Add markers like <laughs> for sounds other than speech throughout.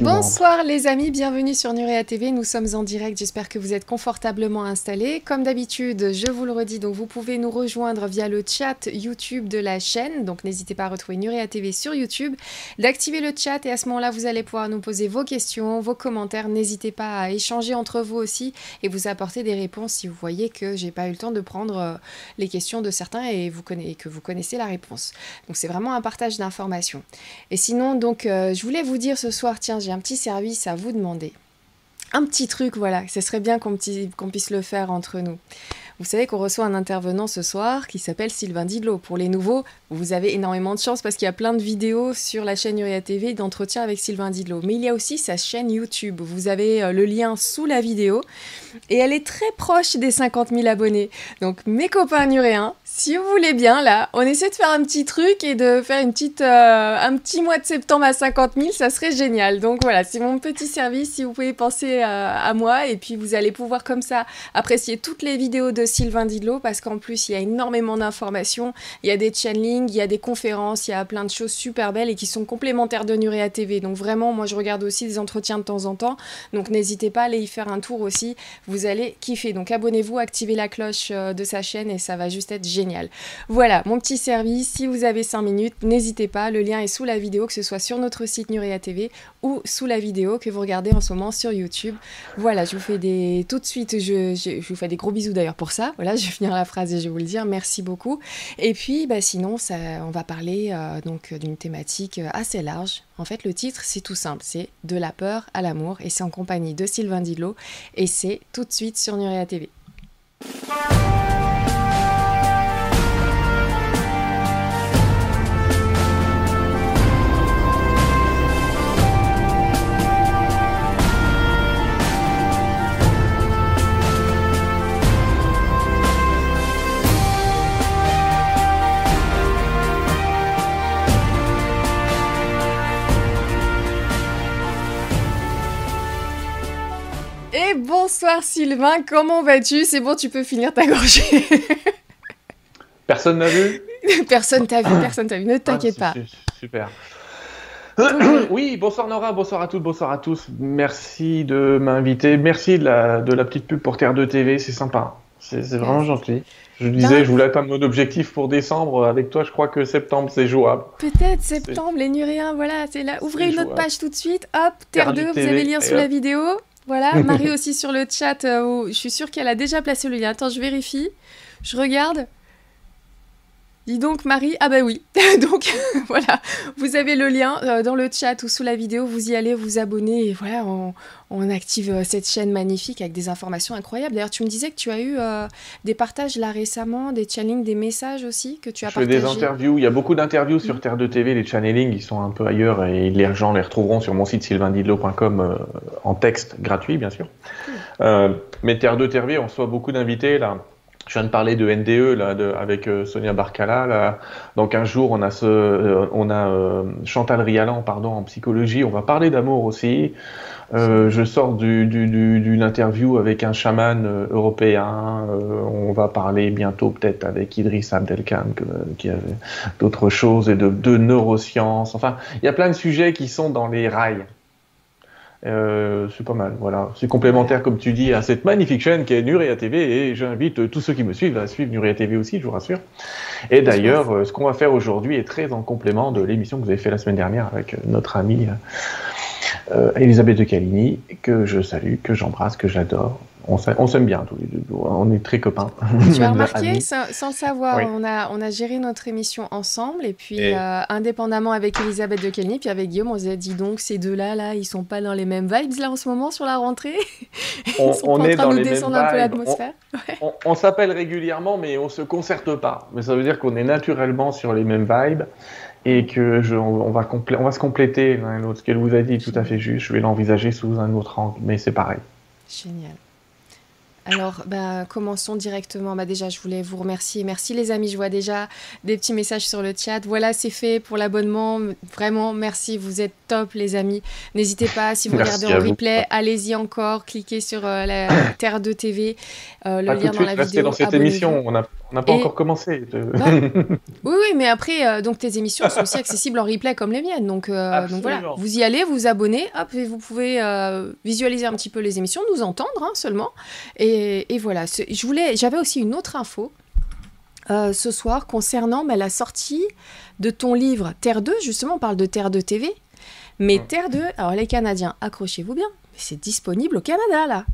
Bonsoir les amis, bienvenue sur Nurea TV. Nous sommes en direct, j'espère que vous êtes confortablement installés. Comme d'habitude, je vous le redis, donc vous pouvez nous rejoindre via le chat YouTube de la chaîne. Donc n'hésitez pas à retrouver Nurea TV sur YouTube, d'activer le chat et à ce moment-là, vous allez pouvoir nous poser vos questions, vos commentaires. N'hésitez pas à échanger entre vous aussi et vous apporter des réponses si vous voyez que j'ai pas eu le temps de prendre euh, les questions de certains et, que vous connaissez la réponse. Donc c'est vraiment un partage d'informations. Et sinon, donc euh, je voulais vous dire ce soir, tiens, j'ai un petit service à vous demander. Un petit truc, voilà, ce serait bien qu'on puisse le faire entre nous. Vous savez qu'on reçoit un intervenant ce soir qui s'appelle Sylvain Didlot. Pour les nouveaux, vous avez énormément de chance parce qu'il y a plein de vidéos sur la chaîne Uria TV d'entretien avec Sylvain Didlot. Mais il y a aussi sa chaîne YouTube. Vous avez euh, le lien sous la vidéo et elle est très proche des 50 000 abonnés. Donc mes copains nuréens, si vous voulez bien, là, on essaie de faire un petit truc et de faire une petite, euh, un petit mois de septembre à 50 000, ça serait génial. Donc voilà, c'est mon petit service si vous pouvez penser à, à moi et puis vous allez pouvoir comme ça apprécier toutes les vidéos de Sylvain Didlot parce qu'en plus il y a énormément d'informations, il y a des channelings, il y a des conférences, il y a plein de choses super belles et qui sont complémentaires de Nurea TV. Donc vraiment, moi je regarde aussi des entretiens de temps en temps, donc n'hésitez pas à aller y faire un tour aussi, vous allez kiffer. Donc abonnez-vous, activez la cloche euh, de sa chaîne et ça va juste être génial. Voilà, mon petit service, si vous avez 5 minutes, n'hésitez pas, le lien est sous la vidéo, que ce soit sur notre site Nurea TV ou sous la vidéo que vous regardez en ce moment sur YouTube. Voilà, je vous fais des... Tout de suite, je, je vous fais des gros bisous d'ailleurs pour ça. Voilà, <laughs> je vais finir la phrase et je vais vous le dire. Merci beaucoup. Et puis, bah, sinon, ça, on va parler euh, donc d'une thématique euh, assez large. En fait, le titre, c'est tout simple. C'est De la peur à l'amour. Et c'est en compagnie de Sylvain Didlot. Et c'est tout de suite sur Nurea TV. Bonsoir Sylvain, comment vas-tu? C'est bon, tu peux finir ta gorgée. personne n'a vu? <laughs> Personne t'a vu, personne t'a vu, ne t'inquiète ah, pas. Super. <coughs> oui, bonsoir Nora, bonsoir à toutes, bonsoir à tous. Merci de m'inviter. Merci de la, de la petite pub pour Terre 2 TV, c'est sympa. C'est vraiment gentil. Je disais, je voulais atteindre mon objectif pour décembre. Avec toi, je crois que septembre, c'est jouable. Peut-être septembre, les Nuréens, voilà, c'est là. Ouvrez une autre page tout de suite. Hop, Terre, 2, vous avez le lien sous la vidéo. Voilà, <laughs> Marie aussi sur le chat, euh, je suis sûre qu'elle a déjà placé le lien. Attends, je vérifie. Je regarde. Dis donc Marie, ah bah oui. <laughs> donc <laughs> voilà, vous avez le lien euh, dans le chat ou sous la vidéo, vous y allez, vous abonnez et voilà, on, active euh, cette chaîne magnifique avec des informations incroyables. D'ailleurs, tu me disais que tu as eu euh, des partages là récemment, des channelings, des messages aussi que tu as partagés. Je fais des interviews, il y a beaucoup d'interviews sur mm. Terre de TV, les channelings, ils sont un peu ailleurs et les gens les retrouveront sur mon site sylvaindidlo.com en texte gratuit bien sûr. mais Terre de TV, on reçoit beaucoup d'invités là je viens de parler de NDE là, avec euh, Sonia Barcala. Là. Donc un jour, on a, ce, euh, on a euh, Chantal Rialan pardon, en psychologie. On va parler d'amour aussi. je sors d'une interview avec un chaman européen. on va parler bientôt peut-être avec Idriss Abdelkhan qui avait d'autres choses et de, de neurosciences. Enfin, il y a plein de sujets qui sont dans les rails. Euh, c'est pas mal, voilà. C'est complémentaire, comme tu dis, à cette magnifique chaîne qui est Nuria TV et j'invite tous ceux qui me suivent à suivre Nuria TV aussi, je vous rassure. Et d'ailleurs, euh, ce qu'on va faire aujourd'hui est très en complément de l'émission que vous avez fait la semaine dernière avec notre amie euh, Elisabeth de Caligny, que je salue, que j'embrasse, que j'adore, on s'aime bien tous les deux. On est très copains. Tu as <laughs> remarqué, sans, le savoir, on, a, on a géré notre émission ensemble et puis euh, indépendamment avec Elisabeth de Kelny, puis avec Guillaume, on s'est dit donc ces deux-là, là, ils sont pas dans les mêmes vibes là en ce moment sur la rentrée? <laughs> On, sont on est en train de nous descendre un peu l'atmosphère? On, s'appelle régulièrement, mais on se concerte pas. Mais ça veut dire qu'on est naturellement sur les mêmes vibes et que je, on, va on va se compléter l'un et l'autre. Ce qu'elle vous a dit tout à fait juste. Je vais l'envisager sous un autre angle, mais c'est pareil. Génial. Alors, bah, commençons directement. Bah, déjà, je voulais vous remercier. Merci les amis, je vois déjà des petits messages sur le chat. Voilà, c'est fait pour l'abonnement. Vraiment, merci, vous êtes top les amis. N'hésitez pas, si vous regardez en replay, allez-y encore, cliquez sur euh, la <coughs> Terre de TV, euh, le lien dans la vidéo. dans cette émission, on n'a pas encore commencé. <laughs> Oui, oui, mais après, euh, donc tes émissions sont aussi accessibles en replay comme les miennes. Donc, donc voilà, vous y allez, vous abonnez, hop, et vous pouvez visualiser un petit peu les émissions, nous entendre hein, seulement. Et et, voilà, je voulais, j'avais aussi une autre info euh, ce soir concernant bah, la sortie de ton livre Terre 2. Justement, on parle de Terre 2 TV. Mais Terre 2, alors les Canadiens, accrochez-vous bien, c'est disponible au Canada là.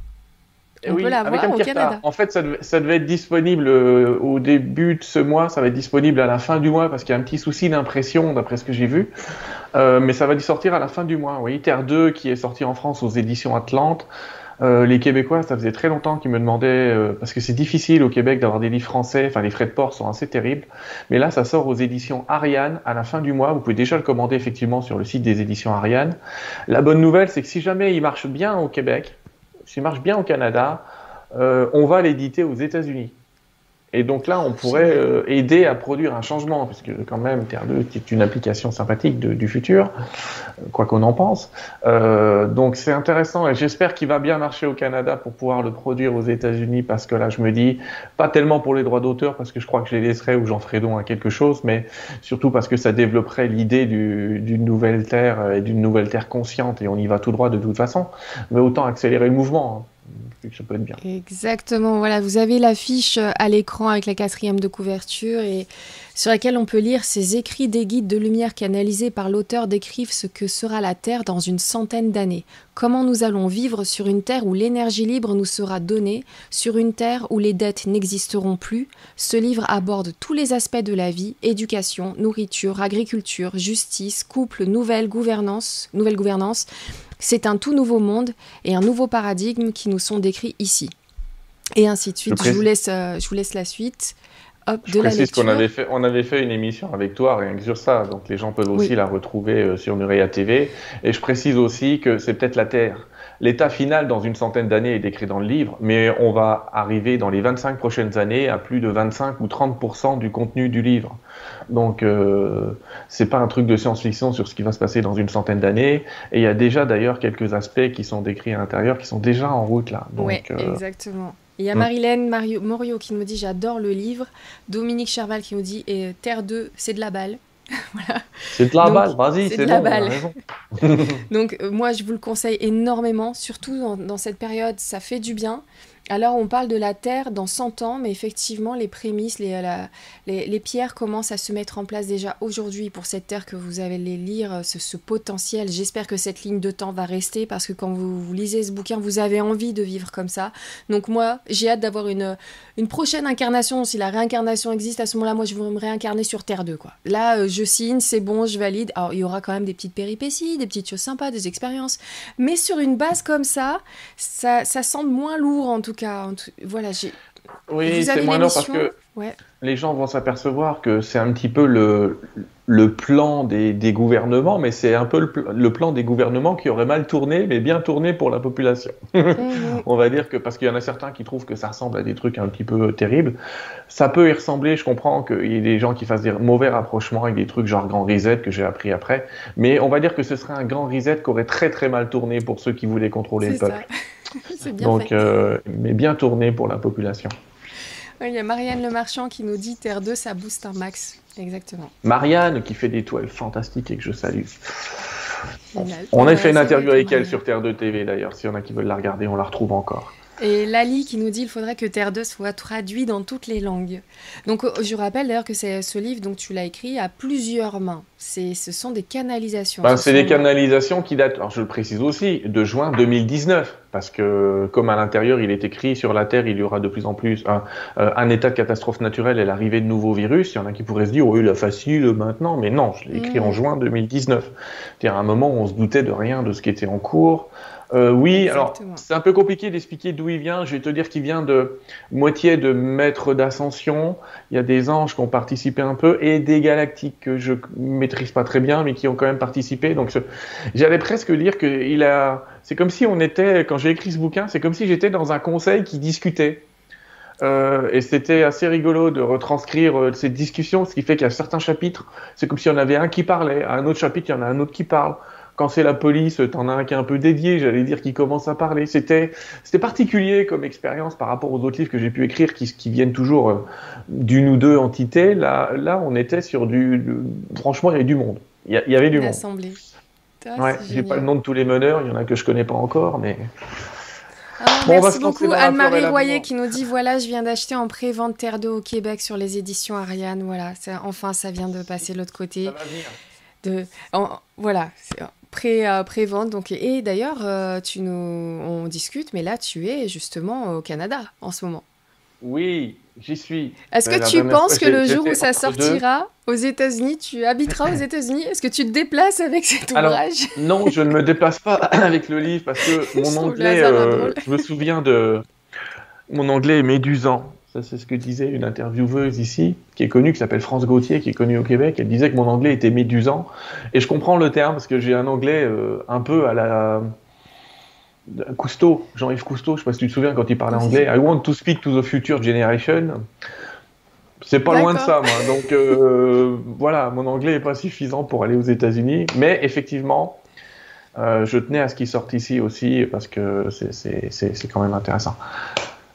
On peut la voir au Canada. En fait, ça devait, être disponible euh, au début de ce mois, ça va être disponible à la fin du mois parce qu'il y a un petit souci d'impression d'après ce que j'ai vu. Euh, mais ça va sortir à la fin du mois. Oui, Terre 2 qui est sorti en France aux éditions Atlante. Euh, les Québécois, ça faisait très longtemps qu'ils me demandaient, euh, parce que c'est difficile au Québec d'avoir des livres français, enfin les frais de port sont assez terribles, mais là ça sort aux éditions Ariane à la fin du mois, vous pouvez déjà le commander effectivement sur le site des éditions Ariane. La bonne nouvelle, c'est que si jamais il marche bien au Québec, marche bien au Canada, euh, on va l'éditer aux États-Unis. Et donc là, on pourrait euh, aider à produire un changement, puisque quand même, Terre 2 est une application sympathique du futur, euh, quoi qu'on en pense. Euh, donc c'est intéressant et j'espère qu'il va bien marcher au Canada pour pouvoir le produire aux États-Unis, parce que là, je me dis, pas tellement pour les droits d'auteur, parce que je crois que je les laisserai ou j'en ferai don à quelque chose, mais surtout parce que ça développerait l'idée d'une nouvelle Terre et d'une nouvelle Terre consciente, et on y va tout droit de toute façon. Mais autant accélérer le mouvement. Hein Exactement, voilà, vous avez l'affiche euh, à l'écran avec la quatrième de couverture et sur laquelle on peut lire ces écrits des guides de lumière canalisés par l'auteur décrivent ce que sera la Terre dans une centaine d'années. Comment nous allons vivre sur une Terre où l'énergie libre nous sera donnée, sur une Terre où les dettes n'existeront plus? Ce livre aborde tous les aspects de la vie, éducation, nourriture, agriculture, justice, couple, nouvelle gouvernance c'est un tout nouveau monde et un nouveau paradigme qui nous sont décrits ici. Et ainsi de suite. Je, vous, laisse, euh, je vous laisse la suite. Hop, de la qu'on avait fait, on avait fait une émission avec toi rien que sur ça, donc les gens peuvent aussi la retrouver euh, sur Nurea TV. Et je précise aussi que c'est peut-être la Terre. L'état final dans une centaine d'années est décrit dans le livre, mais on va arriver dans les 25 prochaines années à plus de 25 ou 30% du contenu du livre. Donc, euh, c'est pas un truc de science-fiction sur ce qui va se passer dans une centaine d'années. Et il y a déjà d'ailleurs quelques aspects qui sont décrits à l'intérieur qui sont déjà en route là. Oui, euh, exactement. Il y a hmm. Marilène Mario, Morio qui nous dit J'adore le livre. Dominique Cherval qui nous dit et Terre 2, c'est de la balle. <laughs> voilà. C'est de la balle, vas-y, c'est de la balle. <laughs> Donc, euh, moi, je vous le conseille énormément, surtout dans, cette période, ça fait du bien. Alors on parle de la Terre dans 100 ans, mais effectivement les prémices, les, les, pierres commencent à se mettre en place déjà aujourd'hui pour cette Terre que vous allez lire, ce, potentiel. J'espère que cette ligne de temps va rester parce que quand vous, lisez ce bouquin, vous avez envie de vivre comme ça. Donc moi, j'ai hâte d'avoir une, une prochaine incarnation. Si la réincarnation existe, à ce moment-là, moi je veux me réincarner sur Terre 2. Quoi. Là, euh, je signe, c'est bon, je valide. Alors il y aura quand même des petites péripéties, des petites choses sympas, des expériences. Mais sur une base comme ça, ça, ça semble moins lourd en tout cas. Voilà, j'ai. Oui, c'est moins lourd parce que les gens vont s'apercevoir que c'est un petit peu le, le plan des, des gouvernements, mais c'est un peu le, plan des gouvernements qui aurait mal tourné, mais bien tourné pour la population. <laughs> On va dire que parce qu'il y en a certains qui trouvent que ça ressemble à des trucs un petit peu terribles. Ça peut y ressembler, je comprends qu'il y ait des gens qui fassent des mauvais rapprochements avec des trucs genre grand reset que j'ai appris après, mais on va dire que ce serait un grand reset qui aurait très très mal tourné pour ceux qui voulaient contrôler le peuple. <laughs> <laughs> bien Donc, euh, mais bien tourné pour la population. Il y a Marianne Le Marchand qui nous dit Terre 2, ça booste un max. Exactement. Marianne qui fait des toiles fantastiques et que je salue. On a fait une interview avec elle sur Terre 2 TV d'ailleurs. S'il y en a qui veulent la regarder, on la retrouve encore. Et Lali qui nous dit il faudrait que Terre 2 soit traduit dans toutes les langues. Donc euh, je rappelle d'ailleurs que c'est ce livre donc tu l'as écrit à plusieurs mains. C'est ce sont des canalisations. Ben, c'est des canalisations qui datent, alors je le précise aussi, de juin 2019 parce que comme à l'intérieur il est écrit sur la Terre il y aura de plus en plus un, euh, un état de catastrophe naturelle et l'arrivée de nouveaux virus. Il y en a qui pourraient se dire oui la facile maintenant, mais non, je l'ai écrit en mmh. juin 2019. C'est-à-dire à un moment où on se doutait de rien de ce qui était en cours. Euh, oui, alors c'est un peu compliqué d'expliquer d'où il vient. Je vais te dire qu'il vient de moitié de maîtres d'ascension. Il y a des anges qui ont participé un peu et des galactiques que je maîtrise pas très bien, mais qui ont quand même participé. Donc j'allais presque dire qu'il a. C'est comme si on était, quand j'ai écrit ce bouquin, c'est comme si j'étais dans un conseil qui discutait. Euh, et c'était assez rigolo de retranscrire euh, cette discussion, ce qui fait qu'il y a certains chapitres, c'est comme si on avait un qui parlait, à un autre chapitre, il y en a un autre qui parle. Quand c'est la police, t'en as un qui est un peu dédié, j'allais dire, qui commence à parler. C'était, c'était particulier comme expérience par rapport aux autres livres que j'ai pu écrire, qui, qui viennent toujours euh, d'une ou deux entités. Là, là, on était sur du, franchement, il y avait du monde. Il y, avait du monde. Assemblée. Ouais, j'ai pas le nom de tous les meneurs, il y en a que je connais pas encore, mais. Ah, merci beaucoup Anne-Marie Royer qui nous dit voilà je viens d'acheter en pré-vente Terre d'eau au Québec sur les éditions Ariane voilà enfin ça vient de passer de l'autre côté de voilà pré, euh, pré-vente. Donc, et d'ailleurs, euh, tu nous, on discute, mais là, tu es justement au Canada en ce moment. Oui, j'y suis. Est-ce que tu penses que le jour où ça sortira aux États-Unis, tu habiteras aux États-Unis? Est-ce que tu te déplaces avec cet ouvrage? Non, je ne me déplace pas <laughs> avec le livre parce que <laughs> mon anglais, euh, je me souviens de mon anglais est médusant c'est ce que disait une intervieweuse ici, qui est connue, qui s'appelle France Gauthier, qui est connue au Québec. Elle disait que mon anglais était médusant. Et je comprends le terme, parce que j'ai un anglais euh, un peu à la. Cousteau, Jean-Yves Cousteau, je ne sais pas si tu te souviens quand il parlait anglais. I want to speak to the future generation. C'est pas loin de ça, moi. Donc euh, voilà, mon anglais n'est pas suffisant pour aller aux États-Unis. Mais effectivement, euh, je tenais à ce qu'il sorte ici aussi parce que c'est quand même intéressant.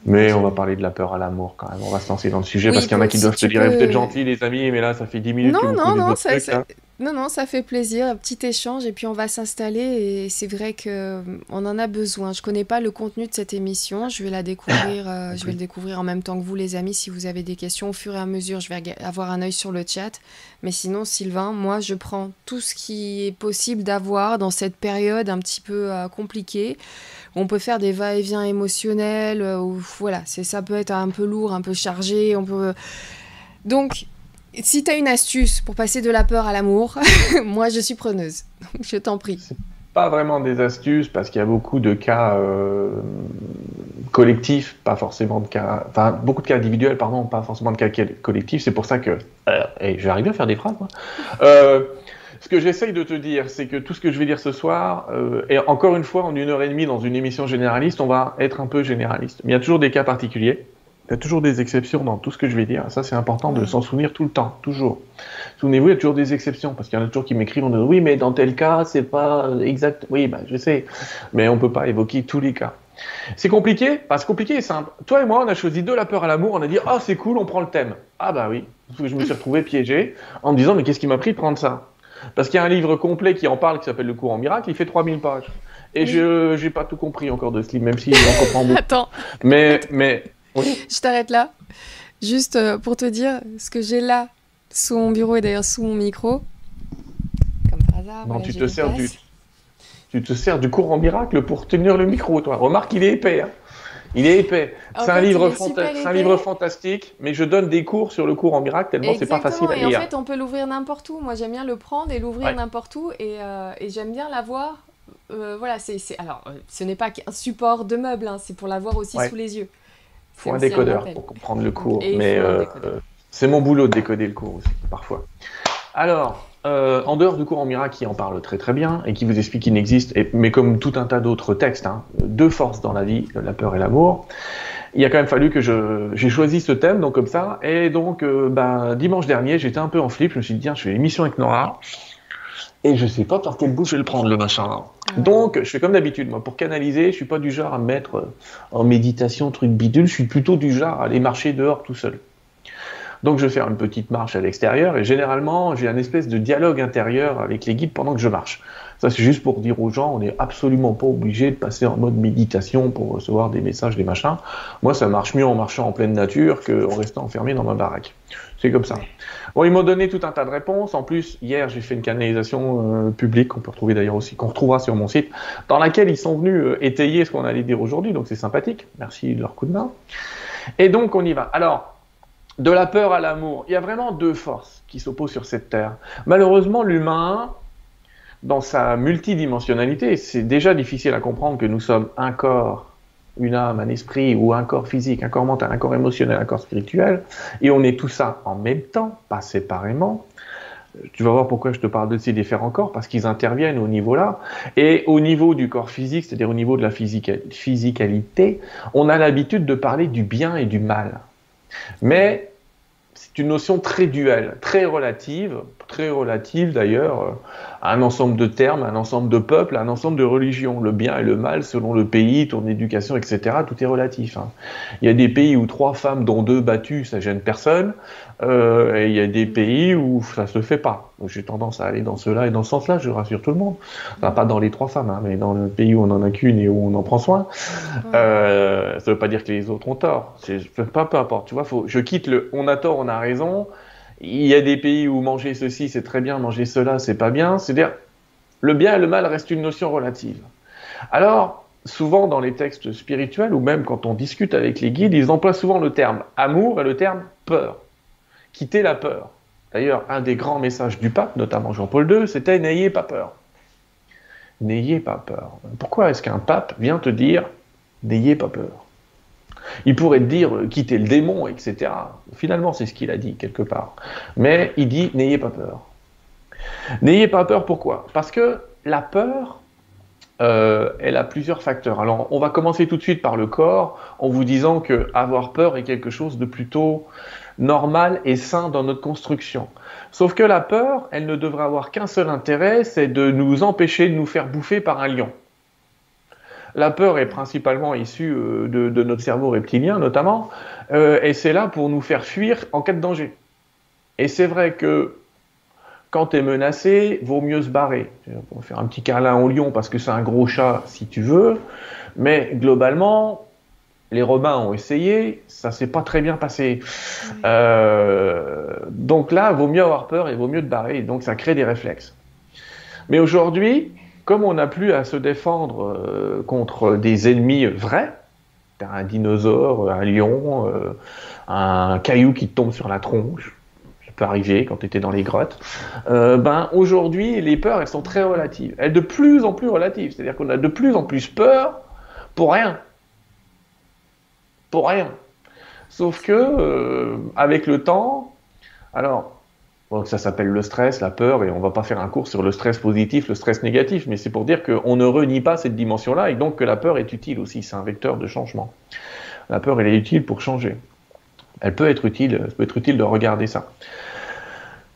Mais on va parler de la peur à l'amour quand même. On va se lancer dans le sujet parce qu'il y en a qui doivent se dire peut-être gentil les amis, mais là ça fait 10 minutes. Non, que non, non, ça, ça... non, non, ça fait plaisir. Un petit échange et puis on va s'installer. Et c'est vrai qu'on euh, en a besoin. Je connais pas le contenu de cette émission. Je vais la découvrir. Euh, je vais le découvrir en même temps que vous, les amis. Si vous avez des questions au fur et à mesure, je vais avoir un œil sur le chat. Mais sinon, Sylvain, moi, je prends tout ce qui est possible d'avoir dans cette période un petit peu euh, compliquée on peut faire des va-et-vient émotionnels, euh, ou voilà, c'est ça peut être un peu lourd, un peu chargé, on peut... Donc, si tu as une astuce pour passer de la peur à l'amour, <laughs> moi je suis preneuse. je t'en prie. Pas vraiment des astuces parce qu'il y a beaucoup de cas euh, collectifs, pas forcément de cas, enfin beaucoup de cas individuels, pardon, pas forcément de cas collectifs. C'est pour ça que, euh, vais arriver à faire des phrases. Moi. Euh, ce que j'essaye de te dire, c'est que tout ce que je vais dire ce soir, euh, et encore une fois, en une heure et demie dans une émission généraliste, on va être un peu généraliste. Mais il y a toujours des cas particuliers. Il y a toujours des exceptions dans tout ce que je vais dire. Ça, c'est important de s'en souvenir tout le temps, toujours. Souvenez-vous, il y a toujours des exceptions, parce qu'il y en a toujours qui m'écrivent, on dit oui, mais dans tel cas, c'est pas exact. Oui, bah, je sais, mais on peut pas évoquer tous les cas. C'est compliqué, pas c'est compliqué et simple. Toi et moi, on a choisi de la peur à l'amour, on a dit, ah, oh, c'est cool, on prend le thème. Ah, bah oui. Parce je me suis retrouvé piégé en me disant, mais qu'est-ce qui m'a pris de prendre ça? Parce qu'il y a un livre complet qui en parle qui s'appelle Le cours en miracle, il fait 3000 pages. Et je n'ai pas tout compris encore de ce livre, même si on comprend beaucoup. <laughs> Attends. Mais, mais Je t'arrête là. Juste euh, pour te dire, ce que j'ai là, sous mon bureau et d'ailleurs sous mon micro, comme par hasard. Non, tu te sers du. Tu te sers du cours en miracle pour tenir le micro, toi. Remarque, il est épais. Hein. Il est épais. C'est un, livre un livre fantastique, mais je donne des cours sur le cours en miracle tellement c'est pas facile à lire. Et en fait, on peut l'ouvrir n'importe où. Moi, j'aime bien le prendre et l'ouvrir n'importe où, et, euh, et j'aime bien l'avoir. Euh, voilà, c'est alors, ce n'est pas qu'un support de meuble, hein, c'est pour l'avoir aussi sous les yeux. Faut un décodeur pour comprendre le cours, mais euh, c'est mon boulot de décoder le cours aussi parfois. Alors, euh, en dehors du cours en miracle qui en parle très très bien et qui vous explique qu'il n'existe, mais comme tout un tas d'autres textes, hein, deux forces dans la vie, la peur et l'amour, il a quand même fallu que j'ai choisi ce thème, donc comme ça. Et donc, euh, ben, dimanche dernier, j'étais un peu en flip. Je me suis dit, tiens, je fais l'émission avec Nora. Et je sais pas par quel bout je vais le prendre, le machin. Ah donc, je fais comme d'habitude, moi, pour canaliser, je suis pas du genre à me mettre en méditation, truc bidule. Je suis plutôt du genre à aller marcher dehors tout seul. Donc je faire une petite marche à l'extérieur et généralement j'ai un espèce de dialogue intérieur avec les guides pendant que je marche. Ça c'est juste pour dire aux gens, on n'est absolument pas obligé de passer en mode méditation pour recevoir des messages, des machins. Moi ça marche mieux en marchant en pleine nature qu'en restant enfermé dans ma baraque. C'est comme ça. Bon, ils m'ont donné tout un tas de réponses. En plus, hier, j'ai fait une canalisation euh, publique qu'on peut retrouver d'ailleurs aussi, qu'on retrouvera sur mon site, dans laquelle ils sont venus euh, étayer ce qu'on allait dire aujourd'hui. Donc c'est sympathique. Merci de leur coup de main. Et donc on y va. Alors, de la peur à l'amour. Il y a vraiment deux forces qui s'opposent sur cette terre. Malheureusement, l'humain, dans sa multidimensionnalité. C'est déjà difficile à comprendre que nous sommes un corps, une âme, un esprit, ou un corps physique, un corps mental, un corps émotionnel, un corps spirituel, et on est tout ça en même temps, pas séparément. Tu vas voir pourquoi je te parle de ces différents corps, parce qu'ils interviennent au niveau là. Et au niveau du corps physique, c'est-à-dire au niveau de la physicalité, on a l'habitude de parler du bien et du mal. Mais c'est une notion très duelle, très relative, très relative d'ailleurs à un ensemble de termes, à un ensemble de peuples, à un ensemble de religions. Le bien et le mal selon le pays, ton éducation, etc. Tout est relatif. Hein. Il y a des pays où trois femmes dont deux battues, ça gêne personne. Euh, et il y a des pays où ça se fait pas. J'ai tendance à aller dans cela et dans ce sens-là, je rassure tout le monde. Enfin, pas dans les trois femmes, hein, mais dans le pays où on en a qu'une et où on en prend soin. Euh, ça veut pas dire que les autres ont tort. Pas peu importe. Tu vois, faut, je quitte le on a tort, on a raison. Il y a des pays où manger ceci c'est très bien, manger cela c'est pas bien. C'est-à-dire le bien et le mal restent une notion relative. Alors, souvent dans les textes spirituels ou même quand on discute avec les guides, ils emploient souvent le terme amour et le terme peur quitter la peur. D'ailleurs, un des grands messages du pape, notamment Jean-Paul II, c'était n'ayez pas peur. N'ayez pas peur. Pourquoi est-ce qu'un pape vient te dire n'ayez pas peur? Il pourrait te dire quittez le démon, etc. Finalement, c'est ce qu'il a dit quelque part. Mais il dit n'ayez pas peur. N'ayez pas peur, pourquoi? Parce que la peur, euh, elle a plusieurs facteurs. Alors, on va commencer tout de suite par le corps, en vous disant que avoir peur est quelque chose de plutôt normal et sain dans notre construction. Sauf que la peur, elle ne devrait avoir qu'un seul intérêt, c'est de nous empêcher de nous faire bouffer par un lion. La peur est principalement issue euh, de, notre cerveau reptilien notamment, euh, et c'est là pour nous faire fuir en cas de danger. Et c'est vrai que quand tu es menacé, vaut mieux se barrer. On va faire un petit câlin au lion parce que c'est un gros chat si tu veux, mais globalement, les Romains ont essayé, ça s'est pas très bien passé. Euh, donc là, vaut mieux avoir peur et vaut mieux te barrer, donc ça crée des réflexes. Mais aujourd'hui, comme on n'a plus à se défendre euh, contre des ennemis vrais, un dinosaure, un lion, euh, un caillou qui te tombe sur la tronche, ça peut arriver quand tu étais dans les grottes, ben aujourd'hui, les peurs, elles sont très relatives. Elles sont de plus en plus relatives, c'est-à-dire qu'on a de plus en plus peur pour rien pour rien. Sauf que, euh, avec le temps, alors, ça s'appelle le stress, la peur, et on va pas faire un cours sur le stress positif, le stress négatif, mais c'est pour dire qu'on ne renie pas cette dimension-là, et donc que la peur est utile aussi, c'est un vecteur de changement. La peur, elle est utile pour changer. Elle peut être utile, peut être utile de regarder ça.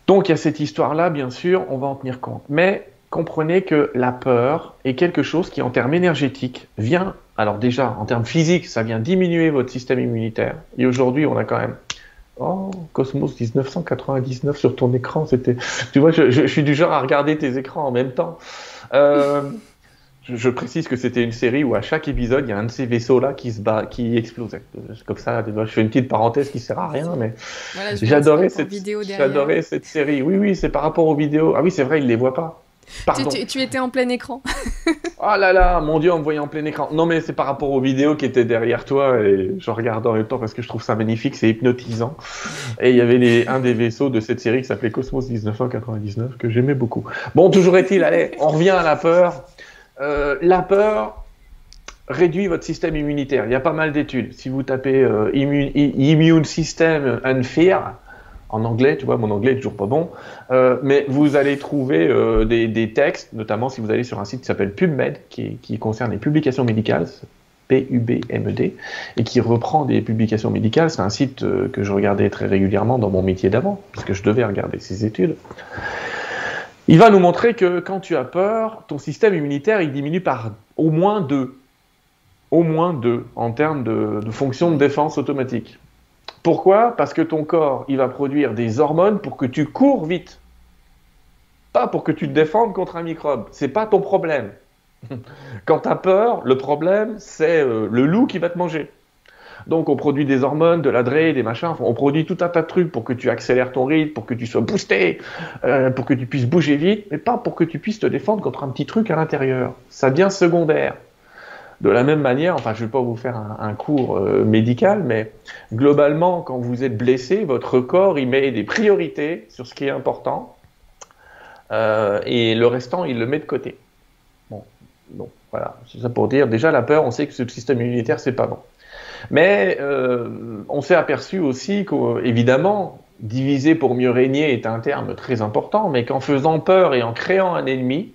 Donc il y a cette histoire-là, bien sûr, on va en tenir compte. Mais comprenez que la peur est quelque chose qui, en termes énergétiques, vient alors déjà, en termes physiques, ça vient diminuer votre système immunitaire. Et aujourd'hui, on a quand même... Oh, Cosmos 1999 sur ton écran, c'était... Tu vois, je, suis du genre à regarder tes écrans en même temps. Euh, je, précise que c'était une série où à chaque épisode, il y a un de ces vaisseaux-là qui se bat, qui explosait. Comme ça, je fais une petite parenthèse qui sert à rien, mais j'adorais cette, cette série. Oui, oui, c'est par rapport aux vidéos. Ah oui, c'est vrai, ils les voient pas. Tu, étais en plein écran. oh <laughs> là là, mon Dieu, on me voyait en plein écran. Non, mais c'est par rapport aux vidéos qui étaient derrière toi et je regarde en même temps parce que je trouve ça magnifique, c'est hypnotisant. Et il y avait les, un des vaisseaux de cette série qui s'appelait Cosmos 1999 que j'aimais beaucoup. Bon, toujours est-il, allez, on revient à la peur. Euh, la peur réduit votre système immunitaire. Il y a pas mal d'études. Si vous tapez euh, immune, System and Fear, en anglais, tu vois, mon anglais est toujours pas bon, euh, mais vous allez trouver euh, des, textes, notamment si vous allez sur un site qui s'appelle PubMed, qui, concerne les publications médicales, P-U-B-M-E-D, et qui reprend des publications médicales. C'est un site euh, que je regardais très régulièrement dans mon métier d'avant, puisque je devais regarder ces études. Il va nous montrer que quand tu as peur, ton système immunitaire il diminue par au moins deux, au moins deux en termes de, de fonction de défense automatique. Pourquoi? Parce que ton corps, il va produire des hormones pour que tu cours vite. Pas pour que tu te défendes contre un microbe. C'est pas ton problème. <laughs> Quand tu as peur, le problème, c'est euh, le loup qui va te manger. Donc on produit des hormones, de l'adré, des machins, on produit tout un tas de trucs pour que tu accélères ton rythme, pour que tu sois boosté, euh, pour que tu puisses bouger vite, mais pas pour que tu puisses te défendre contre un petit truc à l'intérieur. Ça devient secondaire. De la même manière, enfin je ne vais pas vous faire un, cours euh, médical, mais globalement, quand vous êtes blessé, votre corps il met des priorités sur ce qui est important. euh, et le restant, il le met de côté. Bon, bon voilà, c'est ça pour dire, déjà la peur, on sait que ce système immunitaire, c'est pas bon. Mais euh, on s'est aperçu aussi qu'évidemment, diviser pour mieux régner est un terme très important, mais qu'en faisant peur et en créant un ennemi,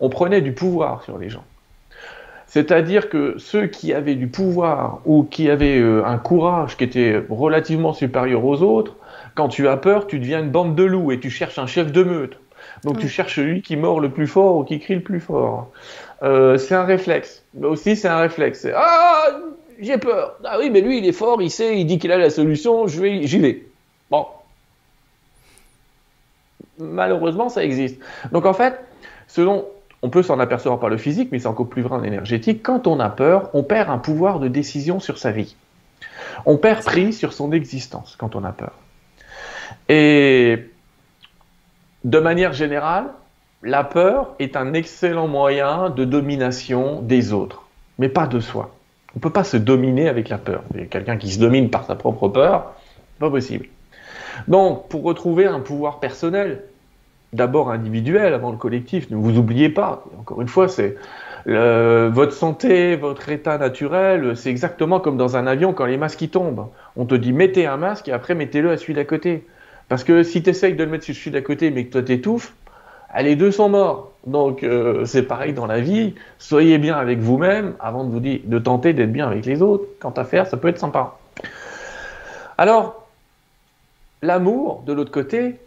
on prenait du pouvoir sur les gens. C'est-à-dire que ceux qui avaient du pouvoir ou qui avaient euh, un courage qui était relativement supérieur aux autres, quand tu as peur, tu deviens une bande de loups et tu cherches un chef de meute. Donc tu cherches celui qui mord le plus fort ou qui crie le plus fort. Euh, c'est un réflexe. Mais aussi, c'est un réflexe. Ah, j'ai peur. Ah oui, mais lui, il est fort, il sait, il dit qu'il a la solution, je vais, j'y vais. Bon. Malheureusement, ça existe. Donc en fait, selon, on peut s'en apercevoir par le physique, mais c'est encore plus vrai en énergétique. Quand on a peur, on perd un pouvoir de décision sur sa vie. On perd prise sur son existence quand on a peur. Et de manière générale, la peur est un excellent moyen de domination des autres, mais pas de soi. On ne peut pas se dominer avec la peur. Quelqu'un qui se domine par sa propre peur, pas possible. Donc, pour retrouver un pouvoir personnel, d'abord individuel avant le collectif, ne vous oubliez pas, encore une fois, c'est votre santé, votre état naturel, c'est exactement comme dans un avion quand les masques tombent. On te dit mettez un masque et après mettez-le à celui d'à côté. Parce que si tu essayes de le mettre sur celui d'à côté mais que toi t'étouffes, les deux sont morts. Donc euh, c'est pareil dans la vie. Soyez bien avec vous-même avant de vous dire, de tenter d'être bien avec les autres. Quant à faire, ça peut être sympa. Alors, l'amour, de l'autre côté,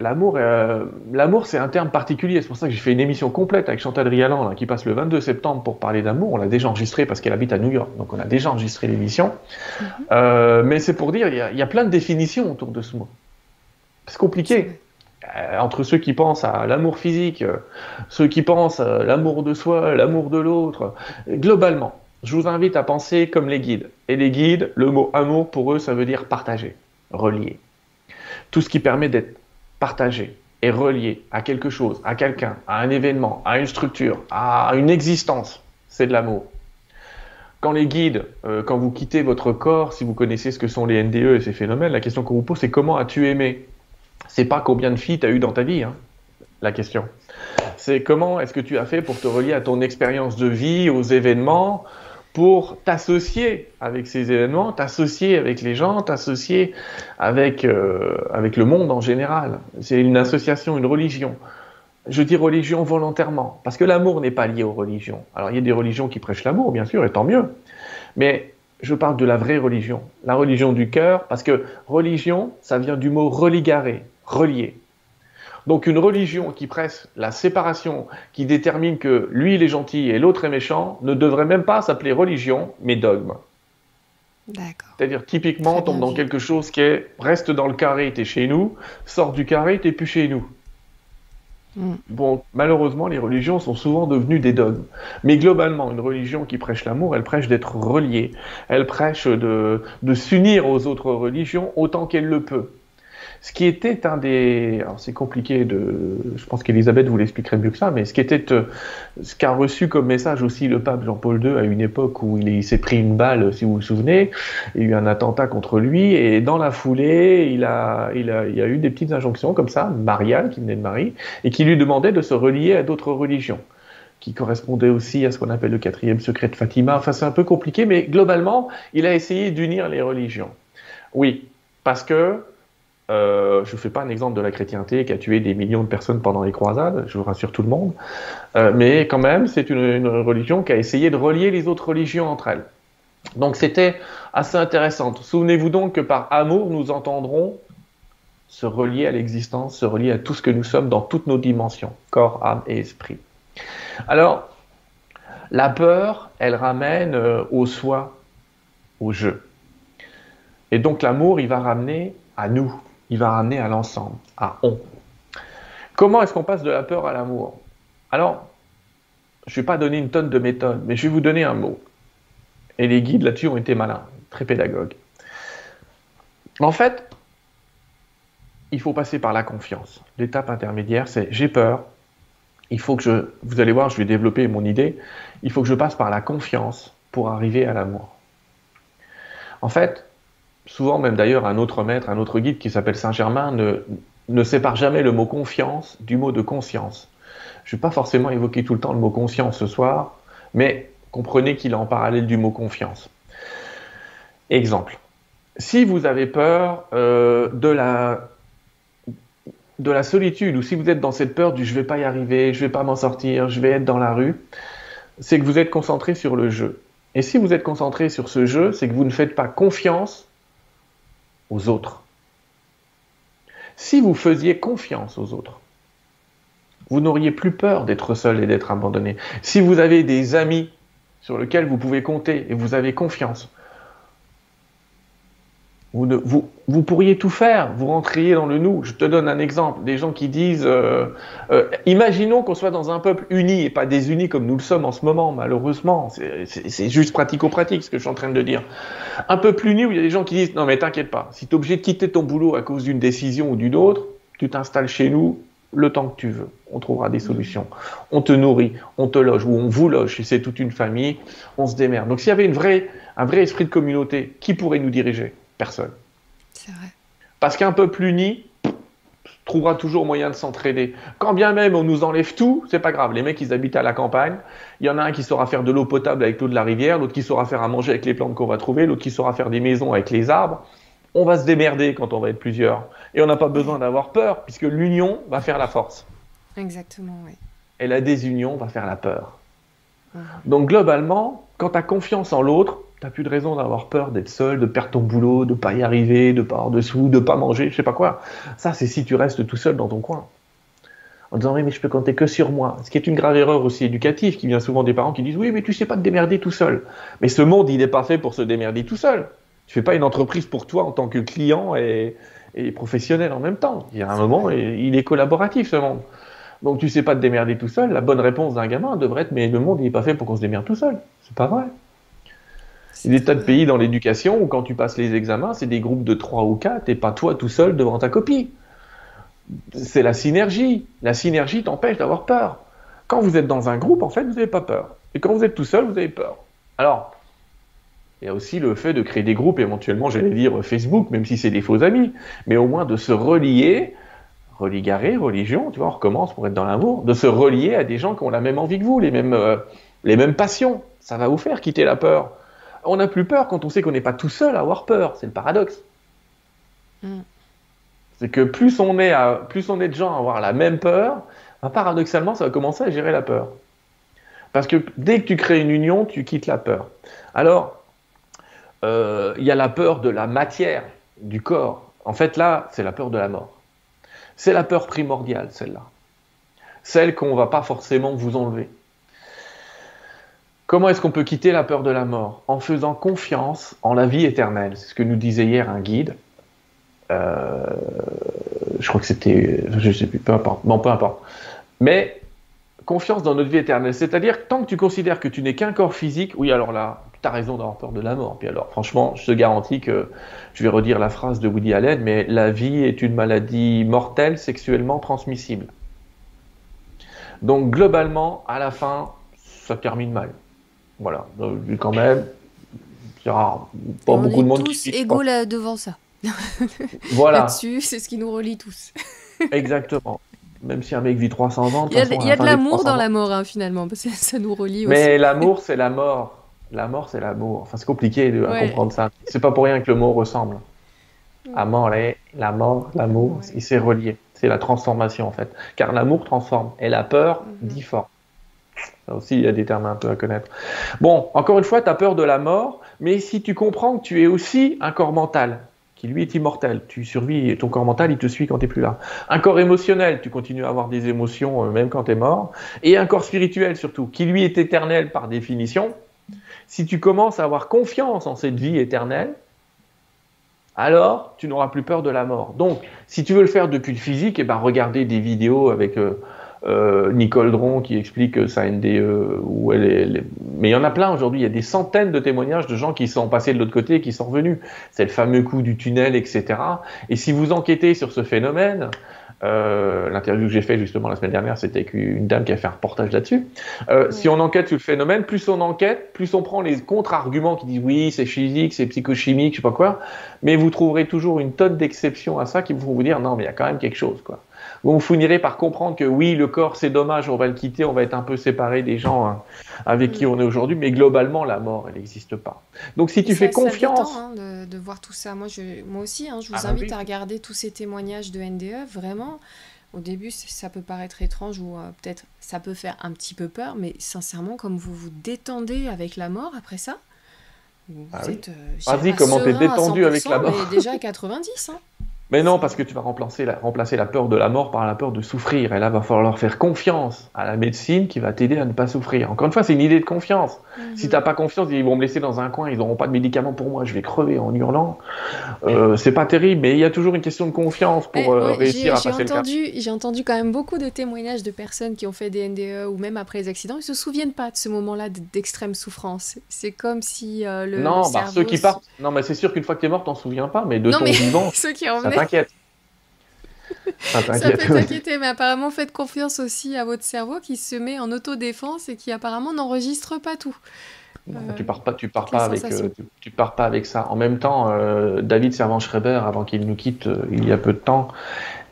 l'amour, euh, l'amour c'est un terme particulier. C'est pour ça que j'ai fait une émission complète avec Chantal Rialan qui passe le 22 septembre pour parler d'amour. On l'a déjà enregistré parce qu'elle habite à New York, donc on a déjà enregistré l'émission. Mm-hmm. Euh, mais c'est pour dire, il y, a plein de définitions autour de ce mot. C'est compliqué. Euh, entre ceux qui pensent à l'amour physique, ceux qui pensent à l'amour de soi, l'amour de l'autre, globalement, je vous invite à penser comme les guides. Et les guides, le mot amour pour eux, ça veut dire partager, relier. Tout ce qui permet d'être partagé et relié à quelque chose, à quelqu'un, à un événement, à une structure, à une existence, c'est de l'amour. Quand les guides, euh, quand vous quittez votre corps, si vous connaissez ce que sont les NDE et ces phénomènes, la question qu'on vous pose, c'est comment as-tu aimé? C'est pas combien de filles tu as eu dans ta vie, hein, la question. C'est comment est-ce que tu as fait pour te relier à ton expérience de vie, aux événements, pour t'associer avec ces événements, t'associer avec les gens, t'associer avec, euh, avec le monde en général. C'est une association, une religion. Je dis religion volontairement, parce que l'amour n'est pas lié aux religions. Alors il y a des religions qui prêchent l'amour, bien sûr, et tant mieux. Mais je parle de la vraie religion, la religion du cœur, parce que religion, ça vient du mot religarer, relier. Donc une religion qui presse la séparation, qui détermine que lui il est gentil et l'autre est méchant, ne devrait même pas s'appeler religion, mais dogme. C'est-à-dire typiquement on tombe dans quelque chose qui est reste dans le carré, t'es chez nous, sors du carré, t'es plus chez nous. Mm. Bon, malheureusement, les religions sont souvent devenues des dogmes. Mais globalement, une religion qui prêche l'amour, elle prêche d'être reliée. Elle prêche de, de s'unir aux autres religions autant qu'elle le peut. Ce qui était un des, alors c'est compliqué de, je pense qu'Elisabeth vous l'expliquerait mieux que ça, mais ce qui était, euh, ce qu'a reçu comme message aussi le pape Jean-Paul II à une époque où il, s'est pris une balle, si vous vous souvenez, il y a eu un attentat contre lui et dans la foulée, il a, il a, il y a eu des petites injonctions comme ça, Mariale qui venait de Marie et qui lui demandait de se relier à d'autres religions qui correspondaient aussi à ce qu'on appelle le quatrième secret de Fatima. Enfin, c'est un peu compliqué, mais globalement, il a essayé d'unir les religions. Oui, parce que euh, je ne fais pas un exemple de la chrétienté qui a tué des millions de personnes pendant les croisades, je vous rassure tout le monde, euh, mais quand même, c'est une, religion qui a essayé de relier les autres religions entre elles. Donc c'était assez intéressant. Souvenez-vous donc que par amour, nous entendrons se relier à l'existence, se relier à tout ce que nous sommes dans toutes nos dimensions, corps, âme et esprit. Alors, la peur, elle ramène euh, au soi, au jeu. Et donc l'amour, il va ramener à nous, il va ramener à l'ensemble, à on. Comment est-ce qu'on passe de la peur à l'amour? Alors, je ne vais pas donner une tonne de méthodes, mais je vais vous donner un mot. Et les guides là-dessus ont été malins, très pédagogues. En fait, il faut passer par la confiance. L'étape intermédiaire, c'est j'ai peur. Il faut que je, vous allez voir, je vais développer mon idée. Il faut que je passe par la confiance pour arriver à l'amour. En fait, souvent même d'ailleurs un autre maître, un autre guide qui s'appelle Saint-Germain ne sépare jamais le mot confiance du mot de conscience. Je ne vais pas forcément évoquer tout le temps le mot conscience ce soir, mais comprenez qu'il est en parallèle du mot confiance. Exemple. Si vous avez peur euh, de, la, de la solitude, ou si vous êtes dans cette peur du je ne vais pas y arriver, je ne vais pas m'en sortir, je vais être dans la rue, c'est que vous êtes concentré sur le jeu. Et si vous êtes concentré sur ce jeu, c'est que vous ne faites pas confiance aux autres. Si vous faisiez confiance aux autres, vous n'auriez plus peur d'être seul et d'être abandonné. Si vous avez des amis sur lesquels vous pouvez compter et vous avez confiance, vous, pourriez tout faire, vous rentriez dans le nous. Je te donne un exemple, des gens qui disent, euh, euh, imaginons qu'on soit dans un peuple uni et pas désuni comme nous le sommes en ce moment, malheureusement. C'est juste pratico-pratique ce que je suis en train de dire. Un peuple uni où il y a des gens qui disent, non mais t'inquiète pas, si tu es obligé de quitter ton boulot à cause d'une décision ou d'une autre, tu t'installes chez nous le temps que tu veux. On trouvera des solutions. On te nourrit, on te loge ou on vous loge si c'est toute une famille, on se démerde. Donc s'il y avait un vrai esprit de communauté, qui pourrait nous diriger? Personne. C'est vrai. Parce qu'un peuple uni trouvera toujours moyen de s'entraider. Quand bien même on nous enlève tout, c'est pas grave. Les mecs, ils habitent à la campagne. Il y en a un qui saura faire de l'eau potable avec l'eau de la rivière, l'autre qui saura faire à manger avec les plantes qu'on va trouver, l'autre qui saura faire des maisons avec les arbres. On va se démerder quand on va être plusieurs. Et on n'a pas besoin d'avoir peur, puisque l'union va faire la force. Exactement, oui. Et la désunion va faire la peur. Donc globalement, quand tu as confiance en l'autre, T'as plus de raison d'avoir peur d'être seul, de perdre ton boulot, de pas y arriver, de pas avoir de sous, de pas manger, je sais pas quoi. Ça, c'est si tu restes tout seul dans ton coin. En disant, oui, mais je peux compter que sur moi. Ce qui est une grave erreur aussi éducative, qui vient souvent des parents qui disent, oui, mais tu sais pas te démerder tout seul. Mais ce monde, il n'est pas fait pour se démerder tout seul. Tu fais pas une entreprise pour toi en tant que client et, professionnel en même temps. Il y a un moment, il est collaboratif ce monde. Donc tu sais pas te démerder tout seul. La bonne réponse d'un gamin devrait être, mais le monde, il n'est pas fait pour qu'on se démerde tout seul. C'est pas vrai. Il y a des tas de pays dans l'éducation où quand tu passes les examens, c'est des groupes de 3 ou 4 et pas toi tout seul devant ta copie. C'est la synergie. La synergie t'empêche d'avoir peur. Quand vous êtes dans un groupe, en fait, vous n'avez pas peur. Et quand vous êtes tout seul, vous avez peur. Alors, il y a aussi le fait de créer des groupes, éventuellement, j'allais dire Facebook, même si c'est des faux amis, mais au moins de se relier, religaré, religion, tu vois, on recommence pour être dans l'amour, de se relier à des gens qui ont la même envie que vous, les mêmes, euh, les mêmes passions. Ça va vous faire quitter la peur on n'a plus peur quand on sait qu'on n'est pas tout seul à avoir peur. C'est le paradoxe. Mm. C'est que plus on, est plus on est de gens à avoir la même peur, ben, paradoxalement, ça va commencer à gérer la peur. Parce que dès que tu crées une union, tu quittes la peur. Alors, euh, il y a la peur de la matière, du corps. En fait, là, c'est la peur de la mort. C'est la peur primordiale, celle-là. Celle qu'on ne va pas forcément vous enlever. Comment est-ce qu'on peut quitter la peur de la mort En faisant confiance en la vie éternelle. C'est ce que nous disait hier un guide. Euh, je crois que c'était, je sais plus, peu importe. Bon, peu importe. Mais confiance dans notre vie éternelle. C'est-à-dire tant que tu considères que tu n'es qu'un corps physique, oui, alors là, tu as raison d'avoir peur de la mort. Puis alors, franchement, je te garantis que je vais redire la phrase de Woody Allen, mais la vie est une maladie mortelle, sexuellement transmissible. Donc globalement, à la fin, ça termine mal. Voilà, quand même, il y aura pas beaucoup de monde tous qui égaux là devant ça. <laughs> voilà. Là-dessus, c'est ce qui nous relie tous. <laughs> Exactement. Même si un mec vit 300 ans. Il y a, y a de l'amour dans la mort, hein, finalement, parce que ça nous relie aussi. Mais l'amour, c'est la mort. La mort, c'est l'amour. Enfin, c'est compliqué de comprendre ça. C'est pas pour rien que le mot ressemble. Amor, la mort, l'amour, il s'est relié. C'est la transformation, en fait. Car l'amour transforme et la peur mm difforme. Ça aussi, il y a des termes un peu à connaître. Bon, encore une fois, tu as peur de la mort, mais si tu comprends que tu es aussi un corps mental, qui lui est immortel, tu survis et ton corps mental, il te suit quand tu n'es plus là. Un corps émotionnel, tu continues à avoir des émotions euh, même quand tu es mort. Et un corps spirituel surtout, qui lui est éternel par définition. Si tu commences à avoir confiance en cette vie éternelle, alors tu n'auras plus peur de la mort. Donc, si tu veux le faire depuis le physique, eh ben, regarder des vidéos avec... Euh, euh, Nicole Dron qui explique sa NDE, où elle est, mais il y en a plein aujourd'hui. Il y a des centaines de témoignages de gens qui sont passés de l'autre côté et qui sont revenus. C'est le fameux coup du tunnel, etc. Et si vous enquêtez sur ce phénomène, euh, L'interview que j'ai fait justement la semaine dernière, c'était avec une dame qui a fait un reportage là-dessus. Euh, Si on enquête sur le phénomène, plus on enquête, plus on prend les contre-arguments qui disent oui, c'est physique, c'est psychochimique, je sais pas quoi, mais vous trouverez toujours une tonne d'exceptions à ça qui vont vous dire non, mais il y a quand même quelque chose, quoi. Vous finirez par comprendre que oui, le corps c'est dommage, on va le quitter, on va être un peu séparé des gens hein, avec qui on est aujourd'hui, mais globalement la mort, elle n'existe pas. Donc si tu fais confiance, ça hein, de, voir tout ça. Moi, je, moi aussi, hein, je vous ah bah invite à regarder tous ces témoignages de NDE. Vraiment, au début, ça peut paraître étrange ou euh, peut-être ça peut faire un petit peu peur, mais sincèrement, comme vous vous détendez avec la mort après ça. Vous ah êtes, euh, Vas-y, comment t'es détendu avec la mort Déjà à 90, hein. Mais non, parce que tu vas remplacer la, remplacer la peur de la mort par la peur de souffrir. Et là, va falloir faire confiance à la médecine qui va t'aider à ne pas souffrir. Encore une fois, c'est une idée de confiance. Mhm. Si tu n'as pas confiance, ils vont me laisser dans un coin, ils n'auront pas de médicaments pour moi, je vais crever en hurlant. Euh, c'est pas terrible, mais il y a toujours une question de confiance pour euh, réussir à passer entendu, le J'ai entendu quand même beaucoup de témoignages de personnes qui ont fait des NDE ou même après les accidents, ils se souviennent pas de ce moment-là d'extrême souffrance. C'est comme si euh, le. Non, bah, ceux qui partent. Non, mais c'est sûr qu'une fois que tu es mort, t'en souviens pas, mais de ton vivant, <laughs> ceux qui ça t'inquiète. Ça, peut t'inquiéter, mais apparemment faites confiance aussi à votre cerveau qui se met en autodéfense et qui apparemment n'enregistre pas tout. tu pars pas, tu pars pas avec, euh, tu, pars pas avec ça. En même temps, euh, David Servan-Schreiber, avant qu'il nous quitte euh, il y a peu de temps,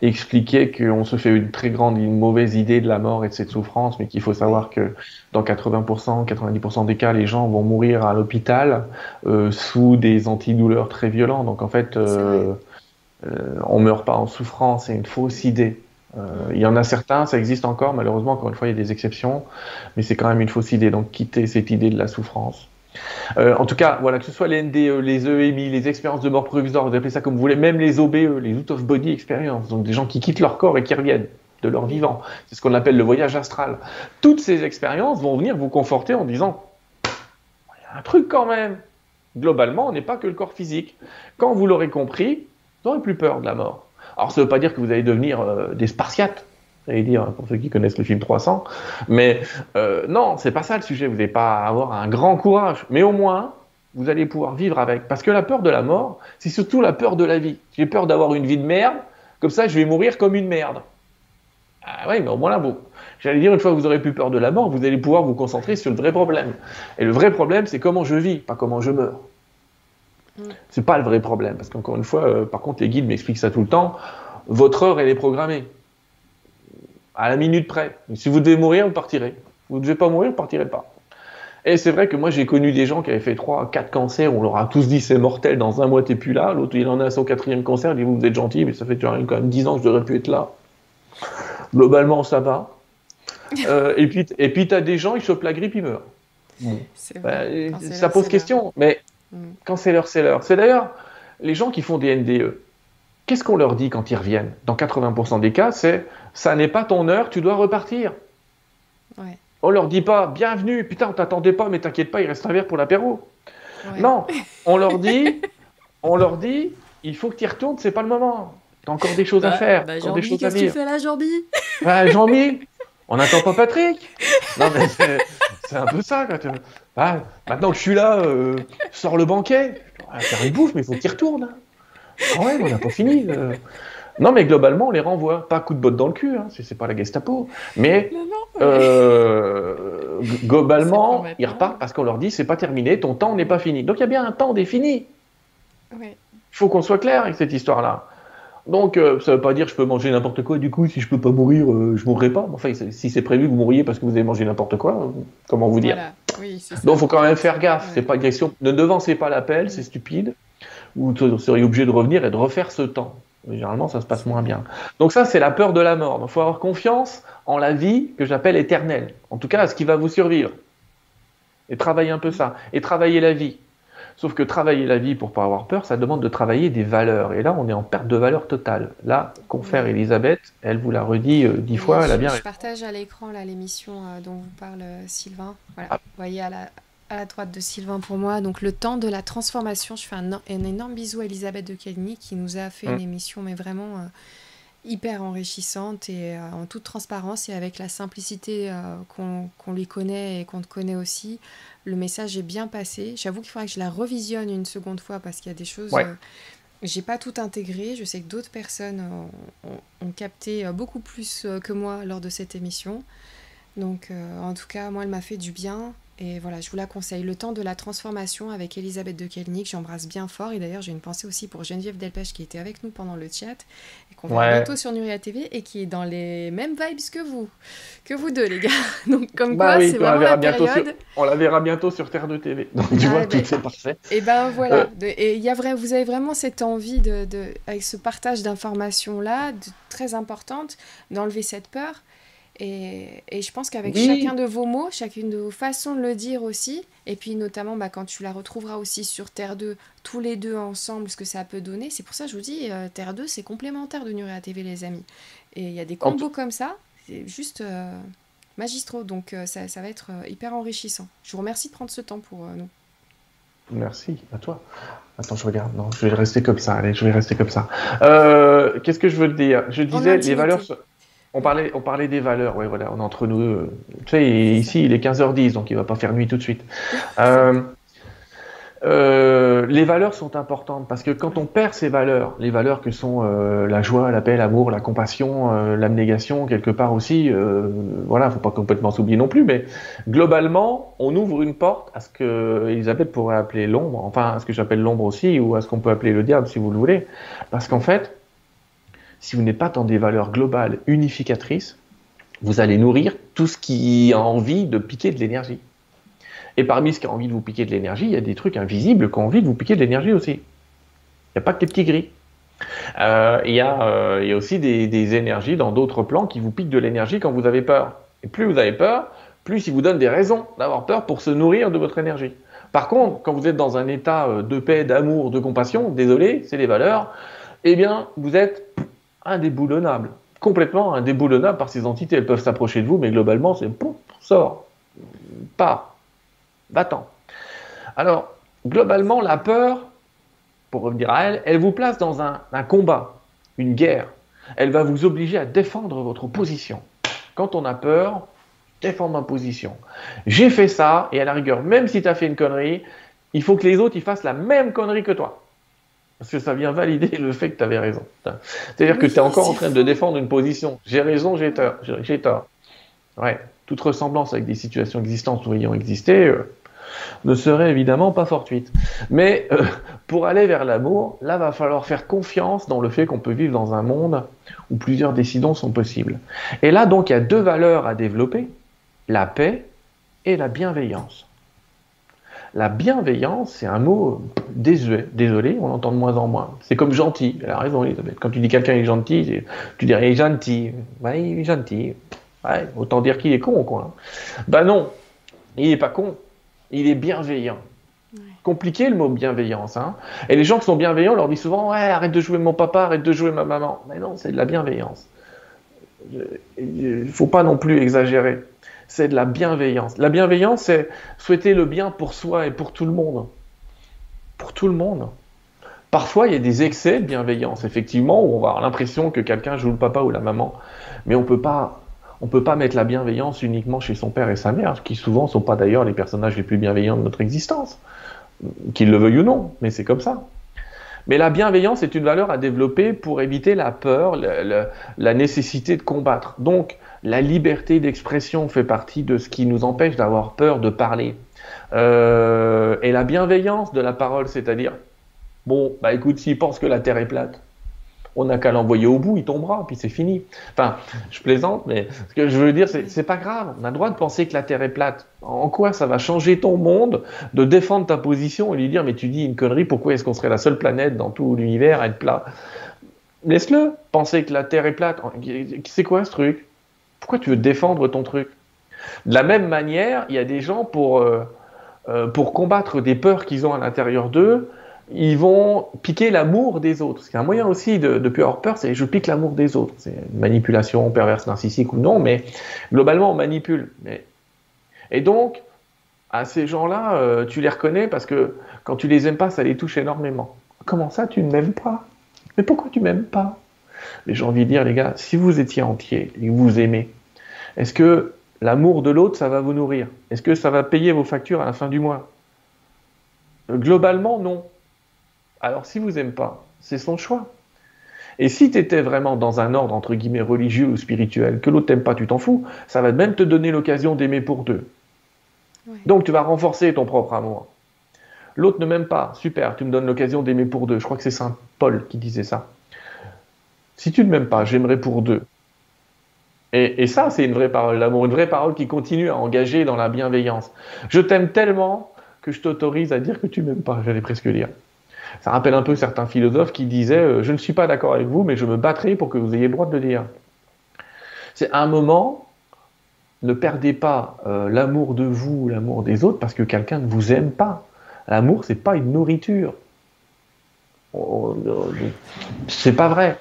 expliquait qu'on se fait une très grande, une mauvaise idée de la mort et de cette souffrance, mais qu'il faut savoir que dans 80%, 90% des cas, les gens vont mourir à l'hôpital sous des antidouleurs très violents. Donc en fait, euh, on meurt pas en souffrance, c'est une fausse idée. Euh, il y en a certains, ça existe encore, malheureusement, encore une fois, il y a des exceptions, mais c'est quand même une fausse idée. Donc, quitter cette idée de la souffrance. Euh, en tout cas, voilà, que ce soit les NDE, les EMI, les expériences de mort provisoire, vous appelez ça comme vous voulez, même les OBE, les out of body experience, donc des gens qui quittent leur corps et qui reviennent de leur vivant. C'est ce qu'on appelle le voyage astral. Toutes ces expériences vont venir vous conforter en disant, il y a un truc quand même. Globalement, on n'est pas que le corps physique. Quand vous l'aurez compris, vous n'aurez plus peur de la mort. Alors, ça ne veut pas dire que vous allez devenir euh, des Spartiates, allez dire, pour ceux qui connaissent le film 300, mais euh, non, c'est pas ça le sujet. Vous n'allez pas avoir un grand courage, mais au moins, vous allez pouvoir vivre avec. Parce que la peur de la mort, c'est surtout la peur de la vie. J'ai peur d'avoir une vie de merde, comme ça, je vais mourir comme une merde. Ah oui, mais au moins là, vous. J'allais dire, une fois que vous aurez plus peur de la mort, vous allez pouvoir vous concentrer sur le vrai problème. Et le vrai problème, c'est comment je vis, pas comment je meurs. C'est pas le vrai problème, parce qu'encore une fois, euh, par contre, les guides m'expliquent ça tout le temps. Votre heure, elle est programmée à la minute près. si vous devez mourir, vous partirez. Vous ne devez pas mourir, vous partirez pas. Et c'est vrai que moi, j'ai connu des gens qui avaient fait 3, 4 cancers, on leur a tous dit c'est mortel, dans un mois, t'es plus là. L'autre, il en a son quatrième cancer, il dit vous, êtes gentil, mais ça fait quand même 10 ans que je devrais plus être là. Globalement, ça va. <laughs> Euh, et puis, et puis tu as des gens, ils chopent la grippe, ils meurent. Ben, ça pose question, mais Mm. Quand c'est l'heure, c'est l'heure. C'est d'ailleurs les gens qui font des NDE. Qu'est-ce qu'on leur dit quand ils reviennent? Dans 80% des cas, c'est ça n'est pas ton heure, tu dois repartir. Ouais. On leur dit pas bienvenue, putain, on t'attendait pas, mais t'inquiète pas, il reste un verre pour l'apéro. Non, on leur dit, <laughs> on leur dit, il faut que tu y retournes, c'est pas le moment. T'as encore des choses à bah, faire. Bah, qu'est-ce que tu fais là, Jean-Mi? Bah, Jean-Mi, on n'attend pas <laughs> Patrick. Non, mais c'est un peu ça. Quand ah, maintenant que je suis là, euh, sors le banquet. faire une bouffe, mais il faut qu'il retourne. Ah ouais, on n'a pas fini. Euh. Non, mais globalement, on les renvoie. Pas coup de botte dans le cul, hein, c'est pas la Gestapo. Mais euh, globalement, ils repartent parce qu'on leur dit c'est pas terminé, ton temps n'est pas fini. Donc il y a bien un temps défini. Il faut qu'on soit clair avec cette histoire-là. Donc, euh, ça ne veut pas dire que je peux manger n'importe quoi. Du coup, si je peux pas mourir, euh, je mourrai pas. Enfin, si c'est prévu que vous mourriez parce que vous avez mangé n'importe quoi, euh, comment vous dire Donc, il faut quand même faire gaffe. C'est pas question. Ne devancez pas l'appel, c'est stupide. Ou vous seriez obligé de revenir et de refaire ce temps. Généralement, ça se passe moins bien. Donc ça, c'est la peur de la mort. Donc, il faut avoir confiance en la vie que j'appelle éternelle. En tout cas, à ce qui va vous survivre. Et travailler un peu ça. Et travailler la vie. Sauf que travailler la vie pour pas avoir peur, ça demande de travailler des valeurs. Et là, on est en perte de valeur totale. Là, confère Elisabeth, elle vous l'a redit euh, dix fois, elle a bien. Je partage à l'écran l'émission euh, dont vous parle euh, Sylvain. Voilà, ah. vous voyez à la, à la, droite de Sylvain pour moi. Donc le temps de la transformation. Je fais un, énorme bisou à Elisabeth de Kelny qui nous a fait une mm. émission, mais vraiment hyper enrichissante et en toute transparence et avec la simplicité qu'on lui connaît et qu'on te connaît aussi. Le message est bien passé. J'avoue qu'il faudrait que je la revisionne une seconde fois parce qu'il y a des choses. J'ai pas tout intégré. Je sais que d'autres personnes ont, capté beaucoup plus que moi lors de cette émission. Donc, en tout cas, moi, elle m'a fait du bien. Et voilà, je vous la conseille. Le temps de la transformation avec Elisabeth de Kelnick, j'embrasse bien fort. Et d'ailleurs, j'ai une pensée aussi pour Geneviève Delpech qui était avec nous pendant le chat et qu'on voit bientôt sur Nuria TV et qui est dans les mêmes vibes que vous, que vous deux, les gars. <laughs> Donc, comme bah quoi, c'est vraiment la, période. on la verra bientôt sur Terre de TV. Donc, tu ah vois, tout c'est parfait. Et ben voilà. Euh. et y a vrai, vous avez vraiment cette envie, de, de avec ce partage d'informations-là, très importante, d'enlever cette peur. Et, et, je pense qu'avec chacun de vos mots, chacune de vos façons de le dire aussi, et puis notamment bah, quand tu la retrouveras aussi sur Terre 2, tous les deux ensemble, ce que ça peut donner, c'est pour ça que je vous dis, euh, Terre 2, c'est complémentaire de Nuria TV, les amis. Et il y a des combos comme ça, c'est juste euh, magistraux, donc euh, ça, ça, va être hyper enrichissant. Je vous remercie de prendre ce temps pour nous. Merci, à toi. Attends, je regarde. Non, je vais rester comme ça. Allez, je vais rester comme ça. Qu'est-ce que je veux te dire? Je disais, les valeurs. On parlait, on parlait des valeurs, ouais, voilà, on est entre nous. Euh, tu sais, ici, il est 15h10, donc il va pas faire nuit tout de suite. <laughs> Euh, euh, les valeurs sont importantes parce que quand on perd ces valeurs, les valeurs que sont la joie, la paix, l'amour, la compassion, l'abnégation, quelque part aussi, voilà, faut pas complètement s'oublier non plus, mais globalement, on ouvre une porte à ce que Elisabeth pourrait appeler l'ombre, enfin à ce que j'appelle l'ombre aussi, ou à ce qu'on peut appeler le diable si vous le voulez, parce qu'en fait, si vous n'êtes pas dans des valeurs globales unificatrices, vous allez nourrir tout ce qui a envie de piquer de l'énergie. Et parmi ce qui a envie de vous piquer de l'énergie, il y a des trucs invisibles qui ont envie de vous piquer de l'énergie aussi. Il n'y a pas que des petits gris. Euh, il, y a, euh, il, y a, aussi des, des énergies dans d'autres plans qui vous piquent de l'énergie quand vous avez peur. Et plus vous avez peur, plus ils vous donnent des raisons d'avoir peur pour se nourrir de votre énergie. Par contre, quand vous êtes dans un état euh, de paix, d'amour, de compassion, désolé, c'est les valeurs, eh bien, vous êtes indéboulonnable, complètement indéboulonnable par ces entités. Elles peuvent s'approcher de vous, mais globalement, c'est pouf, sort, pas, va-t'en. Alors, globalement, la peur, pour revenir à elle, elle vous place dans un, combat, une guerre. Elle va vous obliger à défendre votre position. Quand on a peur, défendre ma position. J'ai fait ça, et à la rigueur, même si tu as fait une connerie, il faut que les autres ils fassent la même connerie que toi. Parce que ça vient valider le fait que tu avais raison. C'est-à-dire que tu es encore en train de défendre une position. J'ai raison, j'ai tort. J'ai tort. Ouais. Toute ressemblance avec des situations existantes ou ayant existé euh, ne serait évidemment pas fortuite. Mais euh, pour aller vers l'amour, là, va falloir faire confiance dans le fait qu'on peut vivre dans un monde où plusieurs décisions sont possibles. Et là, donc, il y a deux valeurs à développer la paix et la bienveillance. La bienveillance, c'est un mot désuet. Désolé, on l'entend de moins en moins. C'est comme gentil. Elle a raison, Elisabeth. Quand tu dis quelqu'un est gentil, tu dirais il est gentil. Ouais, il est gentil. Ouais, autant dire qu'il est con, quoi. Ben non, il n'est pas con. Il est bienveillant. Compliqué le mot bienveillance. Hein. Et les gens qui sont bienveillants leur disent souvent Ouais, arrête de jouer mon papa, arrête de jouer ma maman. Mais non, c'est de la bienveillance. Il ne faut pas non plus exagérer c'est de la bienveillance. La bienveillance, c'est souhaiter le bien pour soi et pour tout le monde. Pour tout le monde. Parfois, il y a des excès de bienveillance, effectivement, où on va avoir l'impression que quelqu'un joue le papa ou la maman. Mais on peut pas, peut pas mettre la bienveillance uniquement chez son père et sa mère, qui souvent ne sont pas d'ailleurs les personnages les plus bienveillants de notre existence, qu'ils le veuillent ou non, mais c'est comme ça. Mais la bienveillance est une valeur à développer pour éviter la peur, la nécessité de combattre. Donc, la liberté d'expression fait partie de ce qui nous empêche d'avoir peur de parler. Euh, et la bienveillance de la parole, c'est-à-dire, bon, bah écoute, s'il pense que la Terre est plate, on n'a qu'à l'envoyer au bout, il tombera, puis c'est fini. Enfin, je plaisante, mais ce que je veux dire, c'est pas grave. On a le droit de penser que la Terre est plate. En quoi ça va changer ton monde de défendre ta position et lui dire, mais tu dis une connerie, pourquoi est-ce qu'on serait la seule planète dans tout l'univers à être plat? Laisse-le penser que la Terre est plate. C'est quoi ce truc? Pourquoi tu veux défendre ton truc? De la même manière, il y a des gens pour, euh, euh, pour combattre des peurs qu'ils ont à l'intérieur d'eux, ils vont piquer l'amour des autres. C'est un moyen aussi de, de plus avoir peur, c'est je pique l'amour des autres. C'est une manipulation perverse, narcissique ou non, mais globalement on manipule. Et donc, à ces gens-là, euh, tu les reconnais parce que quand tu les aimes pas, ça les touche énormément. Comment ça, tu ne m'aimes pas? Mais pourquoi tu m'aimes pas? J'ai envie de dire, les gars, si vous étiez entier et que vous aimez, est-ce que l'amour de l'autre, ça va vous nourrir? Est-ce que ça va payer vos factures à la fin du mois? Globalement, non. Alors si vous n'aimez pas, c'est son choix. Et si tu étais vraiment dans un ordre, entre guillemets, religieux ou spirituel, que l'autre t'aime pas, tu t'en fous, ça va même te donner l'occasion d'aimer pour deux. Donc tu vas renforcer ton propre amour. L'autre ne m'aime pas, super, tu me donnes l'occasion d'aimer pour deux. Je crois que c'est Saint Paul qui disait ça. Si tu ne m'aimes pas, j'aimerai pour deux. Et, ça, c'est une vraie parole d'amour, une vraie parole qui continue à engager dans la bienveillance. Je t'aime tellement que je t'autorise à dire que tu m'aimes pas, j'allais presque dire. Ça rappelle un peu certains philosophes qui disaient euh, Je ne suis pas d'accord avec vous, mais je me battrai pour que vous ayez le droit de le dire. C'est un moment, ne perdez pas euh, l'amour de vous, l'amour des autres, parce que quelqu'un ne vous aime pas. L'amour, c'est pas une nourriture. C'est pas vrai.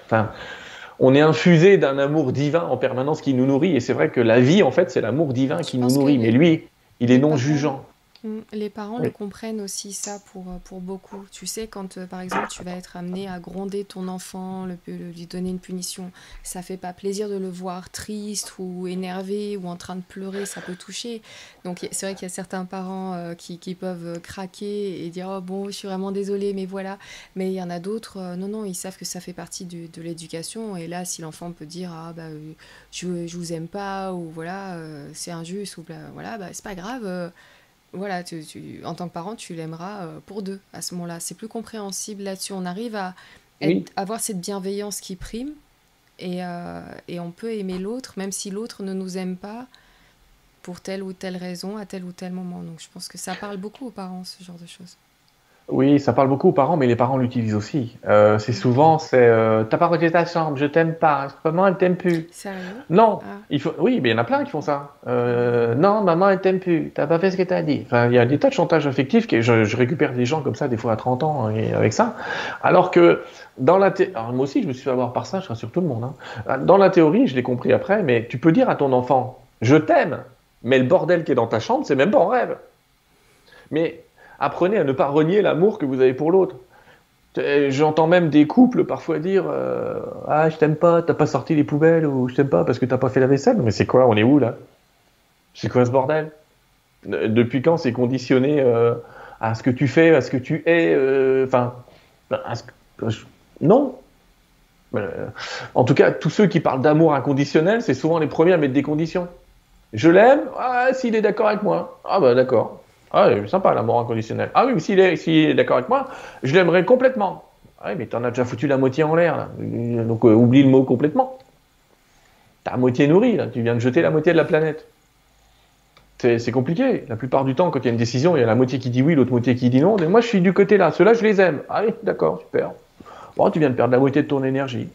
On est infusé d'un amour divin en permanence qui nous nourrit. Et c'est vrai que la vie, en fait, c'est l'amour divin qui nous nourrit. Mais lui, il est non jugeant. Mm. Les parents le comprennent aussi ça pour, euh, pour beaucoup. Tu sais, quand euh, par exemple tu vas être amené à gronder ton enfant, le, lui donner une punition, ça fait pas plaisir de le voir triste ou énervé ou en train de pleurer, ça peut toucher. Donc c'est vrai qu'il y a certains parents euh, qui, qui, peuvent craquer et dire oh bon, je suis vraiment désolé, mais voilà. Mais il y en a d'autres, non, non, ils savent que ça fait partie de l'éducation. Et là, si l'enfant peut dire ah bah je, je vous aime pas ou voilà, c'est injuste ou voilà, bah c'est pas grave voilà, tu, en tant que parent, tu l'aimeras euh, pour deux à ce moment-là. C'est plus compréhensible là-dessus. On arrive à avoir cette bienveillance qui prime et, euh, et on peut aimer l'autre, même si l'autre ne nous aime pas pour telle ou telle raison, à tel ou tel moment. Donc je pense que ça parle beaucoup aux parents, ce genre de choses. Oui, ça parle beaucoup aux parents, mais les parents l'utilisent aussi. Euh, c'est souvent, c'est euh, t'as pas regardé ta chambre, je t'aime pas, maman elle t'aime plus. Sérieux? Non, ah. il faut, oui, mais il y en a plein qui font ça. Euh, non, maman elle t'aime plus, t'as pas fait ce que t'as dit. Enfin, il y a des tas de chantages affectifs que je, récupère des gens comme ça des fois à 30 ans et avec ça, alors que dans la moi aussi je me suis fait avoir par ça, je rassure tout le monde. Hein. Dans la théorie, je l'ai compris après, mais tu peux dire à ton enfant, je t'aime, mais le bordel qui est dans ta chambre, c'est même pas en rêve. Mais apprenez à ne pas renier l'amour que vous avez pour l'autre. J'entends même des couples parfois dire euh, Ah, je t'aime pas, t'as pas sorti les poubelles, ou je t'aime pas parce que t'as pas fait la vaisselle. Mais c'est quoi On est où là? C'est quoi ce bordel? Depuis quand c'est conditionné euh, à ce que tu fais, à ce que tu es euh, Enfin, non. En tout cas, tous ceux qui parlent d'amour inconditionnel, c'est souvent les premiers à mettre des conditions. Je l'aime, ah, s'il est d'accord avec moi. Ah, bah d'accord. Ah, sympa l'amour inconditionnel. Ah oui, s'il est, est d'accord avec moi, je l'aimerais complètement. Ah oui, mais t'en as déjà foutu la moitié en l'air, là. Donc euh, oublie le mot complètement. T'as la moitié nourrie, là. Tu viens de jeter la moitié de la planète. C'est compliqué. La plupart du temps, quand il y a une décision, il y a la moitié qui dit oui, l'autre moitié qui dit non. Et moi, je suis du côté là. Ceux-là, je les aime. Ah oui, d'accord, super. Bon, tu viens de perdre la moitié de ton énergie.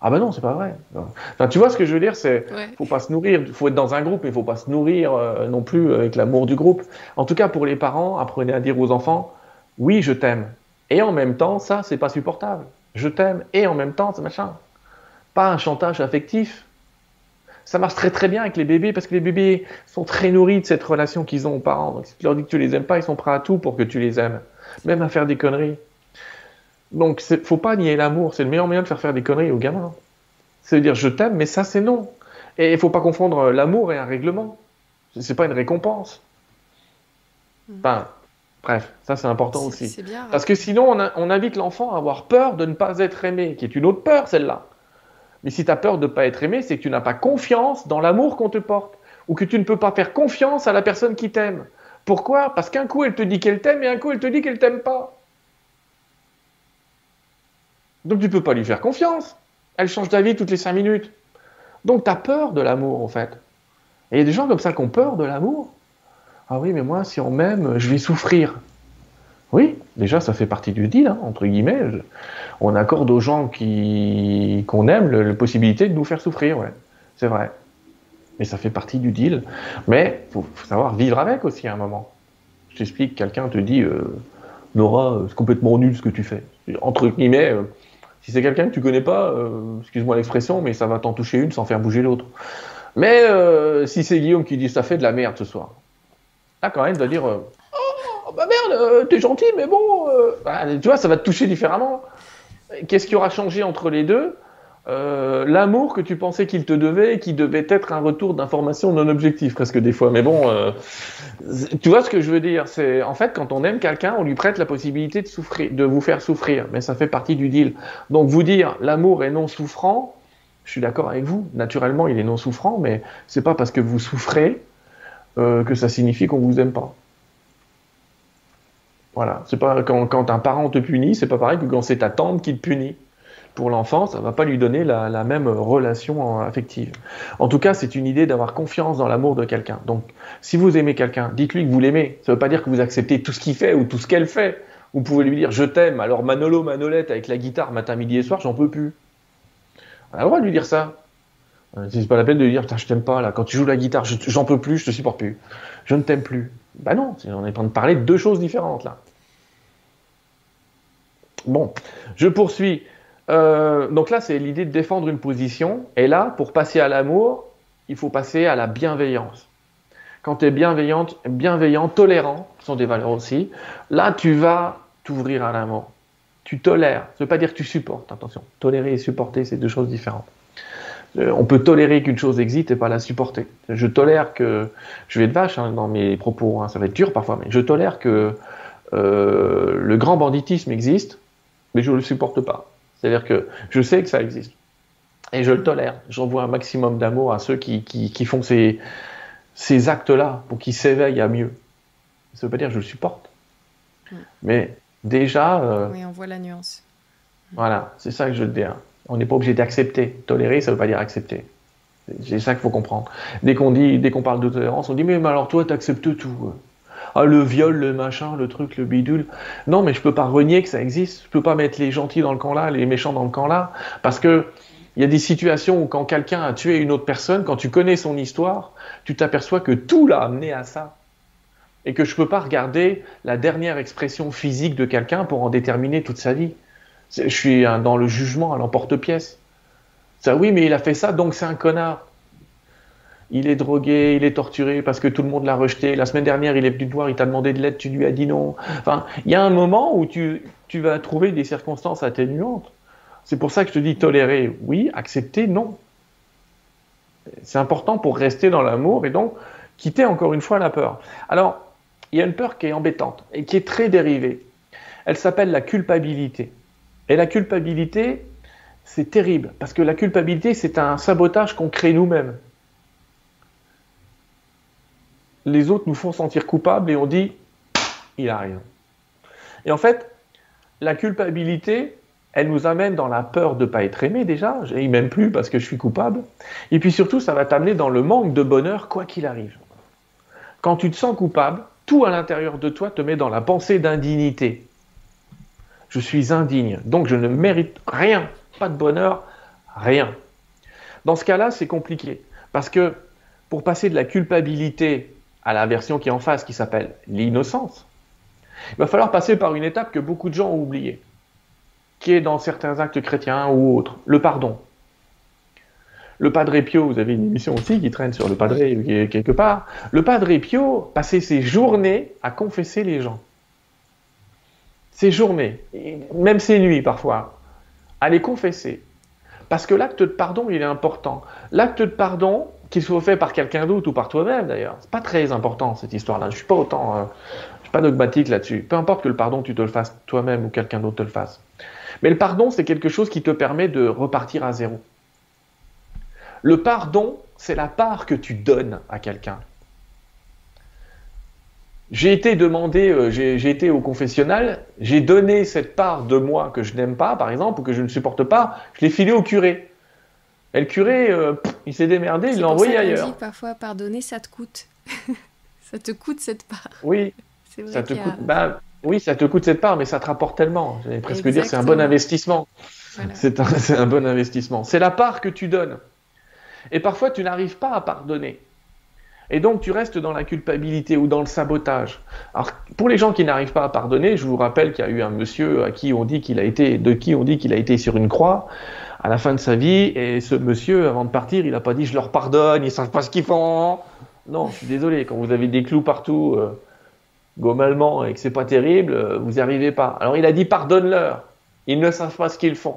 Ah ben non, c'est pas vrai. Enfin, tu vois ce que je veux dire, c'est faut pas se nourrir, faut être dans un groupe, mais faut pas se nourrir euh, non plus avec l'amour du groupe. En tout cas, pour les parents, apprenez à dire aux enfants, oui, je t'aime. Et en même temps, ça, c'est pas supportable. Je t'aime et en même temps, c'est machin. Pas un chantage affectif. Ça marche très très bien avec les bébés parce que les bébés sont très nourris de cette relation qu'ils ont aux parents. Donc si tu leur dis que tu les aimes pas, ils sont prêts à tout pour que tu les aimes, même à faire des conneries. Donc, faut pas nier l'amour. C'est le meilleur moyen de faire faire des conneries aux gamins. C'est dire je t'aime, mais ça, c'est non. Et il faut pas confondre l'amour et un règlement. C'est pas une récompense. Hmm. Enfin, bref, ça c'est important aussi. Bien, Parce que sinon, on, on invite l'enfant à avoir peur de ne pas être aimé, qui est une autre peur, celle-là. Mais si tu as peur de ne pas être aimé, c'est que tu n'as pas confiance dans l'amour qu'on te porte, ou que tu ne peux pas faire confiance à la personne qui t'aime. Pourquoi? Parce qu'un coup, elle te dit qu'elle t'aime, et un coup, elle te dit qu'elle t'aime pas. Donc tu peux pas lui faire confiance. Elle change d'avis toutes les cinq minutes. Donc tu as peur de l'amour en fait. Et il y a des gens comme ça qui ont peur de l'amour. Ah oui, mais moi, si on m'aime, je vais souffrir. Oui, déjà, ça fait partie du deal, hein, entre guillemets. On accorde aux gens qui qu'on aime la possibilité de nous faire souffrir, ouais. C'est vrai. Mais ça fait partie du deal. Mais il faut, savoir vivre avec aussi à un moment. Je t'explique, quelqu'un te dit euh, Nora, c'est complètement nul ce que tu fais. Entre guillemets, euh, si c'est quelqu'un que tu connais pas, euh, excuse-moi l'expression, mais ça va t'en toucher une sans faire bouger l'autre. Mais euh, si c'est Guillaume qui dit ça fait de la merde ce soir, là quand même, il va dire euh, Oh bah merde, t'es gentil, mais bon, bah, tu vois, ça va te toucher différemment. Qu'est-ce qui aura changé entre les deux? Euh, l'amour que tu pensais qu'il te devait qui devait être un retour d'information non objectif presque des fois. Mais bon, euh, tu vois ce que je veux dire C'est en fait quand on aime quelqu'un, on lui prête la possibilité de souffrir, de vous faire souffrir. Mais ça fait partie du deal. Donc vous dire l'amour est non souffrant, je suis d'accord avec vous. Naturellement, il est non souffrant, mais c'est pas parce que vous souffrez euh, que ça signifie qu'on vous aime pas. Voilà, c'est pas quand, quand un parent te punit, c'est pas pareil que quand c'est ta tante qui te punit pour l'enfant, ça ne va pas lui donner la, même relation affective. En tout cas, c'est une idée d'avoir confiance dans l'amour de quelqu'un. Donc, si vous aimez quelqu'un, dites-lui que vous l'aimez. Ça ne veut pas dire que vous acceptez tout ce qu'il fait ou tout ce qu'elle fait. Vous pouvez lui dire je t'aime, alors Manolo, Manolette avec la guitare matin, midi et soir, j'en peux plus. On a le droit de lui dire ça. Euh, c'est pas la peine de lui dire je t'aime pas là, quand tu joues la guitare, j'en peux plus, je te supporte plus. Je ne t'aime plus. Bah non, on est en train de parler de deux choses différentes là. Bon, je poursuis. Euh, donc là, c'est l'idée de défendre une position. Et là, pour passer à l'amour, il faut passer à la bienveillance. Quand tu es bienveillante, bienveillant, tolérant, ce sont des valeurs aussi, là, tu vas t'ouvrir à l'amour. Tu tolères. Ça ne veut pas dire que tu supportes, attention. Tolérer et supporter, c'est deux choses différentes. Euh, on peut tolérer qu'une chose existe et pas la supporter. Je tolère que, je vais être vache hein, dans mes propos, hein, ça va être dur parfois, mais je tolère que euh, le grand banditisme existe, mais je ne le supporte pas. C'est-à-dire que je sais que ça existe. Et je le tolère. J'envoie un maximum d'amour à ceux qui, qui, font ces, ces actes-là pour qu'ils s'éveillent à mieux. Ça ne veut pas dire que je le supporte. Mais déjà. Euh, oui, on voit la nuance. Voilà, c'est ça que je veux dire. On n'est pas obligé d'accepter. Tolérer, ça ne veut pas dire accepter. C'est ça qu'il faut comprendre. Dès qu'on dit, dès qu'on parle de tolérance, on dit mais, mais alors toi, tu acceptes tout ah, le viol, le machin, le truc, le bidule. Non, mais je peux pas renier que ça existe. Je peux pas mettre les gentils dans le camp là, les méchants dans le camp là, parce que il y a des situations où quand quelqu'un a tué une autre personne, quand tu connais son histoire, tu t'aperçois que tout l'a amené à ça. Et que je peux pas regarder la dernière expression physique de quelqu'un pour en déterminer toute sa vie. Je suis dans le jugement à l'emporte-pièce. Ça, oui, mais il a fait ça, donc c'est un connard il est drogué, il est torturé parce que tout le monde l'a rejeté. La semaine dernière, il est venu te voir, il t'a demandé de l'aide, tu lui as dit non. Enfin, il y a un moment où tu, tu vas trouver des circonstances atténuantes. C'est pour ça que je te dis tolérer, oui, accepter, non. C'est important pour rester dans l'amour et donc quitter encore une fois la peur. Alors, il y a une peur qui est embêtante et qui est très dérivée. Elle s'appelle la culpabilité. Et la culpabilité, c'est terrible parce que la culpabilité, c'est un sabotage qu'on crée nous-mêmes les autres nous font sentir coupables et on dit il a rien. Et en fait, la culpabilité, elle nous amène dans la peur de ne pas être aimé déjà, je m'aime plus parce que je suis coupable. Et puis surtout, ça va t'amener dans le manque de bonheur quoi qu'il arrive. Quand tu te sens coupable, tout à l'intérieur de toi te met dans la pensée d'indignité. Je suis indigne, donc je ne mérite rien, pas de bonheur, rien. Dans ce cas-là, c'est compliqué, parce que pour passer de la culpabilité à la version qui est en face, qui s'appelle l'innocence, il va falloir passer par une étape que beaucoup de gens ont oubliée, qui est dans certains actes chrétiens ou autres, le pardon. Le Padre Pio, vous avez une émission aussi qui traîne sur le Padre quelque part. Le Padre Pio passait ses journées à confesser les gens. Ses journées, même ses nuits parfois, à les confesser. Parce que l'acte de pardon, il est important. L'acte de pardon, qu'il soit fait par quelqu'un d'autre ou par toi-même d'ailleurs, c'est pas très important cette histoire-là. Je suis pas autant, euh, je suis pas dogmatique là-dessus. Peu importe que le pardon, tu te le fasses toi-même ou quelqu'un d'autre te le fasse. Mais le pardon, c'est quelque chose qui te permet de repartir à zéro. Le pardon, c'est la part que tu donnes à quelqu'un. J'ai été demandé, euh, j'ai été au confessionnal, j'ai donné cette part de moi que je n'aime pas, par exemple, ou que je ne supporte pas, je l'ai filé au curé. Et le curé, euh, il s'est démerdé, il l'a envoyé ailleurs. Dit parfois, pardonner, ça te coûte. <laughs> ça te coûte cette part. Oui, vrai ça te coûte. Bah, oui, ça te coûte cette part, mais ça te rapporte tellement. J'allais presque dire, c'est un bon investissement. <laughs> C'est un, un bon investissement. C'est la part que tu donnes. Et parfois, tu n'arrives pas à pardonner. Et donc tu restes dans la culpabilité ou dans le sabotage. Alors pour les gens qui n'arrivent pas à pardonner, je vous rappelle qu'il y a eu un monsieur à qui on dit qu'il a été, de qui on dit qu'il a été sur une croix à la fin de sa vie. Et ce monsieur, avant de partir, il n'a pas dit je leur pardonne, ils savent pas ce qu'ils font. Non, je suis désolé, quand vous avez des clous partout, euh, globalement, et que c'est pas terrible, euh, vous n'y arrivez pas. Alors il a dit pardonne-leur. Ils ne savent pas ce qu'ils font.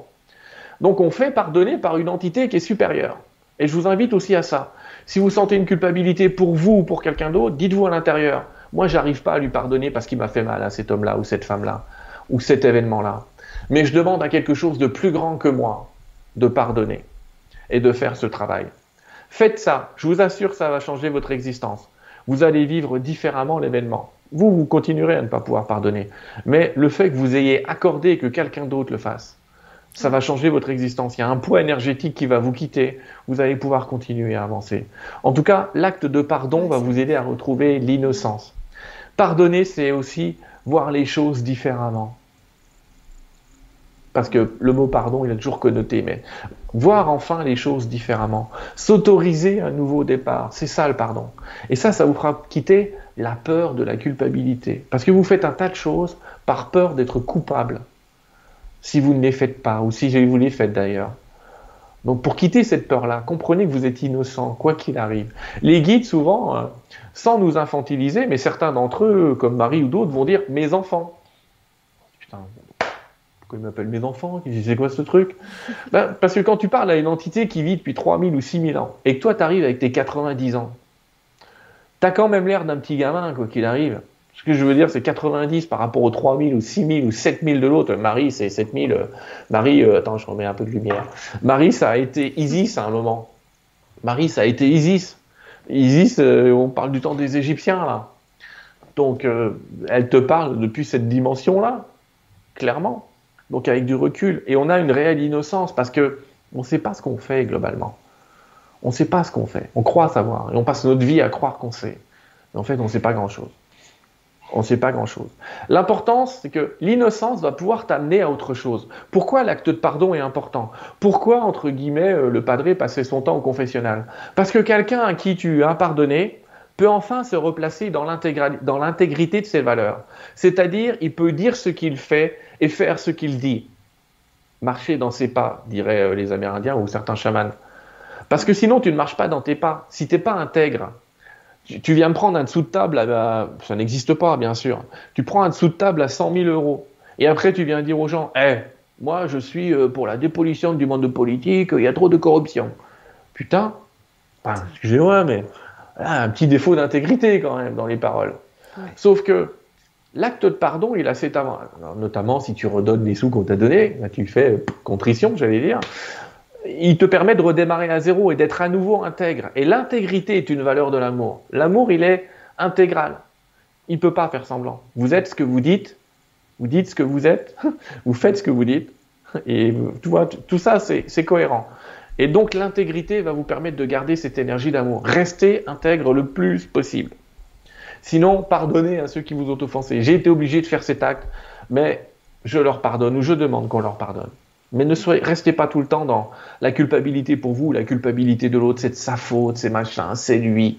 Donc on fait pardonner par une entité qui est supérieure. Et je vous invite aussi à ça. Si vous sentez une culpabilité pour vous ou pour quelqu'un d'autre, dites-vous à l'intérieur, moi j'arrive pas à lui pardonner parce qu'il m'a fait mal à cet homme-là ou cette femme-là ou cet événement-là. Mais je demande à quelque chose de plus grand que moi de pardonner et de faire ce travail. Faites ça, je vous assure ça va changer votre existence. Vous allez vivre différemment l'événement. Vous, vous continuerez à ne pas pouvoir pardonner. Mais le fait que vous ayez accordé que quelqu'un d'autre le fasse, ça va changer votre existence. Il y a un poids énergétique qui va vous quitter. Vous allez pouvoir continuer à avancer. En tout cas, l'acte de pardon va vous aider à retrouver l'innocence. Pardonner, c'est aussi voir les choses différemment. Parce que le mot pardon, il a toujours connoté, mais voir enfin les choses différemment. S'autoriser un nouveau départ, c'est ça le pardon. Et ça, ça vous fera quitter la peur de la culpabilité. Parce que vous faites un tas de choses par peur d'être coupable si vous ne les faites pas, ou si vous les faites d'ailleurs. Donc pour quitter cette peur-là, comprenez que vous êtes innocent, quoi qu'il arrive. Les guides, souvent, euh, sans nous infantiliser, mais certains d'entre eux, comme Marie ou d'autres, vont dire mes enfants. Putain, pourquoi ils m'appellent mes enfants? C'est quoi ce truc? Ben, Parce que quand tu parles à une entité qui vit depuis 3000 ou 6000 ans, et que toi tu arrives avec tes 90 ans, tu as quand même l'air d'un petit gamin, quoi qu'il arrive. Ce que je veux dire, c'est 90 par rapport aux 3000 ou 6000 ou 7000 de l'autre. Marie, c'est 7000. Euh, Marie, euh, attends, je remets un peu de lumière. Marie, ça a été Isis à un moment. Marie, ça a été Isis. Isis, euh, on parle du temps des Égyptiens, là. Donc, elle te parle depuis cette dimension-là, clairement. Donc, avec du recul. Et on a une réelle innocence parce que on ne sait pas ce qu'on fait globalement. On ne sait pas ce qu'on fait. On croit savoir. Et on passe notre vie à croire qu'on sait. En fait, on ne sait pas grand-chose. On ne sait pas grand-chose. L'importance, c'est que l'innocence va pouvoir t'amener à autre chose. Pourquoi l'acte de pardon est important? Pourquoi, entre guillemets, euh, le padré passait son temps au confessionnal? Parce que quelqu'un à qui tu as pardonné peut enfin se replacer dans l'intégrité de ses valeurs. C'est-à-dire, il peut dire ce qu'il fait et faire ce qu'il dit. Marcher dans ses pas, diraient euh, les Amérindiens ou certains chamans. Parce que sinon, tu ne marches pas dans tes pas. Si tu n'es pas intègre, tu viens me prendre un dessous de table, à, ça n'existe pas, bien sûr. Tu prends un dessous de table à 100 000 euros. Et après, tu viens dire aux gens, eh, moi, je suis euh, pour la dépollution du monde politique, il y a trop de corruption. Putain, excusez-moi, mais un petit défaut d'intégrité quand même dans les paroles. Sauf que l'acte de pardon, il a cet avant, notamment si tu redonnes les sous qu'on t'a donnés, tu fais contrition, j'allais dire il te permet de redémarrer à zéro et d'être à nouveau intègre. Et l'intégrité est une valeur de l'amour. L'amour, il est intégral. Il ne peut pas faire semblant. Vous êtes ce que vous dites, vous dites ce que vous êtes, <laughs> vous faites ce que vous dites, et tu vois, tout ça, c'est cohérent. Et donc l'intégrité va vous permettre de garder cette énergie d'amour. Restez intègre le plus possible. Sinon, pardonnez à ceux qui vous ont offensé. J'ai été obligé de faire cet acte, mais je leur pardonne ou je demande qu'on leur pardonne. Mais ne soyez, restez pas tout le temps dans la culpabilité pour vous, la culpabilité de l'autre, c'est de sa faute, c'est machin, c'est lui,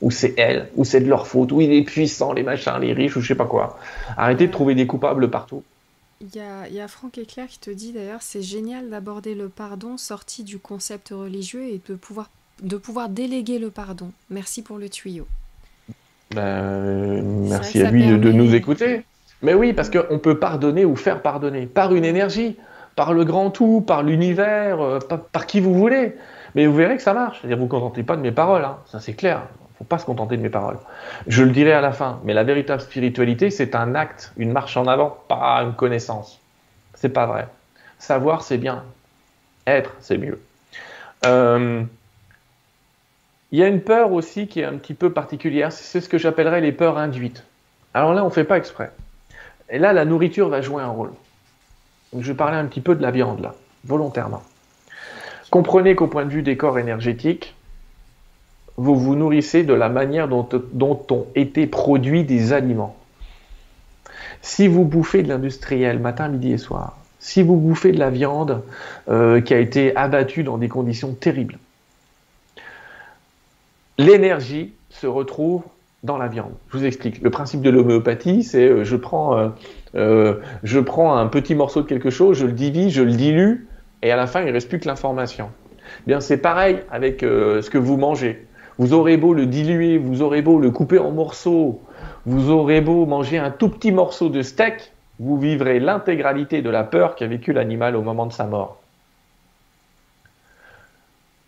ou c'est elle, ou c'est de leur faute, ou il est puissant, les machins, les riches, ou je sais pas quoi. Arrêtez de trouver des coupables partout. Il y a, y a Franck Éclair qui te dit d'ailleurs, c'est génial d'aborder le pardon sorti du concept religieux et de pouvoir, de pouvoir déléguer le pardon. Merci pour le tuyau. Ben, merci à lui de nous écouter. Mais oui, parce qu'on peut pardonner ou faire pardonner par une énergie par le grand tout, par l'univers, euh, par, qui vous voulez. Mais vous verrez que ça marche. C'est-à-dire, vous ne contentez pas de mes paroles, hein. ça c'est clair. Faut pas se contenter de mes paroles. Je le dirai à la fin, mais la véritable spiritualité, c'est un acte, une marche en avant, pas une connaissance. C'est pas vrai. Savoir, c'est bien. Être, c'est mieux. Euh, il y a une peur aussi qui est un petit peu particulière, c'est ce que j'appellerais les peurs induites. Alors là, on ne fait pas exprès. Et là, la nourriture va jouer un rôle je vais parler un petit peu de la viande là, volontairement. Comprenez qu'au point de vue des corps énergétiques, vous vous nourrissez de la manière dont, ont été produits des aliments. Si vous bouffez de l'industriel matin, midi et soir, si vous bouffez de la viande euh, qui a été abattue dans des conditions terribles, l'énergie se retrouve dans la viande. Je vous explique. Le principe de l'homéopathie, c'est euh, je prends euh, euh, un petit morceau de quelque chose, je le divise, je le dilue, et à la fin, il ne reste plus que l'information. Eh bien, c'est pareil avec ce que vous mangez. Vous aurez beau le diluer, vous aurez beau le couper en morceaux, vous aurez beau manger un tout petit morceau de steak, vous vivrez l'intégralité de la peur qu'a vécu l'animal au moment de sa mort.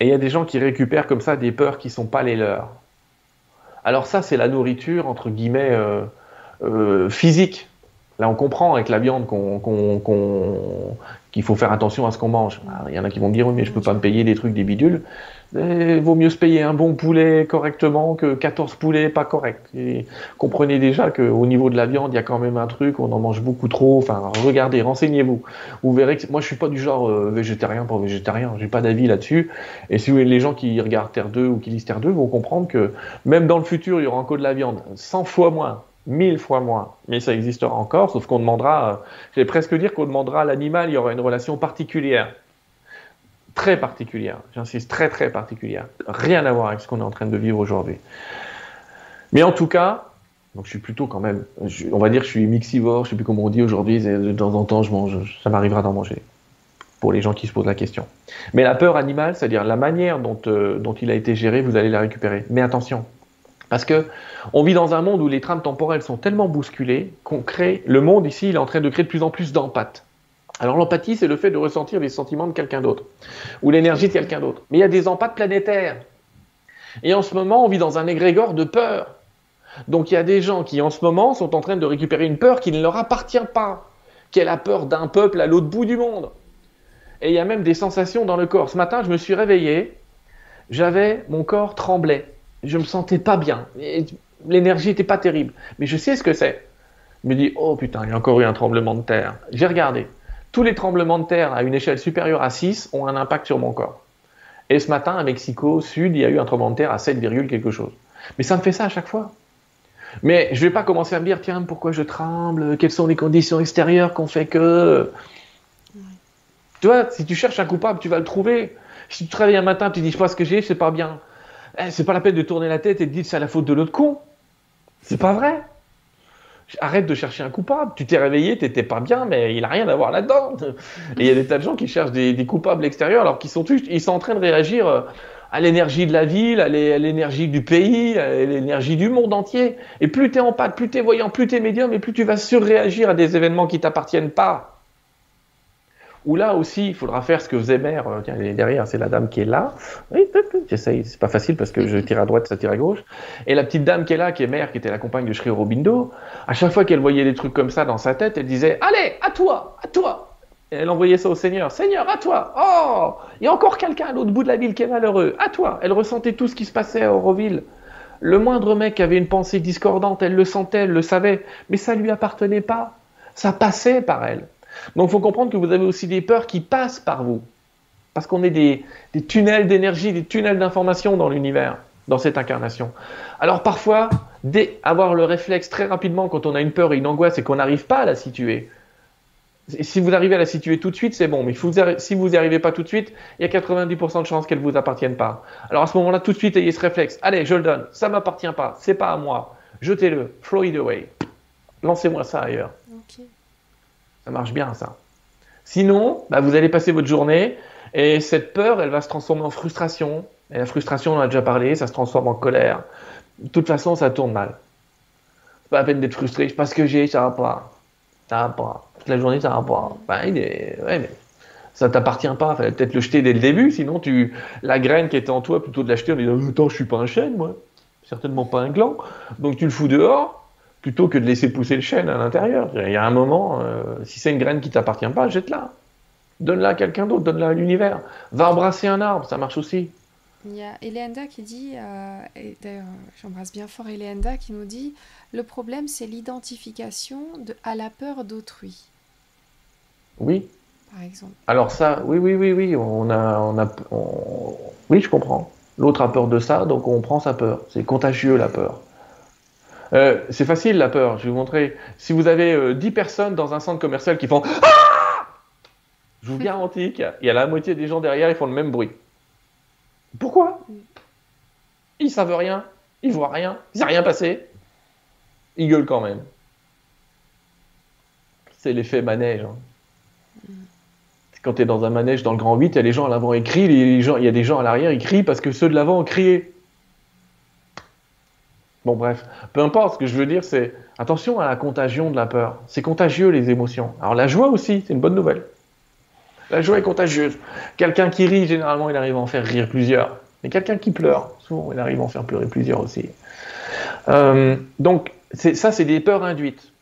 Et il y a des gens qui récupèrent comme ça des peurs qui sont pas les leurs. Alors ça, c'est la nourriture, entre guillemets, euh, euh, physique. Là, on comprend avec la viande qu'il faut faire attention à ce qu'on mange. Il y en a qui vont me dire, oui, mais je peux pas me payer des trucs, des bidules. Vaut mieux se payer un bon poulet correctement que 14 poulets pas corrects. Et comprenez déjà qu'au niveau de la viande, il y a quand même un truc, on en mange beaucoup trop. Enfin, regardez, renseignez-vous. Vous verrez que moi, je suis pas du genre euh, végétarien pour végétarien. J'ai pas d'avis là-dessus. Et si les gens qui regardent Terre 2 ou qui lisent Terre 2 vont comprendre que même dans le futur, il y aura encore de la viande. 100 fois moins. 1000 fois moins, mais ça existera encore, sauf qu'on demandera, euh, je vais presque dire qu'on demandera à l'animal, il y aura une relation particulière très particulière, j'insiste, très très particulière, rien à voir avec ce qu'on est en train de vivre aujourd'hui. Mais en tout cas, donc je suis plutôt quand même, on va dire que je suis mixivore, je sais plus comment on dit aujourd'hui, de temps en temps je mange, ça m'arrivera d'en manger, pour les gens qui se posent la question. Mais la peur animale, c'est-à-dire la manière dont, euh, dont il a été géré, vous allez la récupérer. Mais attention, parce que on vit dans un monde où les trames temporelles sont tellement bousculées qu'on crée, le monde ici, il est en train de créer de plus en plus d'empathie. Alors l'empathie, c'est le fait de ressentir les sentiments de quelqu'un d'autre, ou l'énergie de quelqu'un d'autre. Mais il y a des empathes planétaires. Et en ce moment, on vit dans un égrégore de peur. Donc il y a des gens qui, en ce moment, sont en train de récupérer une peur qui ne leur appartient pas, qui est la peur d'un peuple à l'autre bout du monde. Et il y a même des sensations dans le corps. Ce matin, je me suis réveillé, j'avais, mon corps tremblait, je me sentais pas bien, l'énergie n'était pas terrible. Mais je sais ce que c'est. Je me dis, oh putain, il y a encore eu un tremblement de terre. J'ai regardé tous les tremblements de terre à une échelle supérieure à 6 ont un impact sur mon corps. Et ce matin, à Mexico Sud, il y a eu un tremblement de terre à 7, quelque chose. Mais ça me fait ça à chaque fois. Mais je ne vais pas commencer à me dire, tiens, pourquoi je tremble? Quelles sont les conditions extérieures qu'on fait que... Tu vois, si tu cherches un coupable, tu vas le trouver. Si tu travailles un matin, tu dis, je sais pas ce que j'ai, c'est pas bien. Eh, c'est pas la peine de tourner la tête et de dire, c'est la faute de l'autre con. C'est pas vrai. Arrête de chercher un coupable. Tu t'es réveillé, t'étais pas bien, mais il a rien à voir là-dedans. Et il y a des tas de gens qui cherchent des, coupables extérieurs alors qu'ils sont ils sont en train de réagir euh, à l'énergie de la ville, à l'énergie du pays, à l'énergie du monde entier. Et plus tu es en pâte, plus tu es voyant, plus tu es médium, et plus tu vas surréagir à des événements qui t'appartiennent pas. Ou là aussi, il faudra faire ce que faisait Mère. Euh, tiens, derrière, c'est la dame qui est là. J'essaye, c'est pas facile parce que je tire à droite, ça tire à gauche. Et la petite dame qui est là, qui est Mère, qui était la compagne de Sri Aurobindo, à chaque fois qu'elle voyait des trucs comme ça dans sa tête, elle disait Allez, à toi, à toi et elle envoyait ça au Seigneur. Seigneur, à toi. Oh, il y a encore quelqu'un à l'autre bout de la ville qui est malheureux. À toi. Elle ressentait tout ce qui se passait à Auroville. Le moindre mec avait une pensée discordante, elle le sentait, elle le savait, mais ça lui appartenait pas. Ça passait par elle. Donc il faut comprendre que vous avez aussi des peurs qui passent par vous. Parce qu'on est des, tunnels d'énergie, des tunnels d'information dans l'univers, dans cette incarnation. Alors parfois, avoir le réflexe très rapidement quand on a une peur et une angoisse et qu'on n'arrive pas à la situer, si vous arrivez à la situer tout de suite, c'est bon. Mais si vous n'y arrivez pas tout de suite, il y a 90% de chances qu'elle ne vous appartienne pas. Alors à ce moment-là, tout de suite, ayez ce réflexe. Allez, je le donne. Ça m'appartient pas. C'est pas à moi. Jetez-le. Flow it away. Lancez-moi ça ailleurs. Ça marche bien, ça. Sinon, bah, vous allez passer votre journée et cette peur, elle va se transformer en frustration. Et la frustration, on a déjà parlé, ça se transforme en colère. De toute façon, ça tourne mal. Pas la peine d'être frustré. Je sais pas ce que j'ai, ça va pas. Ça va pas. Toute la journée, ça va pas. Ben, il ça t'appartient pas. Fallait peut-être le jeter dès le début. Sinon, tu la graine qui était en toi, plutôt de l'acheter en disant Attends, je suis pas un chêne, moi. Certainement pas un gland. Donc tu le fous dehors plutôt que de laisser pousser le chêne à l'intérieur. Il y a un moment, euh, si c'est une graine qui t'appartient pas, jette-la. Donne-la à quelqu'un d'autre, donne-la à l'univers. Va embrasser un arbre, ça marche aussi. Il y a Eleanda qui dit, euh, et d'ailleurs j'embrasse bien fort Eleanda qui nous dit, le problème c'est l'identification à la peur d'autrui. Oui. Par exemple. Alors ça, oui, oui, oui, oui, on a, on a, oui, je comprends. L'autre a peur de ça, donc on prend sa peur. C'est contagieux la peur. Euh, c'est facile la peur, je vais vous montrer. Si vous avez 10 euh, personnes dans un centre commercial qui font Ah Je vous garantis qu'il y, a la moitié des gens derrière, ils font le même bruit. Pourquoi? Ils savent rien, ils voient rien, il s'est rien passé. Ils gueulent quand même. C'est l'effet manège. Hein. Quand tu es dans un manège dans le grand 8, il y a les gens à l'avant qui crient, il y a des gens à l'arrière, ils crient parce que ceux de l'avant ont crié. Bon, bref, peu importe, ce que je veux dire, c'est attention à la contagion de la peur. C'est contagieux, les émotions. Alors, la joie aussi, c'est une bonne nouvelle. La joie est contagieuse. Quelqu'un qui rit, généralement, il arrive à en faire rire plusieurs. Mais quelqu'un qui pleure, souvent, il arrive à en faire pleurer plusieurs aussi. Euh, donc, ça, c'est des peurs induites.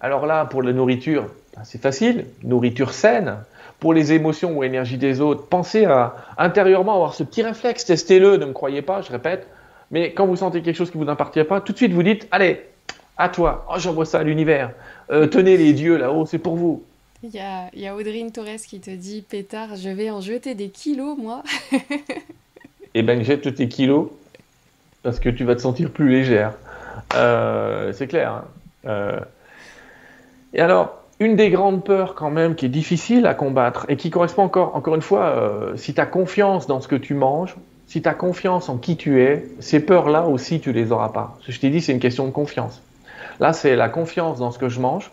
Alors là, pour la nourriture, ben, c'est facile, nourriture saine. Pour les émotions ou énergie des autres, pensez à intérieurement avoir ce petit réflexe, testez-le, ne me croyez pas, je répète. Mais quand vous sentez quelque chose qui vous appartient pas, tout de suite vous dites, allez, à toi, oh, j'envoie ça à l'univers. Euh, tenez les dieux là-haut, c'est pour vous. Il y a, y a Audrine Torres qui te dit, pétard, je vais en jeter des kilos, moi. <laughs> eh ben, jette tes kilos, parce que tu vas te sentir plus légère. Euh, c'est clair. Hein. Euh, et alors, une des grandes peurs quand même qui est difficile à combattre et qui correspond encore, encore une fois, euh, si tu as confiance dans ce que tu manges, si tu as confiance en qui tu es, ces peurs-là aussi, tu les auras pas. Que je t'ai dit, c'est une question de confiance. Là, c'est la confiance dans ce que je mange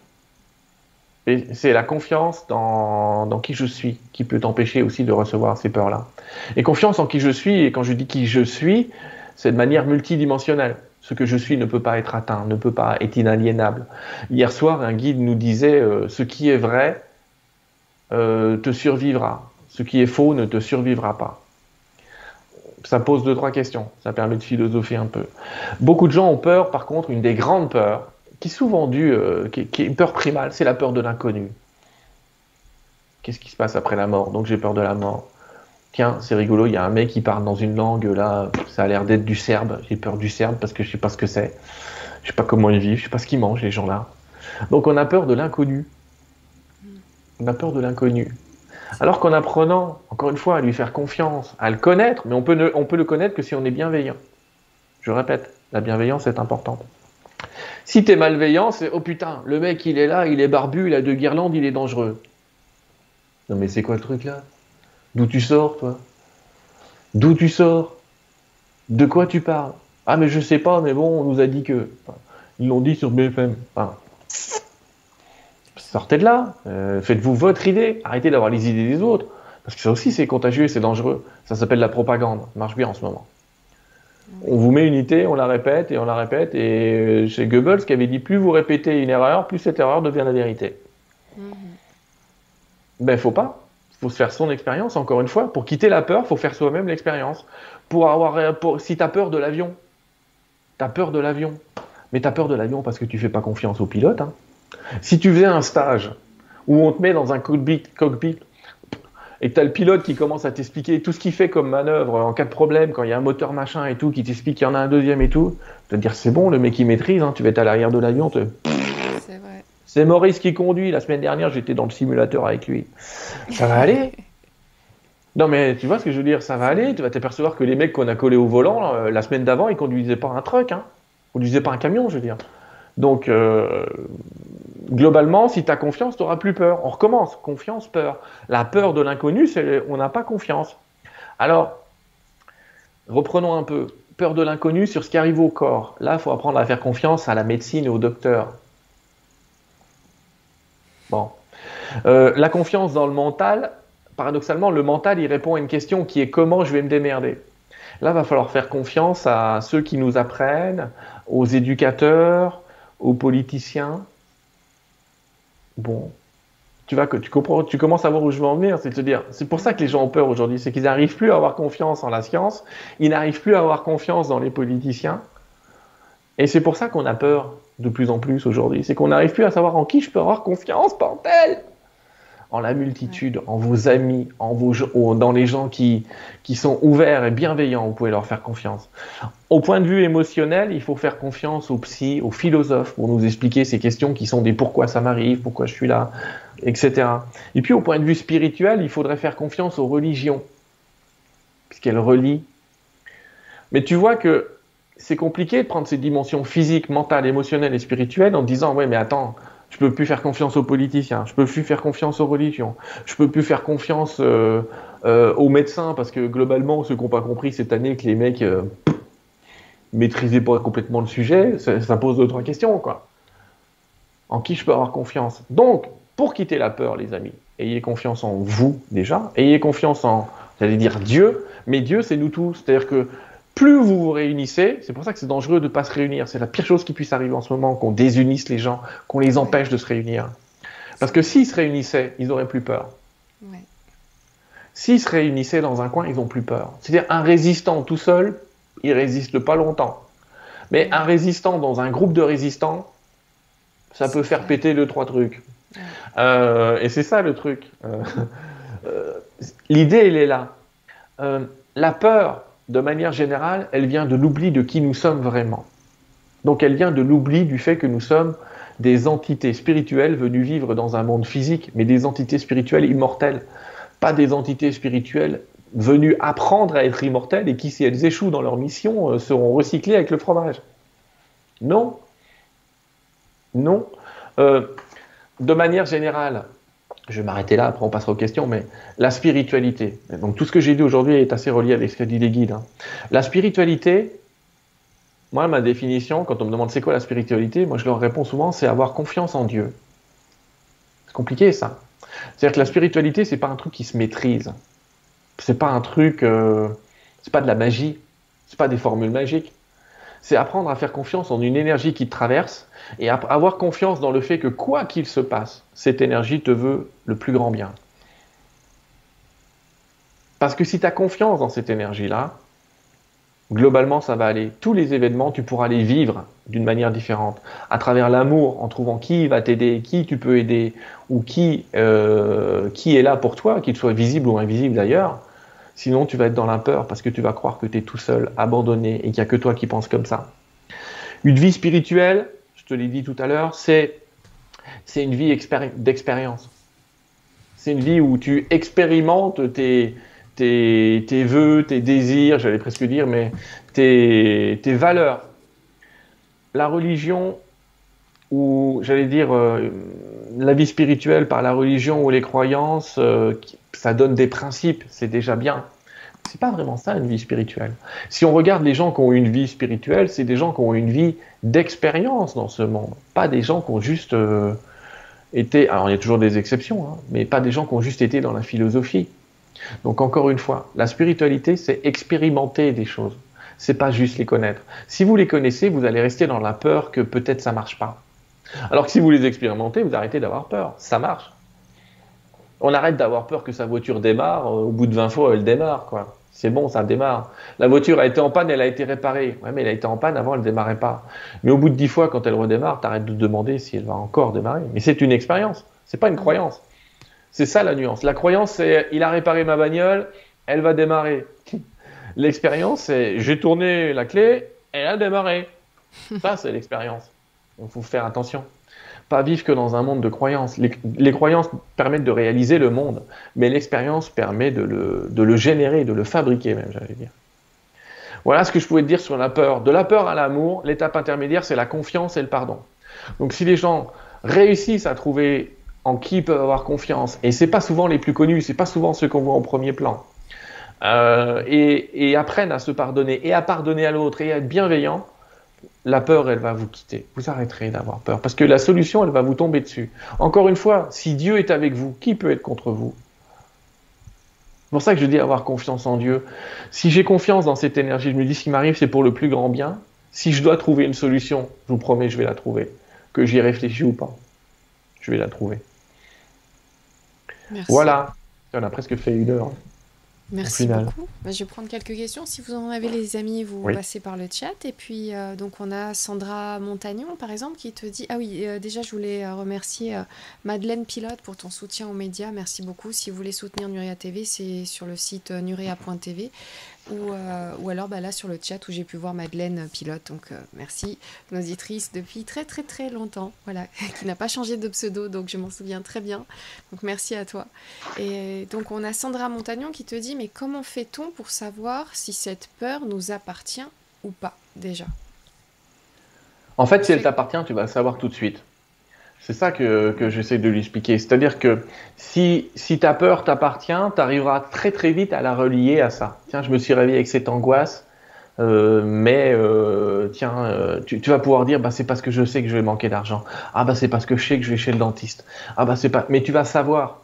et c'est la confiance dans, dans, qui je suis qui peut t'empêcher aussi de recevoir ces peurs-là. Et confiance en qui je suis, et quand je dis qui je suis, c'est de manière multidimensionnelle. Ce que je suis ne peut pas être atteint, ne peut pas être inaliénable. Hier soir, un guide nous disait euh, ce qui est vrai euh, te survivra, ce qui est faux ne te survivra pas. Ça pose deux trois questions, ça permet de philosopher un peu. Beaucoup de gens ont peur, par contre, une des grandes peurs, qui est souvent due, euh, qui, est une peur primale, c'est la peur de l'inconnu. Qu'est-ce qui se passe après la mort? Donc j'ai peur de la mort tiens, c'est rigolo, il y a un mec qui parle dans une langue, là, ça a l'air d'être du serbe, j'ai peur du serbe parce que je sais pas ce que c'est, je sais pas comment ils vivent, je sais pas ce qu'ils mangent, les gens-là. Donc on a peur de l'inconnu. On a peur de l'inconnu. Alors qu'en apprenant, encore une fois, à lui faire confiance, à le connaître, mais on peut, on peut le connaître que si on est bienveillant. Je répète, la bienveillance est importante. Si tu malveillant, c'est oh putain, le mec il est là, il est barbu, il a deux guirlandes, il est dangereux. Non mais c'est quoi le truc là? D'où tu sors, toi? D'où tu sors? De quoi tu parles? Ah, mais je sais pas, mais bon, on nous a dit que. ils l'ont dit sur BFM. Sortez de là, euh, faites-vous votre idée, arrêtez d'avoir les idées des autres. Parce que ça aussi, c'est contagieux c'est dangereux. Ça s'appelle la propagande. Ça marche bien en ce moment. On vous met une idée, on la répète et on la répète. Et chez Goebbels qui avait dit plus vous répétez une erreur, plus cette erreur devient la vérité. Mm -hmm. Ben, faut pas faut se faire son expérience, encore une fois. Pour quitter la peur, faut faire soi-même l'expérience. Pour avoir, pour, si tu as peur de l'avion, tu as peur de l'avion. Mais tu as peur de l'avion parce que tu fais pas confiance au pilote. Hein. Si tu faisais un stage où on te met dans un cockpit, cockpit et que tu as le pilote qui commence à t'expliquer tout ce qu'il fait comme manœuvre en cas de problème, quand il y a un moteur machin et tout, qui t'explique qu'il y en a un deuxième et tout, tu vas te dire c'est bon, le mec il maîtrise, hein, tu vas être à l'arrière de l'avion, te... C'est Maurice qui conduit. La semaine dernière, j'étais dans le simulateur avec lui. Ça va aller <laughs> Non, mais tu vois ce que je veux dire Ça va aller. Tu vas t'apercevoir que les mecs qu'on a collés au volant, euh, la semaine d'avant, ils conduisaient pas un truck. Hein. Ils conduisaient pas un camion, je veux dire. Donc, euh, globalement, si tu as confiance, tu n'auras plus peur. On recommence. Confiance, peur. La peur de l'inconnu, c'est on n'a pas confiance. Alors, reprenons un peu. Peur de l'inconnu sur ce qui arrive au corps. Là, il faut apprendre à faire confiance à la médecine et au docteur. Bon. Euh, la confiance dans le mental, paradoxalement, le mental, il répond à une question qui est comment je vais me démerder. Là, il va falloir faire confiance à ceux qui nous apprennent, aux éducateurs, aux politiciens. Bon, tu vois que tu comprends, tu commences à voir où je veux en venir, c'est te dire, c'est pour ça que les gens ont peur aujourd'hui, c'est qu'ils n'arrivent plus à avoir confiance en la science, ils n'arrivent plus à avoir confiance dans les politiciens, et c'est pour ça qu'on a peur de plus en plus aujourd'hui. C'est qu'on n'arrive plus à savoir en qui je peux avoir confiance, bordel En la multitude, en vos amis, en vos, dans les gens qui, qui sont ouverts et bienveillants, vous pouvez leur faire confiance. Au point de vue émotionnel, il faut faire confiance aux psy, aux philosophes pour nous expliquer ces questions qui sont des pourquoi ça m'arrive, pourquoi je suis là, etc. Et puis au point de vue spirituel, il faudrait faire confiance aux religions, puisqu'elles relient. Mais tu vois que c'est compliqué de prendre ces dimensions physiques, mentales, émotionnelles et spirituelles en disant ouais mais attends, je peux plus faire confiance aux politiciens, je peux plus faire confiance aux religions, je peux plus faire confiance euh, euh, aux médecins parce que globalement ceux qui n'ont pas compris cette année que les mecs euh, maîtrisaient pas complètement le sujet, ça, ça pose deux trois questions quoi. En qui je peux avoir confiance? Donc pour quitter la peur les amis, ayez confiance en vous déjà, ayez confiance en j'allais dire Dieu, mais Dieu c'est nous tous, c'est-à-dire que plus vous vous réunissez, c'est pour ça que c'est dangereux de ne pas se réunir. C'est la pire chose qui puisse arriver en ce moment, qu'on désunisse les gens, qu'on les empêche de se réunir. Parce que s'ils se réunissaient, ils n'auraient plus peur. S'ils se réunissaient dans un coin, ils n'ont plus peur. C'est-à-dire un résistant tout seul, il résiste pas longtemps. Mais un résistant dans un groupe de résistants, ça peut faire péter deux, trois trucs. Euh, et c'est ça le truc. Euh, euh, l'idée, elle est là. la peur, de manière générale, elle vient de l'oubli de qui nous sommes vraiment. Donc elle vient de l'oubli du fait que nous sommes des entités spirituelles venues vivre dans un monde physique, mais des entités spirituelles immortelles, pas des entités spirituelles venues apprendre à être immortelles et qui, si elles échouent dans leur mission, euh, seront recyclées avec le fromage. Non. Non. Euh, de manière générale, je vais m'arrêter là, après on passera aux questions, mais la spiritualité. Donc tout ce que j'ai dit aujourd'hui est assez relié avec ce qu'a dit les guides. La spiritualité, moi, ma définition, quand on me demande c'est quoi la spiritualité, moi je leur réponds souvent, c'est avoir confiance en Dieu. C'est compliqué ça. C'est-à-dire que la spiritualité, c'est pas un truc qui se maîtrise. C'est pas un truc, euh, c'est pas de la magie, c'est pas des formules magiques. C'est apprendre à faire confiance en une énergie qui te traverse et avoir confiance dans le fait que quoi qu'il se passe, cette énergie te veut le plus grand bien. Parce que si tu as confiance dans cette énergie-là, globalement, ça va aller. Tous les événements, tu pourras les vivre d'une manière différente, à travers l'amour, en trouvant qui va t'aider, qui tu peux aider, ou qui, euh, qui est là pour toi, qu'il soit visible ou invisible d'ailleurs. Sinon, tu vas être dans la peur parce que tu vas croire que tu es tout seul, abandonné, et qu'il n'y a que toi qui penses comme ça. Une vie spirituelle, je te l'ai dit tout à l'heure, c'est une vie d'expérience. C'est une vie où tu expérimentes tes, tes, tes vœux, tes désirs, j'allais presque dire, mais tes, tes valeurs. La religion, ou j'allais dire euh, la vie spirituelle par la religion ou les croyances, euh, ça donne des principes, c'est déjà bien. C'est pas vraiment ça une vie spirituelle. Si on regarde les gens qui ont une vie spirituelle, c'est des gens qui ont une vie d'expérience dans ce monde, pas des gens qui ont juste euh, été. Alors il y a toujours des exceptions, hein, mais pas des gens qui ont juste été dans la philosophie. Donc encore une fois, la spiritualité, c'est expérimenter des choses. C'est pas juste les connaître. Si vous les connaissez, vous allez rester dans la peur que peut-être ça marche pas. Alors que si vous les expérimentez, vous arrêtez d'avoir peur. Ça marche. On arrête d'avoir peur que sa voiture démarre. Au bout de 20 fois, elle démarre, quoi. C'est bon, ça démarre. La voiture a été en panne, elle a été réparée. Ouais, mais elle a été en panne avant, elle ne démarrait pas. Mais au bout de 10 fois, quand elle redémarre, t'arrêtes de demander si elle va encore démarrer. Mais c'est une expérience. C'est pas une croyance. C'est ça la nuance. La croyance, c'est il a réparé ma bagnole, elle va démarrer. <laughs> L'expérience, c'est j'ai tourné la clé, elle a démarré. Ça, c'est l'expérience. Il faut faire attention. Pas vivre que dans un monde de croyances. Les, croyances permettent de réaliser le monde, mais l'expérience permet de le, de le générer, de le fabriquer même, j'allais dire. Voilà ce que je pouvais te dire sur la peur. De la peur à l'amour, l'étape intermédiaire, c'est la confiance et le pardon. Donc si les gens réussissent à trouver en qui ils peuvent avoir confiance, et c'est pas souvent les plus connus, c'est pas souvent ceux qu'on voit en premier plan, euh, et, et, apprennent à se pardonner et à pardonner à l'autre et à être bienveillant, la peur, elle va vous quitter. Vous arrêterez d'avoir peur parce que la solution, elle va vous tomber dessus. Encore une fois, si Dieu est avec vous, qui peut être contre vous? C'est pour ça que je dis avoir confiance en Dieu. Si j'ai confiance dans cette énergie, je me dis ce qui m'arrive, c'est pour le plus grand bien. Si je dois trouver une solution, je vous promets, je vais la trouver. Que j'y réfléchis ou pas, je vais la trouver. Merci. Voilà, on a presque fait une heure. Merci beaucoup. Bah, je vais prendre quelques questions. Si vous en avez, les amis, vous passez par le chat. Et puis, euh, donc, on a Sandra Montagnon, par exemple, qui te dit Ah oui, euh, déjà, je voulais euh, remercier Madeleine Pilote pour ton soutien aux médias. Merci beaucoup. Si vous voulez soutenir Nuria TV, c'est sur le site nuria.tv ou, euh, ou alors bah, là sur le chat où j'ai pu voir Madeleine euh, pilote. Donc euh, merci, auditrices depuis très très très longtemps, voilà, <laughs> qui n'a pas changé de pseudo, donc je m'en souviens très bien. Donc merci à toi. Et donc on a Sandra Montagnon qui te dit mais comment fait-on pour savoir si cette peur nous appartient ou pas déjà? En fait, si elle t'appartient, tu vas le savoir tout de suite. C'est ça que, j'essaie de lui expliquer. C'est-à-dire que si, ta peur t'appartient, tu arriveras très très vite à la relier à ça. Tiens, je me suis réveillé avec cette angoisse, euh, mais euh, tiens, euh, tu, vas pouvoir dire, bah, c'est parce que je sais que je vais manquer d'argent. Ah bah c'est parce que je sais que je vais chez le dentiste. Ah bah c'est pas. Mais tu vas savoir.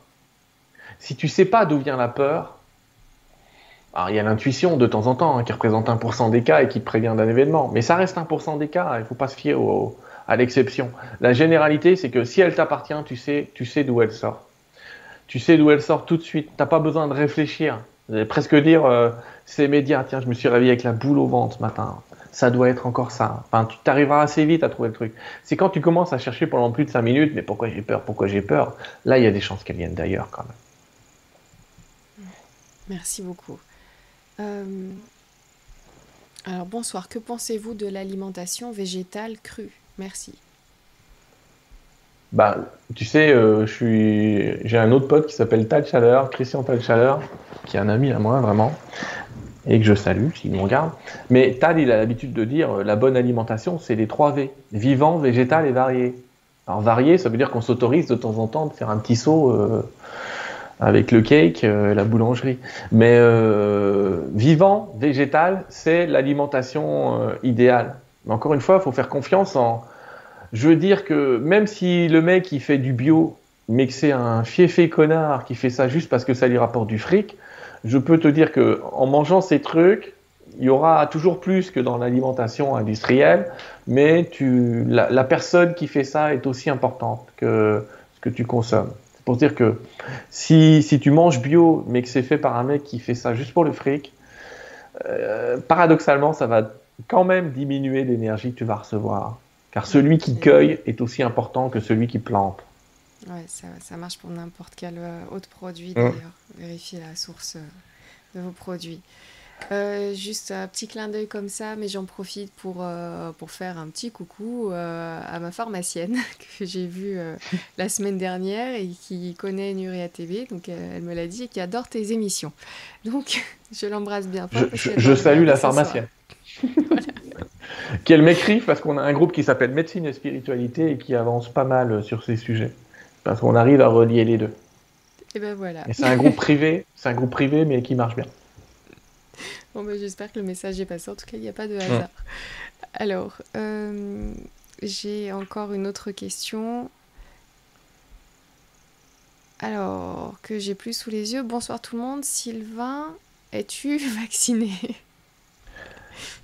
Si tu sais pas d'où vient la peur, il y a l'intuition de temps en temps hein, qui représente 1% des cas et qui te prévient d'un événement, mais ça reste 1% des cas. Il faut pas se fier au, à l'exception. La généralité, c'est que si elle t'appartient, tu sais, tu sais d'où elle sort. tu sais d'où elle sort tout de suite. T'as pas besoin de réfléchir. Presque dire, euh, c'est médias. Tiens, je me suis réveillé avec la boule au ventre ce matin. Ça doit être encore ça. Tu t'arriveras assez vite à trouver le truc. C'est quand tu commences à chercher pendant plus de 5 minutes, mais pourquoi j'ai peur, pourquoi j'ai peur? Là, il y a des chances qu'elles viennent d'ailleurs quand même. Merci beaucoup. Euh, alors bonsoir, que pensez-vous de l'alimentation végétale crue? Merci. Bah, tu sais, euh, j'ai un autre pote qui s'appelle Tal Chaleur, Christian Tal Chaleur, qui est un ami à moi vraiment, et que je salue s'il me regarde. Mais Tal, il a l'habitude de dire euh, la bonne alimentation, c'est les trois V vivant, végétal et varié. Alors varié, ça veut dire qu'on s'autorise de temps en temps de faire un petit saut euh, avec le cake, euh, la boulangerie. Mais vivant, végétal, c'est l'alimentation idéale. Mais encore une fois, il faut faire confiance en. Je veux dire que même si le mec il fait du bio, mais que c'est un fiefé connard qui fait ça juste parce que ça lui rapporte du fric, je peux te dire que en mangeant ces trucs, il y aura toujours plus que dans l'alimentation industrielle, mais la, personne qui fait ça est aussi importante que ce que tu consommes pour dire que si, si, tu manges bio, mais que c'est fait par un mec qui fait ça juste pour le fric, euh, paradoxalement, ça va quand même diminuer l'énergie que tu vas recevoir. Car celui qui cueille est aussi important que celui qui plante. Ouais, ça, ça marche pour n'importe quel euh, autre produit mmh. d'ailleurs. Vérifiez la source euh, de vos produits. Euh, juste un petit clin d'œil comme ça, mais j'en profite pour, euh, pour faire un petit coucou euh, à ma pharmacienne <laughs> que j'ai vue euh, la semaine dernière et qui connaît Nuria TV, donc elle me l'a dit, et qui adore tes émissions. Donc <laughs> je l'embrasse bien fort. Je, je, je salue la pharmacienne. Voilà. Qu'elle m'écrive parce qu'on a un groupe qui s'appelle Médecine et Spiritualité et qui avance pas mal sur ces sujets. Parce qu'on arrive à relier les deux. Et ben voilà. Et c'est un groupe privé, c'est un groupe privé mais qui marche bien. Bon, bah, j'espère que le message est passé. En tout cas, il n'y a pas de hasard. Mmh. Alors, euh, j'ai encore une autre question. Alors, que j'ai plus sous les yeux. Bonsoir tout le monde. Sylvain, es-tu <laughs> vacciné?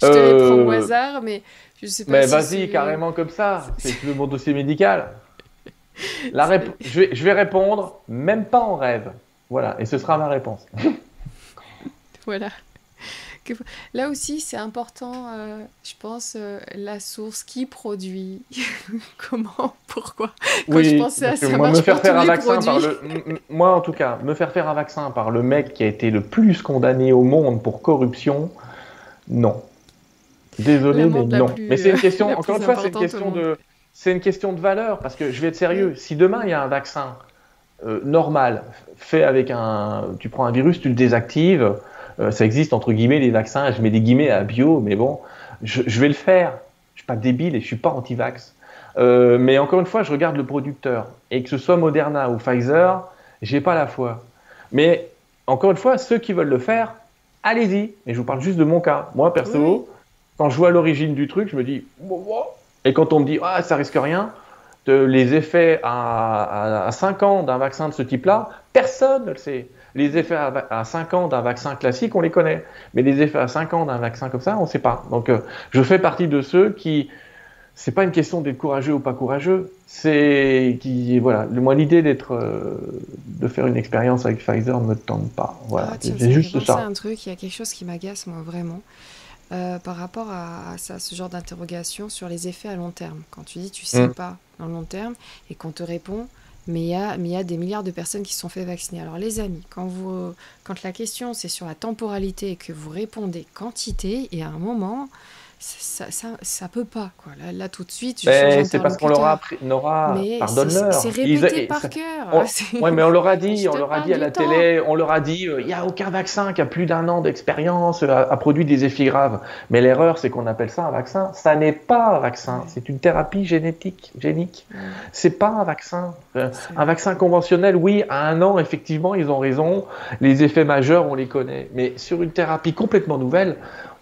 Je te euh... les prends au hasard, mais je sais pas mais si vas-y, carrément comme ça. <laughs> C'est mon dossier médical. La rép... je, vais, je vais répondre, même pas en rêve. Voilà, et ce sera ma réponse. <laughs> voilà. Là aussi, c'est important, euh, je pense, euh, la source qui produit, <laughs> comment, pourquoi? Quand oui, je pensais à ça, moi, me faire faire un vaccin par le, moi, en tout cas, me faire faire un vaccin par le mec qui a été le plus condamné au monde pour corruption, non. Désolé, mais non. Plus, mais c'est une question, encore une fois, c'est une question de, c'est une question de valeur, parce que je vais être sérieux. Si demain il y a un vaccin euh, normal, fait avec un, tu prends un virus, tu le désactives euh, ça existe entre guillemets les vaccins. Je mets des guillemets à bio, mais bon, je, je vais le faire. Je suis pas débile et je suis pas anti-vax. Euh, mais encore une fois, je regarde le producteur et que ce soit Moderna ou Pfizer, j'ai pas la foi. Mais encore une fois, ceux qui veulent le faire, allez-y. Et je vous parle juste de mon cas. Moi, perso, oui. quand je vois l'origine du truc, je me dis, et quand on me dit, ah, ça risque rien, de, les effets à, à, à 5 ans d'un vaccin de ce type-là, personne ne le sait. Les effets à, à 5 ans d'un vaccin classique, on les connaît. Mais les effets à 5 ans d'un vaccin comme ça, on ne sait pas. Donc, euh, je fais partie de ceux qui. C'est pas une question d'être courageux ou pas courageux. C'est qui voilà. Moi, l'idée d'être, euh, de faire une expérience avec Pfizer ne me tente pas. Voilà. Ah, c'est juste ça. un truc. Il y a quelque chose qui m'agace moi vraiment. Euh, par rapport à, à, ça, ce genre d'interrogation sur les effets à long terme. Quand tu dis tu sais mmh. pas dans le long terme et qu'on te répond mais il y a, mais il y a des milliards de personnes qui se sont fait vacciner. Alors les amis, quand, vous, quand la question c'est sur la temporalité et que vous répondez quantité, et à un moment, ça, ça, ça, peut pas quoi. Là, là tout de suite, c'est parce qu'on leur a appris, pardonne-leur. C'est répété Ils, par cœur. <laughs> ouais, mais on leur a dit, on leur a dit à la temps. télé, on leur a dit, il euh, n'y a aucun vaccin qui a plus d'un an d'expérience a, a, produit des effets graves. Mais l'erreur, c'est qu'on appelle ça un vaccin. Ça n'est pas un vaccin. C'est une thérapie génétique, génique. C'est pas un vaccin. Euh, un vaccin conventionnel, oui, à un an, effectivement, ils ont raison. Les effets majeurs, on les connaît. Mais sur une thérapie complètement nouvelle,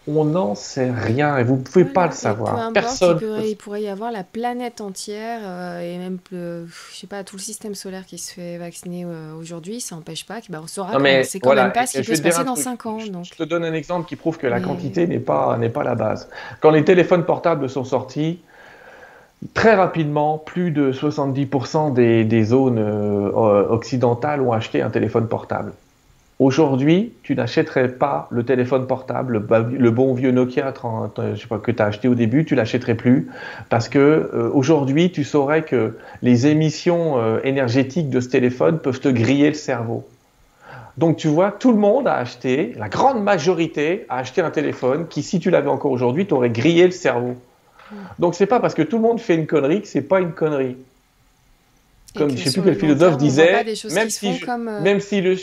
on n'en sait rien et vous ne pouvez voilà, pas le savoir. Personne. Il pourrait, il pourrait, y avoir la planète entière euh, et même le, je sais pas tout le système solaire qui se fait vacciner euh, aujourd'hui, ça n'empêche pas que bah, on saura que c'est quand voilà, même pas ce qui peut se passer dans 5 ans. Donc. Je te donne un exemple qui prouve que la mais... quantité n'est pas n'est pas la base. Quand les téléphones portables sont sortis, très rapidement, plus de 70% des, des zones euh, occidentales ont acheté un téléphone portable. Aujourd'hui, tu n'achèterais pas le téléphone portable, le bon vieux Nokia je sais pas, que tu as acheté au début, tu l'achèterais plus parce que euh, aujourd'hui, tu saurais que les émissions euh, énergétiques de ce téléphone peuvent te griller le cerveau. Donc tu vois, tout le monde a acheté, la grande majorité a acheté un téléphone qui, si tu l'avais encore aujourd'hui, t'aurait grillé le cerveau. Donc c'est pas parce que tout le monde fait une connerie que c'est pas une connerie. Comme je sais plus quel philosophe disait, même si, euh, même si le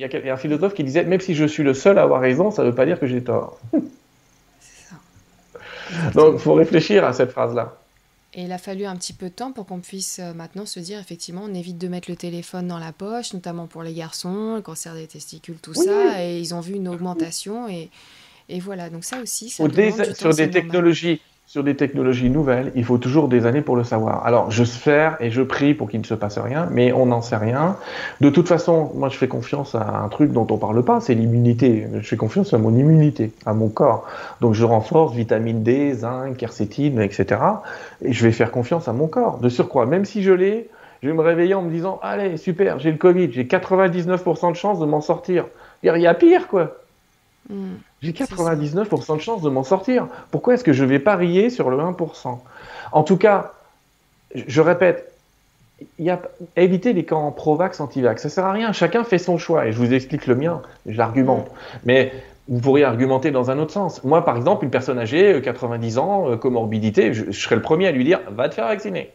il y a un philosophe qui disait même si je suis le seul à avoir raison, ça ne veut pas dire que j'ai tort. C'est ça. <laughs> Donc, il faut réfléchir à cette phrase-là. Et il a fallu un petit peu de temps pour qu'on puisse euh, maintenant se dire, effectivement, on évite de mettre le téléphone dans la poche, notamment pour les garçons, le cancer des testicules, tout ça. Et ils ont vu une augmentation. Et, et voilà, donc ça aussi, ça Sur des technologies sur des technologies nouvelles, il faut toujours des années pour le savoir. Alors, je faire et je prie pour qu'il ne se passe rien, mais on n'en sait rien. De toute façon, moi, je fais confiance à un truc dont on parle pas, c'est l'immunité. Je fais confiance à mon immunité, à mon corps. Donc, je renforce vitamine D, zinc, quercétine, etc. Et je vais faire confiance à mon corps. De surcroît, même si je l'ai, je vais me réveiller en me disant, allez, super, j'ai le Covid, j'ai 99% de chance de m'en sortir. Il y a pire, quoi. Hmm. J'ai 99% de chance de m'en sortir. Pourquoi est-ce que je vais parier sur le 1% En tout cas, je répète, il y a, éviter les camps pro-vax, anti-vax. Ça sert à rien. Chacun fait son choix. Et je vous explique le mien. Je l'argumente. Mais vous pourriez argumenter dans un autre sens. Moi, par exemple, une personne âgée, 90 euh, ans, euh, comorbidité, je, serais le premier à lui dire va te faire vacciner.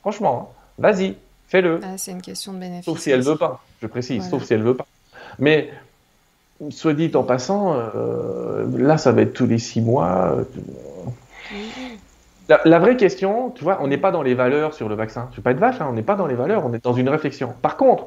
Franchement, hein. vas-y, fais-le. Ah, c'est une question de bénéfice. Sauf si elle veut pas, je précise, sauf si elle veut pas. Mais soit dit en passant, euh, là, ça va être tous les six mois. La, vraie question, tu vois, on n'est pas dans les valeurs sur le vaccin. Je ne pas être vache, hein, on n'est pas dans les valeurs, on est dans une réflexion. Par contre,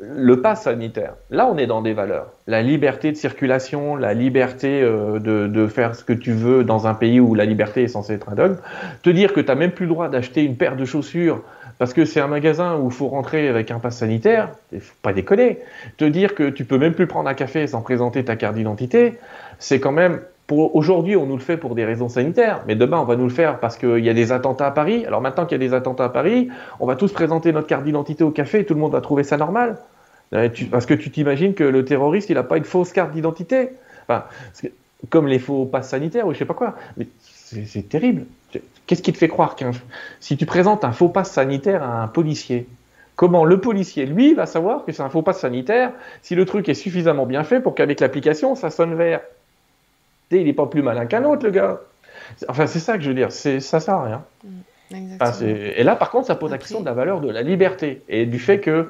le pass sanitaire, là, on est dans des valeurs. La liberté de circulation, la liberté euh, de, de, faire ce que tu veux dans un pays où la liberté est censée être un dogme. Te dire que tu n'as même plus le droit d'acheter une paire de chaussures parce que c'est un magasin où il faut rentrer avec un pass sanitaire, il faut pas déconner. Te dire que tu peux même plus prendre un café sans présenter ta carte d'identité, c'est quand même pour aujourd'hui, on nous le fait pour des raisons sanitaires, mais demain, on va nous le faire parce qu'il y a des attentats à Paris. Alors maintenant qu'il y a des attentats à Paris, on va tous présenter notre carte d'identité au café et tout le monde va trouver ça normal. Euh, parce que tu t'imagines que le terroriste, il n'a pas une fausse carte d'identité. Comme les faux passes sanitaires ou je sais pas quoi. Mais c'est terrible. Qu'est-ce qui te fait croire qu'un si tu présentes un faux passe sanitaire à un policier, comment le policier, lui, va savoir que c'est un faux passe sanitaire si le truc est suffisamment bien fait pour qu'avec l'application, ça sonne vert? Il n'est pas plus malin qu'un autre, le gars. Enfin, c'est ça que je veux dire. Ça sert à rien. Mm, et là, par contre, ça pose la question de la valeur de la liberté et du fait que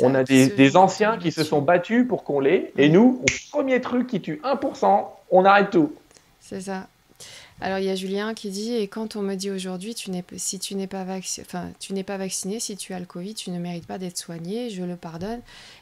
on a des, anciens qui se sont battus pour qu'on l'ait, et nous, au premier truc qui tue 1%, on arrête tout. C'est ça. Alors il y a Julien qui dit et quand on me dit aujourd'hui tu n'es si tu n'es pas vacciné enfin tu n'es pas vacciné si tu as le Covid tu ne mérites pas d'être soigné je le pardonne.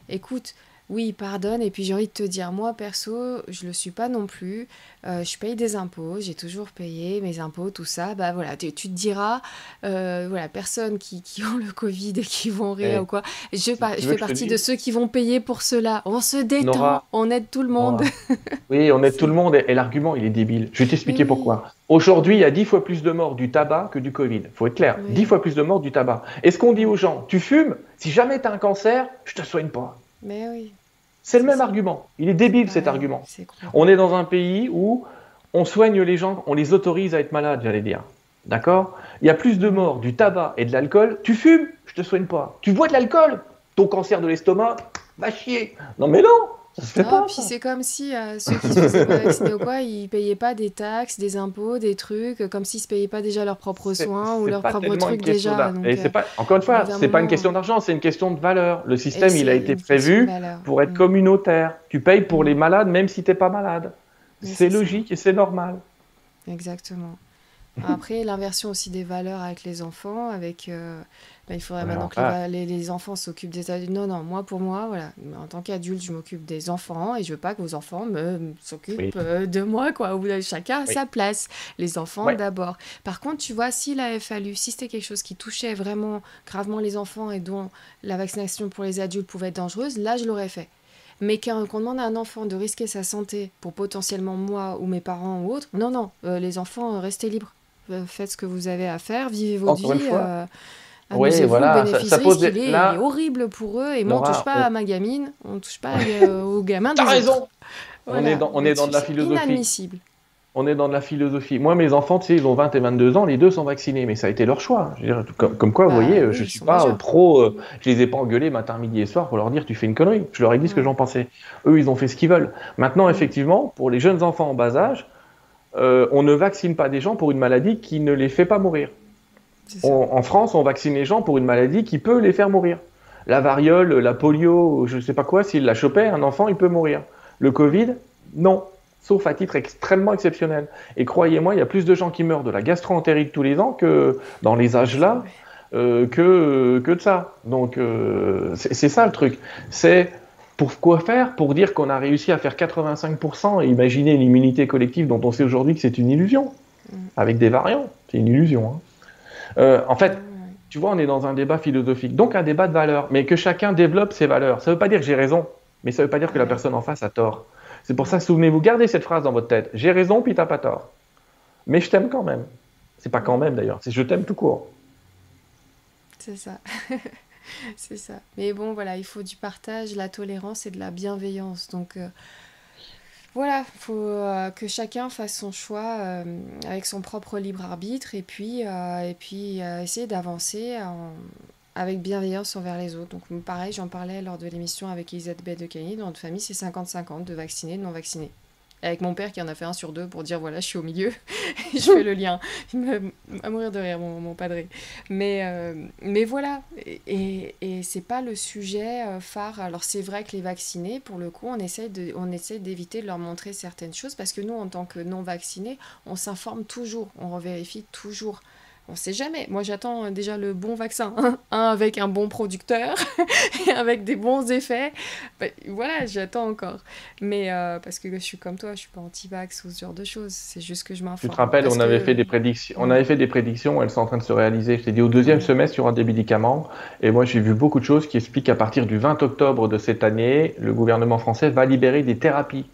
Écoute oui, pardonne. Et puis j'ai envie de te dire, moi perso, je le suis pas non plus. Euh, je paye des impôts, j'ai toujours payé mes impôts, tout ça. Bah voilà, tu, te diras, euh, voilà, personnes qui, ont le Covid et qui vont rire eh, ou quoi. Je, je fais partie de ceux qui vont payer pour cela. On se détend, on aide tout le monde. <laughs> oui, on aide tout le monde. Et, l'argument, il est débile. Je vais t'expliquer pourquoi. Aujourd'hui, il y a dix fois plus de morts du tabac que du Covid. faut être clair. Dix fois plus de morts du tabac. Est-ce qu'on dit aux gens, tu fumes Si jamais tu as un cancer, je te soigne pas. Mais oui. C'est le même argument. Il est débile cet argument. on est dans un pays où on soigne les gens, on les autorise à être malades, j'allais dire. D'accord? Il y a plus de morts du tabac et de l'alcool. Tu fumes? Je te soigne pas. Tu bois de l'alcool? Ton cancer de l'estomac? Va chier. Non mais non non, puis c'est comme si euh, ceux qui se faisaient pas vacciner ou quoi, ils payaient pas des taxes, des impôts, des trucs, comme s'ils se payaient pas déjà leurs propres soins ou leurs propres trucs déjà. et c'est pas, encore une fois, c'est pas une question d'argent, c'est une question de valeur. Le système, il a été prévu pour être mm. communautaire. Tu payes pour les malades, même si t'es pas malade. C'est logique et c'est normal. Exactement. Après, l'inversion aussi des valeurs avec les enfants, avec euh, bah, il faudrait maintenant que les, enfants s'occupent des adultes. Non, non, moi pour moi, voilà, en tant qu'adulte, je m'occupe des enfants et je veux pas que vos enfants me s'occupent euh, de moi, quoi. Où chacun a sa place. Les enfants d'abord. Par contre, tu vois, s'il avait fallu, si c'était quelque chose qui touchait vraiment gravement les enfants et dont la vaccination pour les adultes pouvait être dangereuse, là, je l'aurais fait. Mais qu'on demande à un enfant de risquer sa santé pour potentiellement moi ou mes parents ou autres, non, non, euh, les enfants, restez libres. faites ce que vous avez à faire, vivez votre vie. Oui, voilà, ça, pose des... il, est, horrible pour eux et moi on touche pas à ma gamine, on touche pas au gamin. T'as raison. On est dans, on est dans de la philosophie. Inadmissible on est dans de la philosophie. Moi, mes enfants, tu sais, ils ont 20 et 22 ans, les deux sont vaccinés, mais ça a été leur choix. comme, quoi, vous bah voyez, je ne suis pas pro, euh, je les ai pas engueulés matin, midi et soir pour leur dire tu fais une connerie. Je leur ai dit ce que j'en pensais. Eux, ils ont fait ce qu'ils veulent. Maintenant, effectivement, pour les jeunes enfants en bas âge, euh, on ne vaccine pas des gens pour une maladie qui ne les fait pas mourir. En France, on vaccine les gens pour une maladie qui peut les faire mourir. La variole, la polio, je ne sais pas quoi, s'il la chopait, un enfant, il peut mourir. Le Covid, non sauf à titre extrêmement exceptionnel. Et croyez-moi, il y a plus de gens qui meurent de la gastroentérite tous les ans que dans les âges-là euh, que, que de ça. Donc euh, c'est ça le truc. C'est pour quoi faire? Pour dire qu'on a réussi à faire 85% et imaginer l'immunité collective dont on sait aujourd'hui que c'est une illusion, mm. avec des variants. C'est une illusion. Hein. Euh, en fait, tu vois, on est dans un débat philosophique, donc un débat de valeurs, mais que chacun développe ses valeurs. Ça ne veut pas dire que j'ai raison, mais ça ne veut pas dire que la personne en face a tort. C'est pour ça, souvenez-vous, gardez cette phrase dans votre tête. J'ai raison, puis t'as pas tort. Mais je t'aime quand même. C'est pas quand même d'ailleurs, c'est je t'aime tout court. C'est ça. <laughs> c'est ça. Mais bon, voilà, il faut du partage, la tolérance et de la bienveillance. Donc euh, voilà, il faut euh, que chacun fasse son choix euh, avec son propre libre arbitre et puis, et puis essayer d'avancer avec bienveillance envers les autres. Donc pareil, j'en parlais lors de l'émission avec Elisabeth de Cagny, dans notre famille c'est 50-50 de vaccinés, de non vaccinés. Avec mon père qui en a fait un sur deux pour dire voilà, je suis au milieu, <laughs> je fais le lien. Il me à mourir de rire, mon, mon padré. Mais, euh, mais voilà, et, et c'est pas le sujet euh, phare. Alors c'est vrai que les vaccinés, pour le coup, on essaie, de, on essaie d'éviter de leur montrer certaines choses parce que nous, en tant que non vaccinés, on s'informe toujours, on revérifie toujours on sait jamais. Moi, j'attends déjà le bon vaccin. un avec un bon producteur <laughs> et avec des bons effets. Bah, voilà, j'attends encore. Mais euh, parce que je suis comme toi, je suis pas anti-vax ou ce genre de choses. C'est juste que je m'informe. Tu te rappelles, on avait fait des prédictions. On avait fait des prédictions. Elles sont en train de se réaliser. Je t'ai dit au deuxième semestre, il y aura des médicaments. Et moi, j'ai vu beaucoup de choses qui expliquent qu'à partir du 20 octobre de cette année, le gouvernement français va libérer des thérapies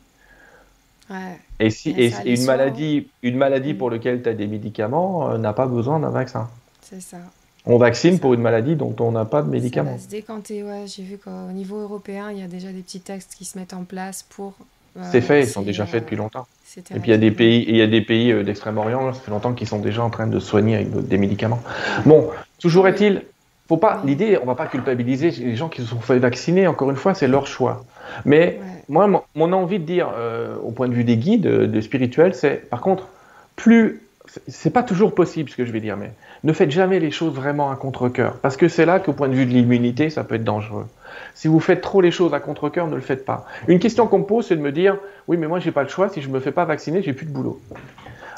et, si, et, une, maladie, une maladie pour laquelle tu as des médicaments euh, n'a pas besoin d'un vaccin. C'est ça. On vaccine pour une maladie dont on n'a pas de médicaments. Ça va se décanter, ouais. J'ai vu qu'au niveau européen, il y a déjà des petits textes qui se mettent en place pour. Euh, c'est fait, ils sont déjà faits depuis longtemps. Et puis il y a des pays, il y a des pays euh, d'Extrême-Orient, ça fait longtemps qu'ils sont déjà en train de soigner avec des médicaments. Bon, toujours est-il, faut pas, l'idée, on va pas culpabiliser les gens qui se sont fait vacciner. Encore une fois, c'est leur choix. Mais moi, mon, envie de dire, euh, au point de vue des guides euh, de spirituels, c'est par contre, plus. C'est pas toujours possible ce que je vais dire, mais ne faites jamais les choses vraiment à contre-coeur. Parce que c'est là qu'au point de vue de l'immunité, ça peut être dangereux. Si vous faites trop les choses à contre-coeur, ne le faites pas. Une question qu'on me pose, c'est de me dire Oui, mais moi, j'ai pas le choix. Si je me fais pas vacciner, j'ai plus de boulot.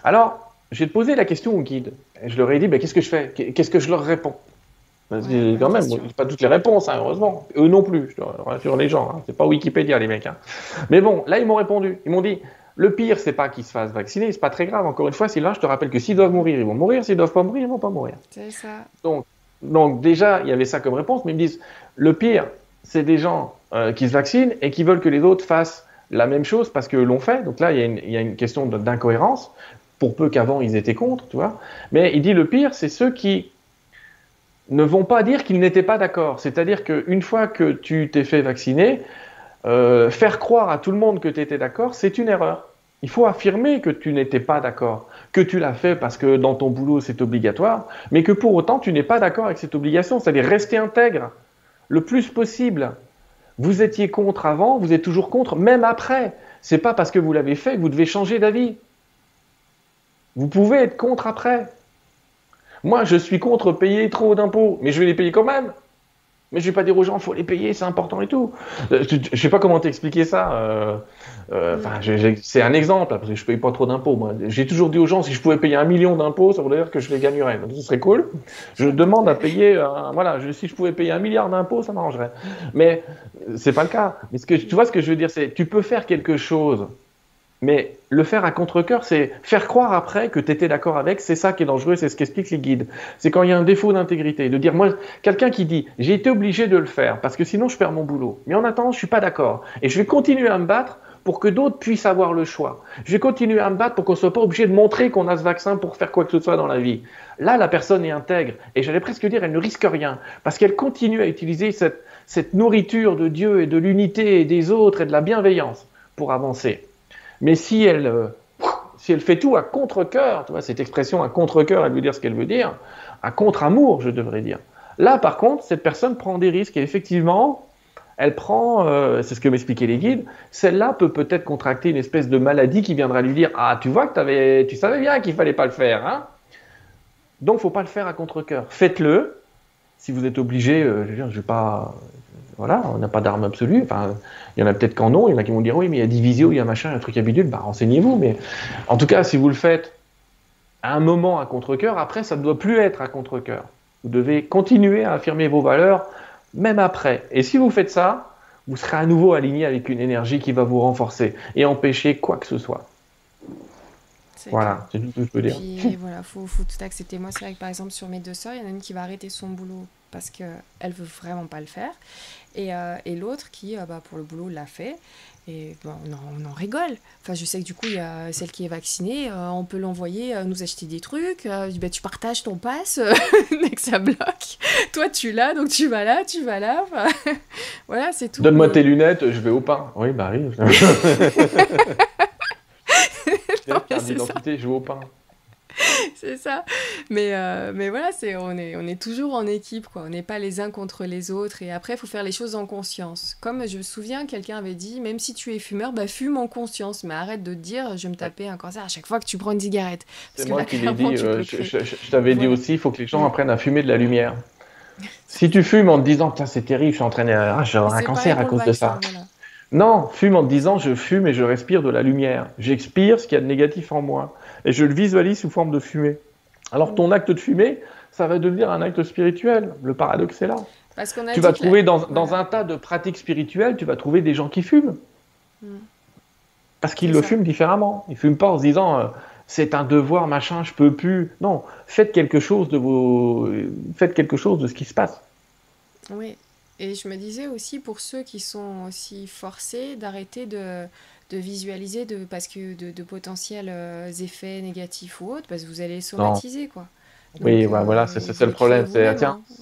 Alors, j'ai posé la question aux guides. Et je leur ai dit ben, Qu'est-ce que je fais? Qu'est-ce que je leur réponds? Quand même, pas toutes les réponses, hein, heureusement. Eux non plus, je rassure les gens. Hein. C'est pas Wikipédia, les mecs. Hein. Mais bon, là, ils m'ont répondu. Ils m'ont dit le pire, c'est pas qu'ils se fassent vacciner, c'est pas très grave. Encore une fois, Sylvain, je te rappelle que s'ils doivent mourir, ils vont mourir. S'ils doivent pas mourir, ils vont pas mourir. C'est ça. Donc, donc, déjà, il y avait ça comme réponse, mais ils me disent le pire, c'est des gens euh, qui se vaccinent et qui veulent que les autres fassent la même chose parce que l'ont fait. Donc là, il y a une, il y a une question d'incohérence, pour peu qu'avant ils étaient contre, tu vois. Mais il dit le pire, c'est ceux qui ne vont pas dire qu'ils n'étaient pas d'accord. C'est-à-dire qu'une fois que tu t'es fait vacciner, euh, faire croire à tout le monde que tu étais d'accord, c'est une erreur. Il faut affirmer que tu n'étais pas d'accord, que tu l'as fait parce que dans ton boulot c'est obligatoire, mais que pour autant tu n'es pas d'accord avec cette obligation, c'est-à-dire rester intègre le plus possible. Vous étiez contre avant, vous êtes toujours contre, même après. C'est pas parce que vous l'avez fait que vous devez changer d'avis. Vous pouvez être contre après. Moi, je suis contre payer trop d'impôts, mais je vais les payer quand même. Mais je vais pas dire aux gens, faut les payer, c'est important et tout. Euh, je, ne sais pas comment t'expliquer ça. Euh, euh, c'est un exemple, parce que je paye pas trop d'impôts. Moi, j'ai toujours dit aux gens, si je pouvais payer un million d'impôts, ça voudrait dire que je les gagnerais. Donc, ce serait cool. Je demande à payer, voilà, si je pouvais payer un milliard d'impôts, ça m'arrangerait. Mais c'est pas le cas. Tu vois, ce que je veux dire, c'est, tu peux faire quelque chose mais le faire à contre-coeur, c'est faire croire après que tu étais d'accord avec, c'est ça qui est dangereux, c'est ce qu'expliquent les guides. C'est quand il y a un défaut d'intégrité, de dire, moi, quelqu'un qui dit, j'ai été obligé de le faire, parce que sinon je perds mon boulot. Mais en attendant, je suis pas d'accord. Et je vais continuer à me battre pour que d'autres puissent avoir le choix. Je vais continuer à me battre pour qu'on soit pas obligé de montrer qu'on a ce vaccin pour faire quoi que ce soit dans la vie. Là, la personne est intègre, et j'allais presque dire, elle ne risque rien, parce qu'elle continue à utiliser cette, cette nourriture de Dieu et de l'unité et des autres et de la bienveillance pour avancer. Mais si elle, euh, si elle fait tout à contre-coeur, tu vois, cette expression à contre-coeur, elle veut dire ce qu'elle veut dire, à contre-amour, je devrais dire. Là, par contre, cette personne prend des risques et effectivement, elle prend, euh, c'est ce que m'expliquaient les guides, celle-là peut peut-être contracter une espèce de maladie qui viendra lui dire Ah, tu vois que avais, tu savais bien qu'il fallait pas le faire, hein Donc, faut pas le faire à contre-coeur. Faites-le. Si vous êtes obligé, euh, je je vais pas, voilà, on n'a pas d'arme absolue. Enfin, il y en a peut-être qu'en ont, il y en a qui vont dire oui, mais il y a divisio, il y a machin, un truc à bidule, bah renseignez-vous. Mais en tout cas, si vous le faites à un moment à contre-coeur, après, ça ne doit plus être à contre-coeur. Vous devez continuer à affirmer vos valeurs, même après. Et si vous faites ça, vous serez à nouveau aligné avec une énergie qui va vous renforcer et empêcher quoi que ce soit. Voilà, c'est tout ce que je peux dire. Puis <laughs> voilà, faut, faut tout accepter. Moi, c'est vrai que par exemple, sur mes deux sœurs, il y en a une qui va arrêter son boulot parce qu'elle veut vraiment pas le faire. Et, euh, et l'autre qui, euh, bah, pour le boulot, l'a fait. Et on, en, on, en, rigole. Enfin, je sais que du coup, il y a celle qui est vaccinée, euh, on peut l'envoyer nous acheter des trucs. bah, tu partages ton pass <laughs> dès que ça bloque. Toi, tu l'as, donc tu vas là, tu vas là. Enfin, <laughs> voilà, c'est tout. Donne-moi tes lunettes, je vais au pain. Oui, bah oui. <laughs> non, d'identité, je vais au pain. <laughs> c'est ça. Mais, euh, mais voilà, c'est, on, est, on est toujours en équipe, quoi. On n'est pas les uns contre les autres. Et après, il faut faire les choses en conscience. Comme je me souviens, quelqu'un avait dit, même si tu es fumeur, bah, fume en conscience. Mais arrête de te dire, je vais me taper un cancer à chaque fois que tu prends une cigarette. C'est moi qui l'ai dit. Euh, je, t'avais dit aussi, il faut que les gens apprennent à fumer de la lumière. <laughs> Si tu fumes en te disant, c'est terrible, je suis entraîné à... Ah, un cancer à cause de ça. Non, fume en te disant, je fume et je respire de la lumière. J'expire ce qu'il y a de négatif en moi et je le visualise sous forme de fumée. Alors ton acte de fumée, ça va devenir un acte spirituel. Le paradoxe est là. tu vas trouver dans, un tas de pratiques spirituelles, tu vas trouver des gens qui fument. Hmm. Parce qu'ils le fument différemment. Ils ne fument pas en se disant euh, c'est un devoir, machin, je peux plus. Non, faites quelque chose de vos, faites quelque chose de ce qui se passe. Oui, et je me disais aussi pour ceux qui sont aussi forcés d'arrêter de de visualiser de, parce que de, potentiels euh, effets négatifs ou autres, parce que vous allez somatiser, quoi. oui, bah, voilà, c'est le problème. C'est, tiens, hein.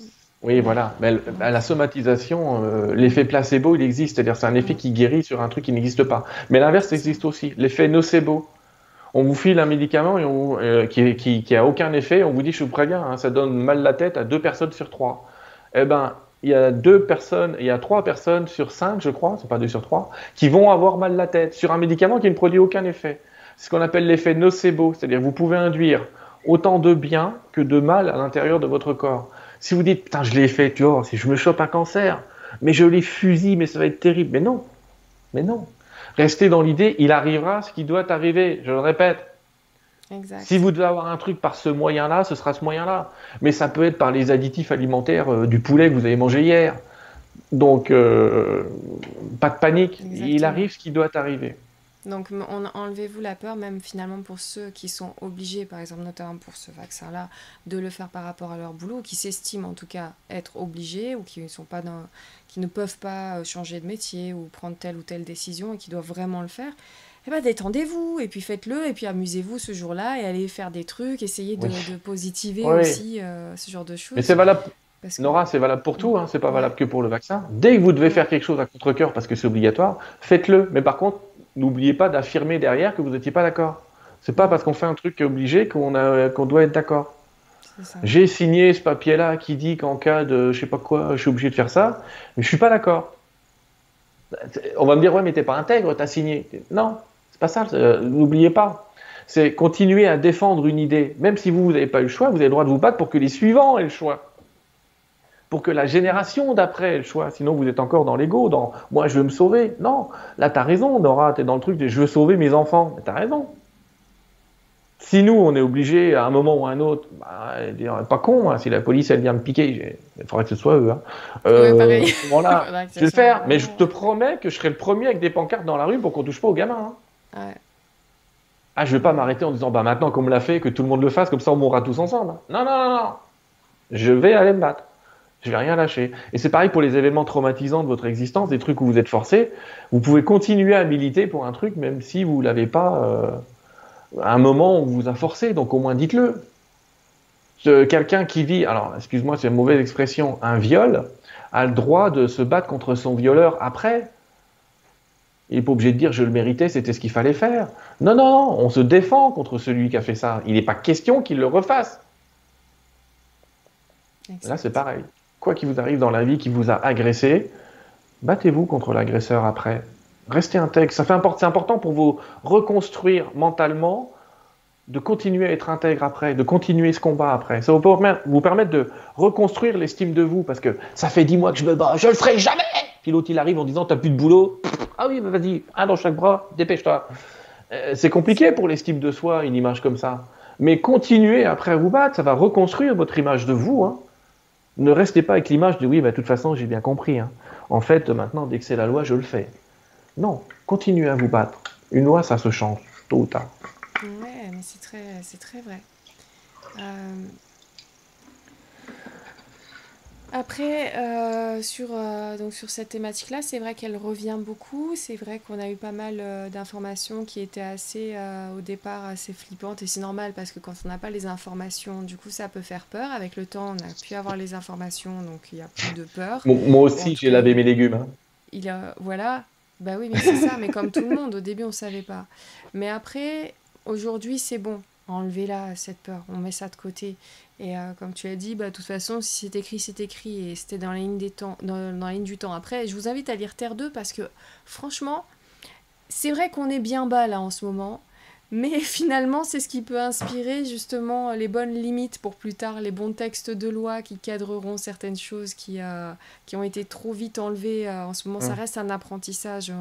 oui, voilà. Mais la somatisation, euh, l'effet placebo, il existe. C'est-à-dire, c'est un effet qui guérit sur un truc qui n'existe pas. Mais l'inverse existe aussi. L'effet nocebo. On vous file un médicament et euh, qui, qui, qui, a aucun effet. On vous dit, je vous préviens, hein, ça donne mal la tête à deux personnes sur trois. Eh ben, il y a deux personnes, il y a trois personnes sur cinq, je crois, c'est pas deux sur trois, qui vont avoir mal la tête sur un médicament qui ne produit aucun effet. C'est ce qu'on appelle l'effet nocebo, c'est-à-dire vous pouvez induire autant de bien que de mal à l'intérieur de votre corps. Si vous dites, putain, je l'ai fait, tu vois, si je me chope un cancer, mais je l'ai fusille, mais ça va être terrible. Mais non, mais non. Restez dans l'idée, il arrivera ce qui doit arriver, je le répète. Si vous devez avoir un truc par ce moyen-là, ce sera ce moyen-là. Mais ça peut être par les additifs alimentaires euh, du poulet que vous avez mangé hier. Donc, euh, pas de panique. Il arrive ce qui doit arriver. Donc, enlevez-vous la peur, même finalement pour ceux qui sont obligés, par exemple, notamment pour ce vaccin-là, de le faire par rapport à leur boulot, ou qui s'estiment en tout cas être obligés, ou qui, sont pas dans, qui ne peuvent pas euh, changer de métier ou prendre telle ou telle décision et qui doivent vraiment le faire eh ben, détendez-vous et puis faites-le et puis amusez-vous ce jour-là et allez faire des trucs, essayez de, positiver aussi euh, ce genre de choses. Mais c'est valable. Nora, c'est valable pour tout, hein, c'est pas valable que pour le vaccin. Dès que vous devez faire quelque chose à contre-coeur parce que c'est obligatoire, faites-le. Mais par contre, n'oubliez pas d'affirmer derrière que vous n'étiez pas d'accord. C'est pas parce qu'on fait un truc obligé qu'on doit être d'accord. J'ai signé ce papier-là qui dit qu'en cas de je sais pas quoi, je suis obligé de faire ça, mais je suis pas d'accord. On va me dire ouais mais t'es pas intègre, t'as signé. Non, pas ça, euh, n'oubliez pas. C'est continuer à défendre une idée. Même si vous, vous n'avez pas eu le choix, vous avez le droit de vous battre pour que les suivants aient le choix. Pour que la génération d'après ait le choix. Sinon, vous êtes encore dans l'ego, dans moi, je veux me sauver. Non, là, tu as raison, Nora, tu es dans le truc de je veux sauver mes enfants. Mais tu as raison. Si nous, on est obligé à un moment ou à un autre, bah, pas con, hein, si la police elle vient me piquer, il faudrait que ce soit eux. Hein. Euh, <laughs> je vais le faire, mais je te promets que je serai le premier avec des pancartes dans la rue pour qu'on touche pas aux gamins. Hein. Ah, je vais pas m'arrêter en disant, bah maintenant qu'on me l'a fait, que tout le monde le fasse, comme ça on mourra tous ensemble. Non, non, non, non. Je vais aller me battre. Je vais rien lâcher. Et c'est pareil pour les événements traumatisants de votre existence, des trucs où vous êtes forcé. Vous pouvez continuer à militer pour un truc, même si vous l'avez pas euh, à un moment où vous a forcé. Donc au moins dites-le. Quelqu'un qui vit, alors excuse-moi, c'est une mauvaise expression, un viol, a le droit de se battre contre son violeur après. Il n'est pas obligé de dire je le méritais, c'était ce qu'il fallait faire. Non, non, non, on se défend contre celui qui a fait ça. Il n'est pas question qu'il le refasse. Là, c'est pareil. Quoi qu'il vous arrive dans la vie qui vous a agressé, battez-vous contre l'agresseur après. Restez intègre. Ça fait c'est important pour vous reconstruire mentalement, de continuer à être intègre après, de continuer ce combat après. Ça va vous permettre de reconstruire l'estime de vous parce que ça fait dix mois que je me bats, je le ferai jamais. Puis l'autre il arrive en disant t'as plus de boulot. Ah oui, vas-y, un dans chaque bras, dépêche-toi. Euh, c'est compliqué pour l'estime de soi une image comme ça. Mais continuez après à vous battre, ça va reconstruire votre image de vous. Hein. Ne restez pas avec l'image de oui, bah, de toute façon, j'ai bien compris. Hein. En fait, maintenant, dès que c'est la loi, je le fais. Non, continuez à vous battre. Une loi, ça se change, tôt ou tard. Ouais, mais c'est très, c'est très vrai. Euh, après, euh, sur, euh, donc sur cette thématique-là, c'est vrai qu'elle revient beaucoup. C'est vrai qu'on a eu pas mal euh, d'informations qui étaient assez, au départ, assez flippantes. Et c'est normal parce que quand on n'a pas les informations, du coup, ça peut faire peur. Avec le temps, on a pu avoir les informations, donc il y a plus de peur. Moi aussi, j'ai lavé mes légumes. Hein. Il a, voilà. Bah oui, mais c'est ça. Mais comme tout le monde, au début, on ne savait pas. Mais après, aujourd'hui, c'est bon. Enlevez-la, cette peur. On met ça de côté. Et euh, comme tu as dit, bah, de toute façon, si c'est écrit, c'est écrit. Et c'était dans, dans, la ligne du temps. Après, je vous invite à lire Terre 2 parce que, franchement, c'est vrai qu'on est bien bas là en ce moment. Mais <laughs> finalement, c'est ce qui peut inspirer justement les bonnes limites pour plus tard, les bons textes de loi qui cadreront certaines choses qui, euh, qui ont été trop vite enlevées. Euh, en ce moment, ça mmh. reste un apprentissage.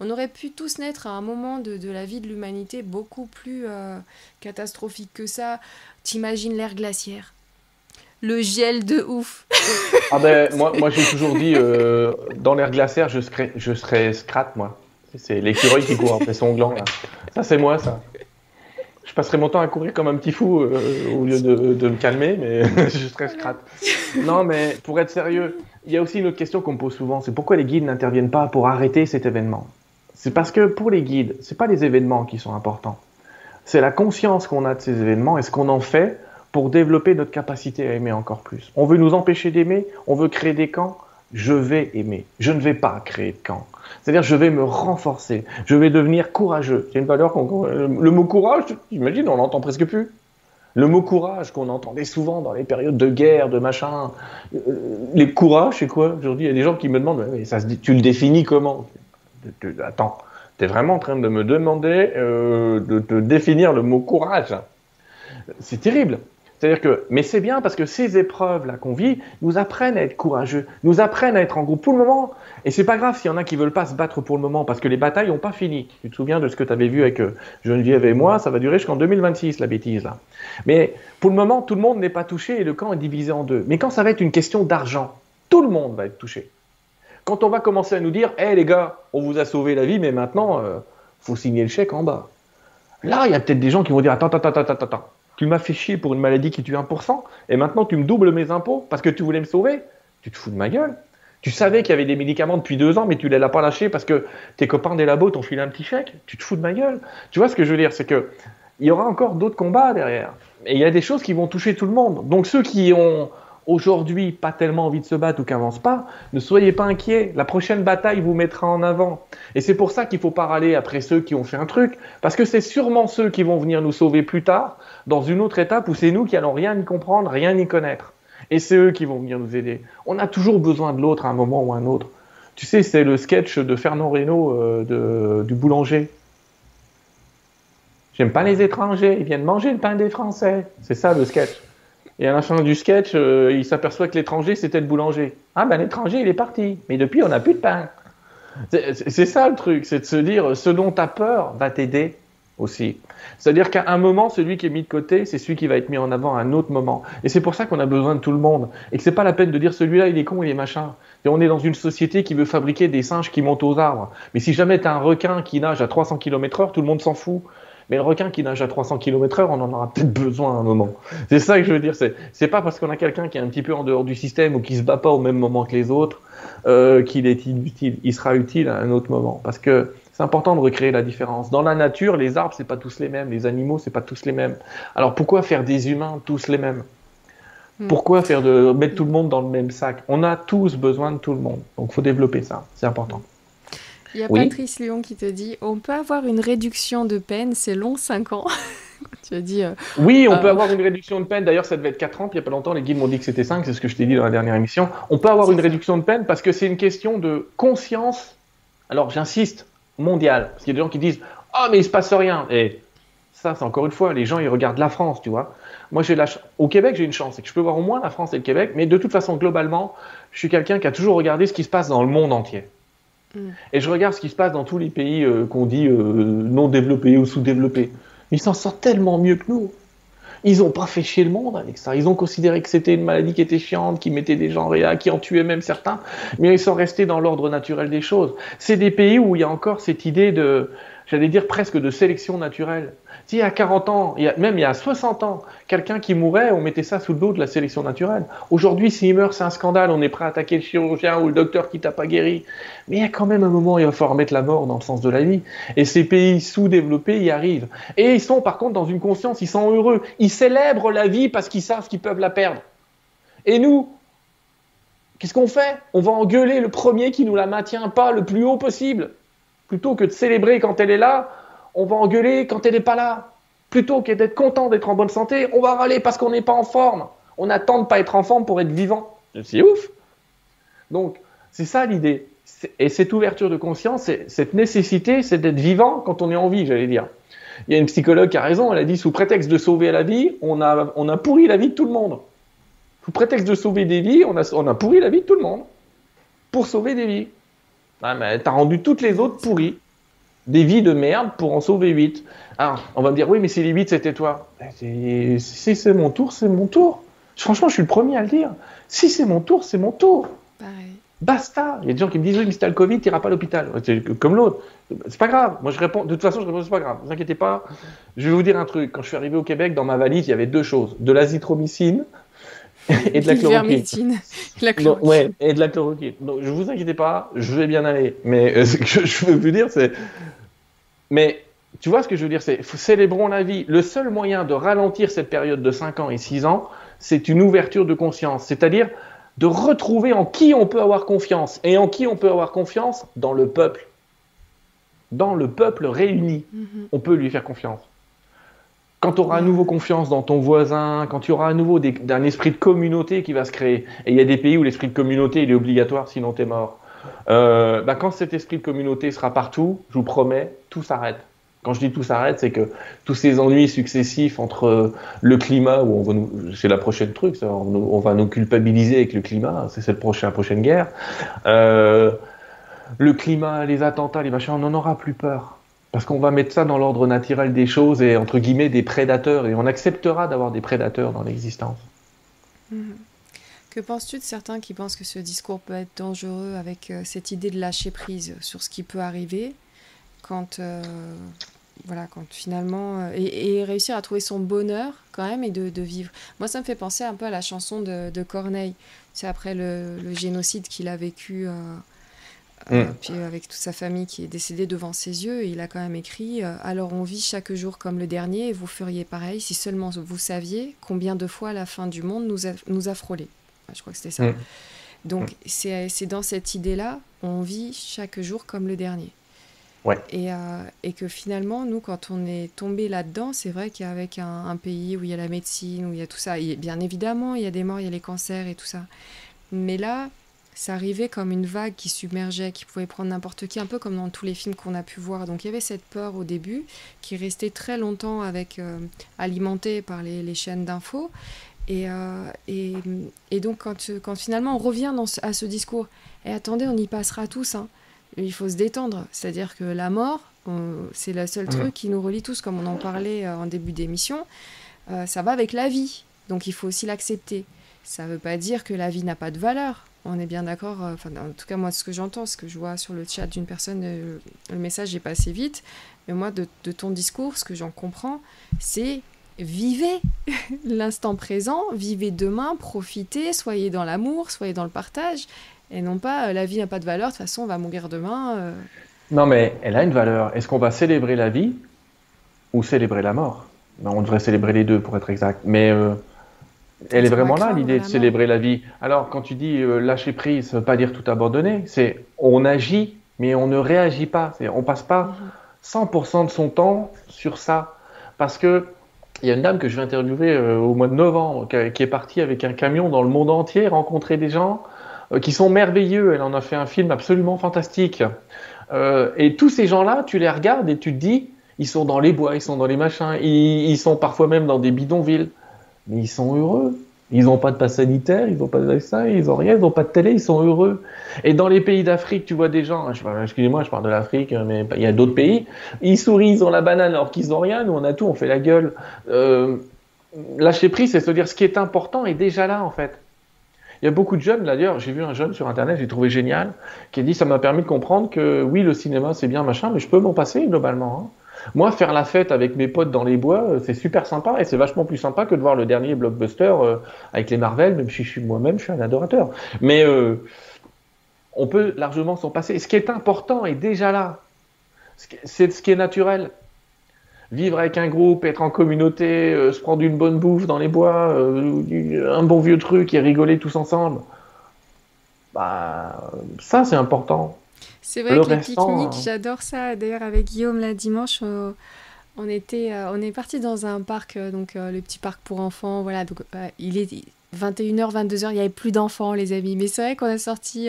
On aurait pu tous naître à un moment de, de la vie de l'humanité beaucoup plus euh, catastrophique que ça. T'imagines l'ère glaciaire le gel de ouf. <laughs> ah ben, moi, moi j'ai toujours dit, dans l'ère glaciaire, je serais, je serais scrat, moi. C'est l'écureuil qui court après son gland. Là. Ça, c'est moi, ça. Je passerai mon temps à courir comme un petit fou euh, au lieu de, me calmer, mais <laughs> je serais scrate. Non, mais pour être sérieux, il y a aussi une autre question qu'on me pose souvent c'est pourquoi les guides n'interviennent pas pour arrêter cet événement? C'est parce que pour les guides, ce pas les événements qui sont importants. C'est la conscience qu'on a de ces événements et ce qu'on en fait pour développer notre capacité à aimer encore plus. On veut nous empêcher d'aimer, on veut créer des camps, je vais aimer. Je ne vais pas créer de camp. C'est-à-dire, je vais me renforcer. Je vais devenir courageux. C'est une valeur qu'on. Le mot courage, j'imagine, on l'entend presque plus. Le mot courage qu'on entendait souvent dans les périodes de guerre, de machin. Euh, les courages, c'est quoi aujourd'hui? Il y a des gens qui me demandent mais ça tu le définis comment? Attends, tu es vraiment en train de me demander euh, de te définir le mot courage. C'est terrible. C'est-à-dire que, mais c'est bien parce que ces épreuves-là qu'on vit nous apprennent à être courageux, nous apprennent à être en groupe pour le moment. Et c'est pas grave s'il y en a qui veulent pas se battre pour le moment parce que les batailles n'ont pas fini. Tu te souviens de ce que tu avais vu avec euh, Geneviève et moi, ça va durer jusqu'en 2026, la bêtise là. Mais pour le moment, tout le monde n'est pas touché et le camp est divisé en deux. Mais quand ça va être une question d'argent, tout le monde va être touché. Quand on va commencer à nous dire, hé les gars, on vous a sauvé la vie, mais maintenant, euh, faut signer le chèque en bas. Là, il y a peut-être des gens qui vont dire, attends, attends, attends, attends, attends tu m'as fait chier pour une maladie qui tue 1%, et maintenant tu me doubles mes impôts parce que tu voulais me sauver. Tu te fous de ma gueule. Tu savais qu'il y avait des médicaments depuis deux ans, mais tu ne les as pas lâchés parce que tes copains des labos t'ont filé un petit chèque. Tu te fous de ma gueule. Tu vois ce que je veux dire? C'est que il y aura encore d'autres combats derrière. Et il y a des choses qui vont toucher tout le monde. Donc ceux qui ont aujourd'hui pas tellement envie de se battre ou qui n'avancent pas, ne soyez pas inquiets. La prochaine bataille vous mettra en avant. Et c'est pour ça qu'il faut pas râler après ceux qui ont fait un truc, parce que c'est sûrement ceux qui vont venir nous sauver plus tard, dans une autre étape où c'est nous qui allons rien y comprendre, rien y connaître. Et c'est eux qui vont venir nous aider. On a toujours besoin de l'autre à un moment ou à un autre. Tu sais, c'est le sketch de Fernand Reynaud euh, du boulanger. J'aime pas les étrangers, ils viennent manger le pain des Français. C'est ça le sketch. Et à la fin du sketch, euh, il s'aperçoit que l'étranger, c'était le boulanger. Ah ben l'étranger, il est parti. Mais depuis, on n'a plus de pain. C'est ça le truc, c'est de se dire, ce dont tu as peur va t'aider aussi. C'est-à-dire qu'à un moment, celui qui est mis de côté, c'est celui qui va être mis en avant à un autre moment. Et c'est pour ça qu'on a besoin de tout le monde. Et que c'est pas la peine de dire celui-là, il est con, il est machin. On est dans une société qui veut fabriquer des singes qui montent aux arbres. Mais si jamais tu as un requin qui nage à 300 km heure, tout le monde s'en fout. Mais le requin qui nage à 300 km/h, on en aura peut-être besoin à un moment. C'est ça que je veux dire. C'est, pas parce qu'on a quelqu'un qui est un petit peu en dehors du système ou qui se bat pas au même moment que les autres euh, qu'il est inutile. Il sera utile à un autre moment. Parce que c'est important de recréer la différence. Dans la nature, les arbres, c'est pas tous les mêmes. Les animaux, c'est pas tous les mêmes. Alors pourquoi faire des humains tous les mêmes? Hmm. pourquoi faire de mettre tout le monde dans le même sac? On a tous besoin de tout le monde. Donc, faut développer ça. C'est important. Il y a Patrice Lyon qui te dit on peut avoir une réduction de peine, c'est long 5 ans. <laughs> tu as dit. Euh, oui, on peut euh, avoir une réduction de peine. D'ailleurs, ça devait être 4 ans. Puis il n'y a pas longtemps, les guides m'ont dit que c'était 5. C'est ce que je t'ai dit dans la dernière émission. On peut avoir une réduction de peine parce que c'est une question de conscience. Alors, j'insiste, mondiale. Parce qu'il y a des gens qui disent Ah, mais il se passe rien. Et ça, c'est encore une fois, les gens, ils regardent la France, tu vois. Moi, j'ai la au Québec, j'ai une chance, c'est que je peux voir au moins la France et le Québec. Mais de toute façon, globalement, je suis quelqu'un qui a toujours regardé ce qui se passe dans le monde entier. Mm. Et je regarde ce qui se passe dans tous les pays euh, qu'on dit euh, non développés ou sous-développés. Ils s'en sortent tellement mieux que nous. Ils n'ont pas fait chier le monde avec ça. Ils ont considéré que c'était une maladie qui était chiante, qui mettait des gens réa, qui en tuait même certains, mais ils sont restés dans l'ordre naturel des choses. C'est des pays où il y a encore cette idée de, j'allais dire presque de sélection naturelle. Si à 40 ans, il y a, même il y a 60 ans, quelqu'un qui mourait, on mettait ça sous le dos de la sélection naturelle. Aujourd'hui, s'il meurt, c'est un scandale, on est prêt à attaquer le chirurgien ou le docteur qui t'a pas guéri. Mais il y a quand même un moment, il va falloir mettre la mort dans le sens de la vie. Et ces pays sous-développés y arrivent. Et ils sont par contre dans une conscience, ils sont heureux. Ils célèbrent la vie parce qu'ils savent qu'ils peuvent la perdre. Et nous, qu'est-ce qu'on fait? On va engueuler le premier qui nous la maintient pas le plus haut possible. Plutôt que de célébrer quand elle est là, on va engueuler quand elle n'est pas là. Plutôt que d'être content d'être en bonne santé, on va râler parce qu'on n'est pas en forme. On attend de pas être en forme pour être vivant. C'est ouf. Donc, c'est ça l'idée. Et cette ouverture de conscience, cette nécessité, c'est d'être vivant quand on est en vie, j'allais dire. Il y a une psychologue qui a raison, elle a dit sous prétexte de sauver la vie, on a, on a pourri la vie de tout le monde. Sous prétexte de sauver des vies, on a, on a pourri la vie de tout le monde. Pour sauver des vies. Ah, mais t'as rendu toutes les autres pourries des vies de merde pour en sauver 8. Alors, on va me dire, oui, mais si les 8 c'était toi. Si c'est mon tour, c'est mon tour. Franchement, je suis le premier à le dire. Si c'est mon tour, c'est mon tour. Basta. Il y a des gens qui me disent, oui, mais si t'as le Covid, t'iras pas à l'hôpital. Comme l'autre. C'est pas grave. Moi, je réponds, de toute façon, je réponds, c'est pas grave. Ne vous inquiétez pas. Je vais vous dire un truc. Quand je suis arrivé au Québec, dans ma valise, il y avait deux choses. De l'azithromycine <laughs> <laughs> et de la chloroquine. la chloroquine. ouais, et de la chloroquine. Donc, je vous inquiétez pas, je vais bien aller. Mais euh, <laughs> ce que je veux vous dire, c'est. Mais tu vois ce que je veux dire C'est célébrons la vie. Le seul moyen de ralentir cette période de 5 ans et 6 ans, c'est une ouverture de conscience. C'est-à-dire de retrouver en qui on peut avoir confiance. Et en qui on peut avoir confiance Dans le peuple. Dans le peuple réuni. Mm-hmm. On peut lui faire confiance quand tu auras à nouveau confiance dans ton voisin, quand tu auras à nouveau d'un esprit de communauté qui va se créer, et il y a des pays où l'esprit de communauté il est obligatoire, sinon tu es mort. Euh, bah, quand cet esprit de communauté sera partout, je vous promets, tout s'arrête. Quand je dis tout s'arrête, c'est que tous ces ennuis successifs entre le climat, où on va nous, c'est la prochaine truc, on, va nous culpabiliser avec le climat, c'est cette prochaine, prochaine guerre. Euh, le climat, les attentats, les machins, on n'en aura plus peur. Parce qu'on va mettre ça dans l'ordre naturel des choses et entre guillemets des prédateurs et on acceptera d'avoir des prédateurs dans l'existence. Mhm. Que penses-tu de certains qui pensent que ce discours peut être dangereux avec euh, cette idée de lâcher prise sur ce qui peut arriver quand, euh, voilà, quand finalement. Euh, et, réussir à trouver son bonheur quand même et de, vivre. Moi, ça me fait penser un peu à la chanson de, Corneille. C'est après le, génocide qu'il a vécu euh, mm. puis avec toute sa famille qui est décédée devant ses yeux, il a quand même écrit euh, Alors on vit chaque jour comme le dernier, et vous feriez pareil si seulement vous saviez combien de fois la fin du monde nous a, nous a frôlé. Je crois que c'était ça. Mm. Donc mm. c'est dans cette idée-là, on vit chaque jour comme le dernier. Ouais. Et, euh, et, que finalement, nous, quand on est tombé là-dedans, c'est vrai qu'avec un, un, pays où il y a la médecine, où il y a tout ça, et bien évidemment, il y a des morts, il y a les cancers et tout ça. Mais là, ça arrivait comme une vague qui submergeait, qui pouvait prendre n'importe qui, un peu comme dans tous les films qu'on a pu voir. Donc il y avait cette peur au début qui restait très longtemps avec euh, alimentée par les, chaînes d'infos. Et, euh, et, et, donc quand, quand, finalement on revient dans à ce discours, et attendez, on y passera tous, hein. il faut se détendre. C'est-à-dire que la mort, c'est le seul truc qui nous relie tous, comme on en parlait euh, en début d'émission. ça va avec la vie, donc il faut aussi l'accepter. Ça ne veut pas dire que la vie n'a pas de valeur on est bien d'accord. Euh, enfin, en tout cas, moi, ce que j'entends, ce que je vois sur le chat d'une personne, euh, le message est passé vite. Mais moi, de, ton discours, ce que j'en comprends, c'est vivez <laughs> l'instant présent, vivez demain, profitez, soyez dans l'amour, soyez dans le partage, et non pas la vie n'a pas de valeur, de toute façon on va mourir demain. Non mais elle a une valeur. Est-ce qu'on va célébrer la vie ou célébrer la mort? Ben, On devrait célébrer les deux pour être exact. Mais elle est vraiment là, l'idée de célébrer la vie. Alors, quand tu dis euh, lâcher prise, ça veut pas dire tout abandonner. C'est on agit, mais on ne réagit pas. On passe pas 100% mhm. de son temps sur ça. Parce que il y a une dame que je vais interviewer euh, au mois de novembre, qui, est partie avec un camion dans le monde entier, rencontrer des gens euh, qui sont merveilleux. Elle en a fait un film absolument fantastique. et tous ces gens-là, tu les regardes et tu te dis, ils sont dans les bois, ils sont dans les machins, ils sont parfois même dans des bidonvilles mais ils sont heureux. Ils n'ont pas de passe sanitaire, ils n'ont pas de vaccin, ils n'ont rien, ils n'ont pas de télé, ils sont heureux. Et dans les pays d'Afrique, tu vois des gens, excusez-moi, je parle de l'Afrique, mais il y a d'autres pays, ils sourient, ils ont la banane alors qu'ils n'ont rien, nous on a tout, on fait la gueule. Euh, lâcher prise, c'est se dire ce qui est important est déjà là en fait. Il y a beaucoup de jeunes, d'ailleurs, j'ai vu un jeune sur Internet, j'ai trouvé génial, qui a dit ça m'a permis de comprendre que oui, le cinéma c'est bien, machin, mais je peux m'en passer globalement. Hein. Moi, faire la fête avec mes potes dans les bois, euh, c'est super sympa et c'est vachement plus sympa que de voir le dernier blockbuster euh, avec les Marvel, même si je suis moi-même, je suis un adorateur. Mais euh, on peut largement s'en passer. Ce qui est important est déjà là. C'est ce qui est naturel. Vivre avec un groupe, être en communauté, se prendre une bonne bouffe dans les bois, un bon vieux truc et rigoler tous ensemble. Bah, ça c'est important. C'est vrai que les pique-niques, hein. j'adore ça. D'ailleurs, avec Guillaume, la dimanche, euh, on, était, euh, on est parti dans un parc, euh, donc le petit parc pour enfants. Voilà, donc il est 21h, 22h, il n'y avait plus d'enfants, les amis. Mais c'est vrai qu'on a sorti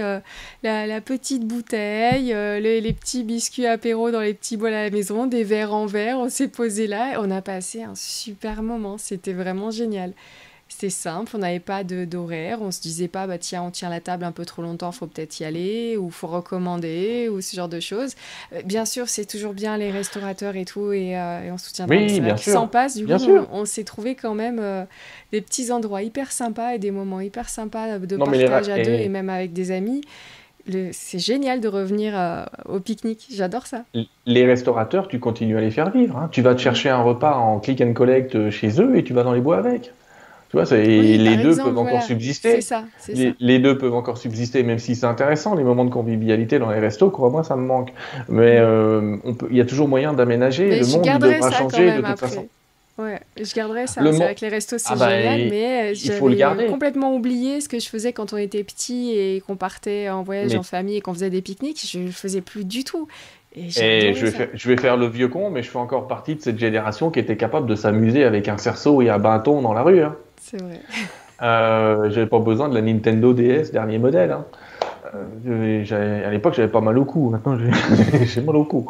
la, petite bouteille, les, les, petits biscuits apéro dans les petits bols à la maison, des verres en verre. On s'est posé là et on a passé un super moment. C'était vraiment génial. C'était simple, on n'avait pas d'horaire, on se disait pas bah tiens on tient la table un peu trop longtemps, faut peut-être y aller ou faut recommander ou ce genre de choses. Euh, bien sûr c'est toujours bien les restaurateurs et tout et, euh, on soutient oui, bien sûr. s'en passe. Du coup on, s'est trouvé quand même euh, des petits endroits hyper sympas et des moments hyper sympas de partage à deux et même avec des amis. C'est génial de revenir au pique-nique, j'adore ça. Les restaurateurs, tu continues à les faire vivre. Hein. Tu vas te chercher un repas en click and collect chez eux et tu vas dans les bois avec. Tu vois, les deux peuvent encore subsister. Ça, les, deux peuvent encore subsister, même si c'est intéressant, les moments de convivialité dans les restos, crois-moi, ça me manque. Mais euh, il y a toujours moyen d'aménager. Le monde devra changer de toute façon. Ouais, je garderai ça. C'est vrai que les restos, c'est ah bah, génial, mais j'avais complètement oublié ce que je faisais quand on était petit et qu'on partait en voyage en famille et qu'on faisait des pique-niques. Je le faisais plus du tout. Et, je, vais faire, je vais faire le vieux con, mais je fais encore partie de cette génération qui était capable de s'améuser avec un cerceau et un bâton dans la rue. Hein. C'est vrai. Euh, j'avais pas besoin de la Nintendo DS dernier modèle. Hein. Euh, à l'époque, j'avais pas mal au cou. Maintenant, <laughs> j'ai mal au cou.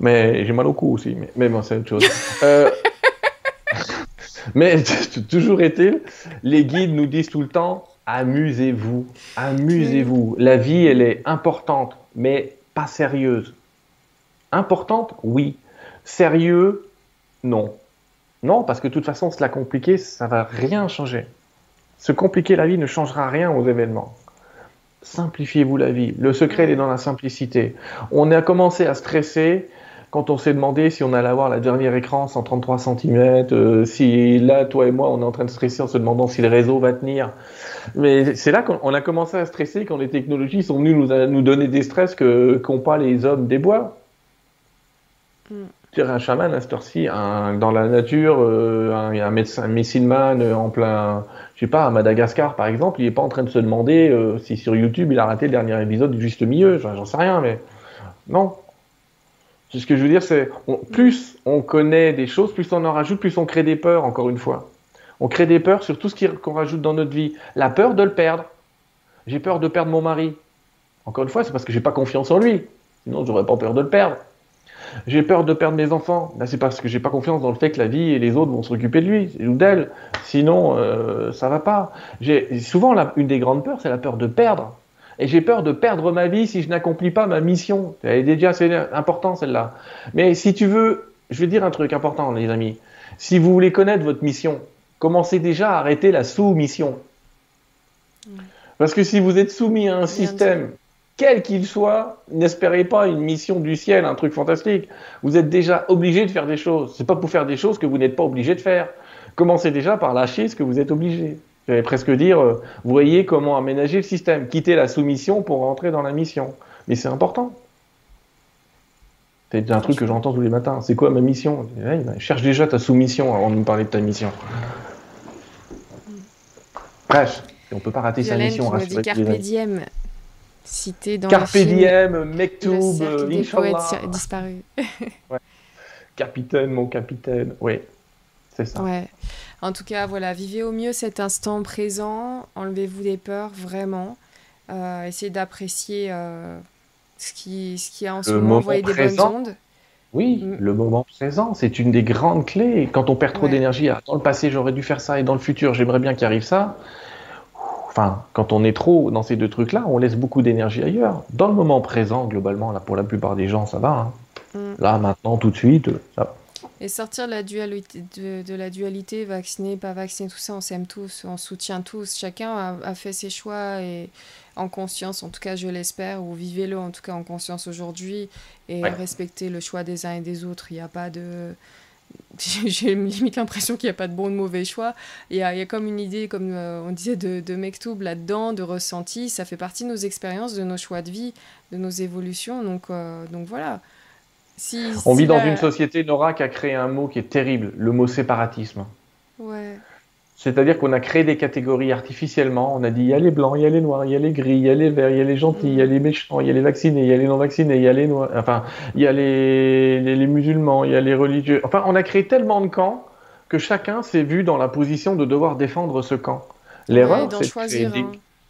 Mais j'ai mal au cou aussi. Mais, mais bon, c'est autre chose. Euh, <laughs> mais <laughs> toujours est-il, les guides nous disent tout le temps amusez-vous, amusez-vous. La vie, elle est importante, mais pas sérieuse. Importante, oui. Sérieux, non. Non, parce que de toute façon, se la compliquer, ça va rien changer. Se compliquer la vie ne changera rien aux événements. Simplifiez-vous la vie. Le secret est dans la simplicité. On a commencé à stresser quand on s'est demandé si on allait avoir la dernière écran 133 cm, euh, si là, toi et moi, on est en train de stresser en se demandant si le réseau va tenir. Mais c'est là qu'on a commencé à stresser quand les technologies sont venues nous, nous donner des stress que qu'ont pas les hommes des bois. Mm un chaman à cette heure-ci, dans la nature, euh, un, médecin, un médecine man euh, en plein, je sais pas, à Madagascar par exemple, il n'est pas en train de se demander euh, si sur YouTube il a raté le dernier épisode du juste milieu, j'en sais rien, mais non. Ce que je veux dire, c'est plus on connaît des choses, plus on en rajoute, plus on crée des peurs, encore une fois. On crée des peurs sur tout ce qu'on rajoute dans notre vie. La peur de le perdre. J'ai peur de perdre mon mari. Encore une fois, c'est parce que j'ai pas confiance en lui. Sinon, j'aurais pas peur de le perdre. J'ai peur de perdre mes enfants. Ben, c'est parce que j'ai pas confiance dans le fait que la vie et les autres vont s'occuper de lui ou d'elle. Sinon, euh, ça va pas. J'ai souvent une des grandes peurs, c'est la peur de perdre. Et j'ai peur de perdre ma vie si je n'accomplis pas ma mission. Elle est déjà assez importante celle-là. Mais si tu veux, je vais dire un truc important, les amis. Si vous voulez connaître votre mission, commencez déjà à arrêter la sous-mission. Parce que si vous êtes soumis à un système quel qu'il soit, n'espérez pas une mission du ciel, un truc fantastique. Vous êtes déjà obligé de faire des choses. C'est pas pour faire des choses que vous n'êtes pas obligé de faire. Commencez déjà par lâcher ce que vous êtes obligé. J'allais presque dire, euh, voyez comment aménager le système. Quitter la soumission pour rentrer dans la mission. Mais c'est important. C'est un truc que j'entends tous les matins. C'est quoi ma mission? Cherche déjà ta soumission avant de me parler de ta mission. Bref, on peut pas rater sa mission. Qui me dit Carpe diem, cité dans Carpe diem, Mektoub, Inch'Allah. disparu. <laughs> ouais. Capitaine, mon capitaine, oui, c'est ça. Ouais. En tout cas, voilà, vivez au mieux cet instant présent, enlevez-vous des peurs, vraiment. Euh, essayez d'apprécier euh, ce qui, ce qui a en ce moment, envoyé des bonnes ondes. Oui, mm. le moment présent, c'est une des grandes clés. Quand on perd trop d'énergie, ah, dans le passé j'aurais dû faire ça et dans le futur j'aimerais bien qu'il arrive ça. Enfin, quand on est trop dans ces deux trucs-là, on laisse beaucoup d'énergie ailleurs. Dans le moment présent, globalement, là pour la plupart des gens, ça va. Hein. Mm. Là, maintenant, tout de suite, ça va. Et sortir de la dualité, de, la dualité, vacciné, pas vacciné, tout ça, on s'aime tous, on soutient tous. Chacun a, fait ses choix et en conscience, en tout cas, je l'espère, ou vivez-le en tout cas en conscience aujourd'hui et respectez le choix des uns et des autres. Il n'y a pas de. <laughs> J'ai limite l'impression qu'il n'y a pas de bon ou de mauvais choix. Il y a, il y a comme une idée, comme euh, on disait, de, de Mektoub là-dedans, de ressenti. Ça fait partie de nos expériences, de nos choix de vie, de nos évolutions. Donc, euh, donc voilà on vit dans une société, Nora, qui a créé un mot qui est terrible, le mot séparatisme. Ouais. C'est-à-dire qu'on a créé des catégories artificiellement. On a dit il y a les blancs, il y a les noirs, il y a les gris, il y a les verts, il y a les gentils, il y a les méchants, il y a les vaccinés, il y a les non vaccinés, il y a les noirs, enfin, il y a les, les, musulmans, il y a les religieux. Enfin, on a créé tellement de camps que chacun s'est vu dans la position de devoir défendre ce camp.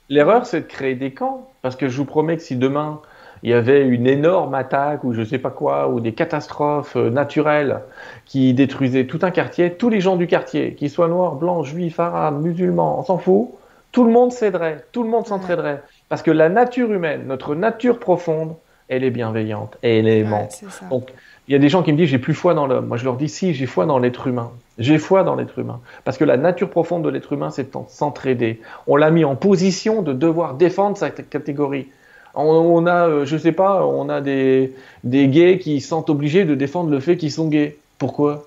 L'erreur, c'est de créer des camps. Parce que je vous promets que si demain il y avait une énorme attaque ou je sais pas quoi, ou des catastrophes euh, naturelles qui détruisaient tout un quartier, tous les gens du quartier, qu'ils soient noirs, blancs, juifs, arabes, musulmans, on s'en fout, tout le monde s'aiderait, tout le monde s'entraiderait. Parce que la nature humaine, notre nature profonde, elle est bienveillante et elle est aimante. Donc, il y a des gens qui me disent j'ai plus foi dans l'homme. Moi, je leur dis si, j'ai foi dans l'être humain. J'ai foi dans l'être humain. Parce que la nature profonde de l'être humain, c'est de s'entraider. On l'a mis en position de devoir défendre sa catégorie. On, a, euh, je sais pas, on a des, des gays qui se sentent obligés de défendre le fait qu'ils sont gays. Pourquoi?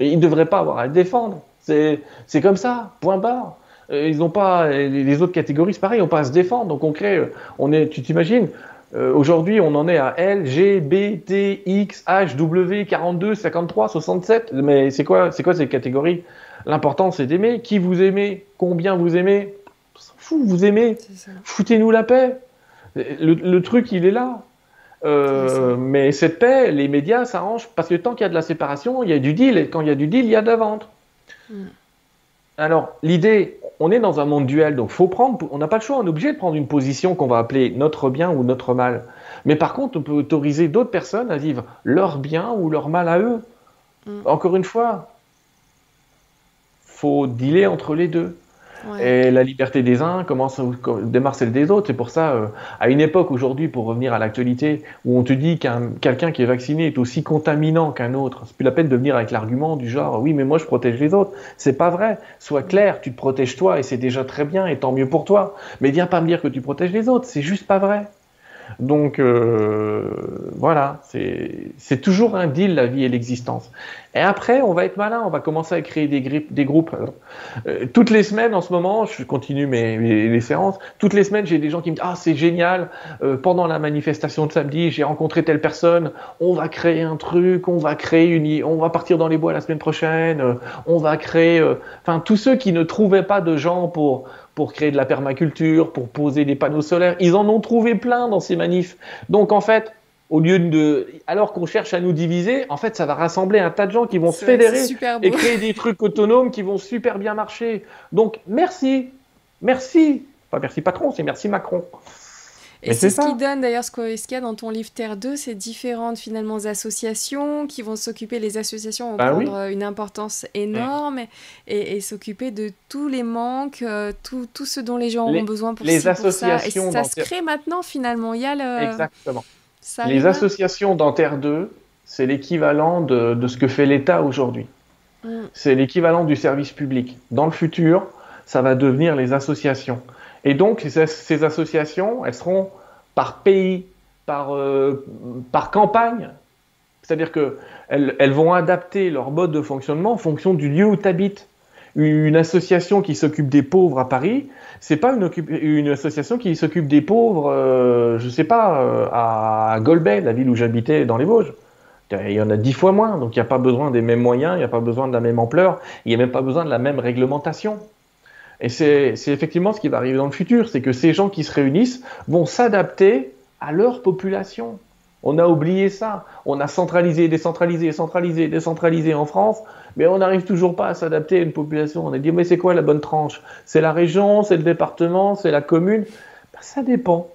Et Ils ne devraient pas avoir à le défendre. C'est comme ça, point barre. Euh, ils n'ont pas, les autres catégories, c'est pareil, on pas à se défendre. Donc on crée, euh, on est, tu t'imagines, aujourd'hui on en est à L, G, B, T, X, H, W, 42, 53, 67. Mais c'est quoi, c'est quoi ces catégories? L'important c'est d'aimer. Qui vous aimez? Combien vous aimez? Fou, vous aimez Foutez-nous la paix. Le, truc, il est là. Euh, mais cette paix, les médias s'arrangent parce que tant qu'il y a de la séparation, il y a du deal, et quand il y a du deal, il y a de la vente. Mm. Alors, l'idée, on est dans un monde duel, donc faut prendre, on n'a pas le choix, on est obligé de prendre une position qu'on va appeler notre bien ou notre mal. Mais par contre, on peut autoriser d'autres personnes à vivre leur bien ou leur mal à eux. Mm. Encore une fois, faut dealer entre les deux. Et la liberté des uns commence à démarre celle des autres. C'est pour ça, euh, à une époque aujourd'hui, pour revenir à l'actualité, où on te dit qu'un quelqu'un qui est vacciné est aussi contaminant qu'un autre, c'est plus la peine de venir avec l'argument du genre oui, mais moi je protège les autres. C'est pas vrai. Sois clair, tu te protèges toi et c'est déjà très bien et tant mieux pour toi. Mais viens pas me dire que tu protèges les autres. C'est juste pas vrai. Donc euh, voilà, c'est toujours un deal la vie et l'existence. Et après, on va être malin, on va commencer à créer des, des groupes. Euh, toutes les semaines, en ce moment, je continue mes, mes séances. Toutes les semaines, j'ai des gens qui me disent ah c'est génial. Euh, pendant la manifestation de samedi, j'ai rencontré telle personne. On va créer un truc, on va créer une, on va partir dans les bois la semaine prochaine. Euh, on va créer, euh, enfin tous ceux qui ne trouvaient pas de gens pour pour créer de la permaculture, pour poser des panneaux solaires. Ils en ont trouvé plein dans ces manifs. Donc en fait, au lieu de, alors qu'on cherche à nous diviser, en fait, ça va rassembler un tas de gens qui vont se fédérer et créer des trucs autonomes qui vont super bien marcher. Donc merci, merci, pas merci patron, c'est merci Macron. Et c'est ce qui donne d'ailleurs ce qu'il y a dans ton livre Terre 2, ces différentes finalement associations qui vont s'occuper, les associations vont bah prendre une importance énorme et, s'occuper de tous les manques, euh, tout, tout, ce dont les gens ont besoin pour, les associations ça. Et ça se crée maintenant finalement. Il y a le... Exactement. Les associations dans Terre 2, c'est l'équivalent de, de, ce que fait l'État aujourd'hui. Mm. C'est l'équivalent du service public. Dans le futur, ça va devenir les associations. Et donc, ces, associations, elles seront par pays, par, par campagne. C'est-à-dire qu'elles elles vont adapter leur mode de fonctionnement en fonction du lieu où tu habites. Une association qui s'occupe des pauvres à Paris, c'est pas une, association qui s'occupe des pauvres, euh, je sais pas, euh, à Golbet, la ville où j'habitais dans les Vosges. Il y en a dix fois moins, donc il n'y a pas besoin des mêmes moyens, il n'y a pas besoin de la même ampleur, il n'y a même pas besoin de la même réglementation. Et c'est effectivement ce qui va arriver dans le futur, c'est que ces gens qui se réunissent vont s'adapter à leur population. On a oublié ça. On a centralisé, décentralisé, centralisé, décentralisé en France, mais on n'arrive toujours pas à s'adapter à une population. On a dit, mais c'est quoi la bonne tranche? C'est la région, c'est le département, c'est la commune? Ben, Ça dépend.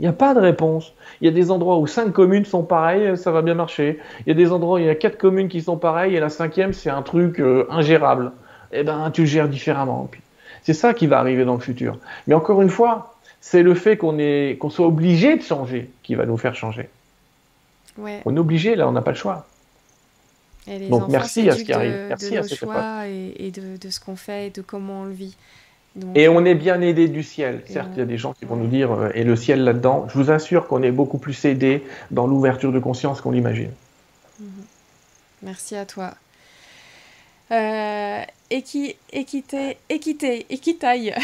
Il n'y a pas de réponse. Il y a des endroits où cinq communes sont pareilles, ça va bien marcher. Il y a des endroits où il y a quatre communes qui sont pareilles et la cinquième, c'est un truc euh, ingérable. Eh ben, tu gères différemment. C'est ça qui va arriver dans le futur. Mais encore une fois, c'est le fait qu'on soit obligé de changer qui va nous faire changer. On est obligé, là, on n'a pas le choix. Donc merci à ce qui arrive. Merci de à nos choix et, de, ce qu'on fait et de comment on le vit. et on est bien aidé du ciel. Certes, il y a des gens qui vont nous dire euh, et le ciel là-dedans? Je vous assure qu'on est beaucoup plus aidé dans l'ouverture de conscience qu'on l'imagine. Mhm. Merci à toi. Euh, équité, équité, équitaille.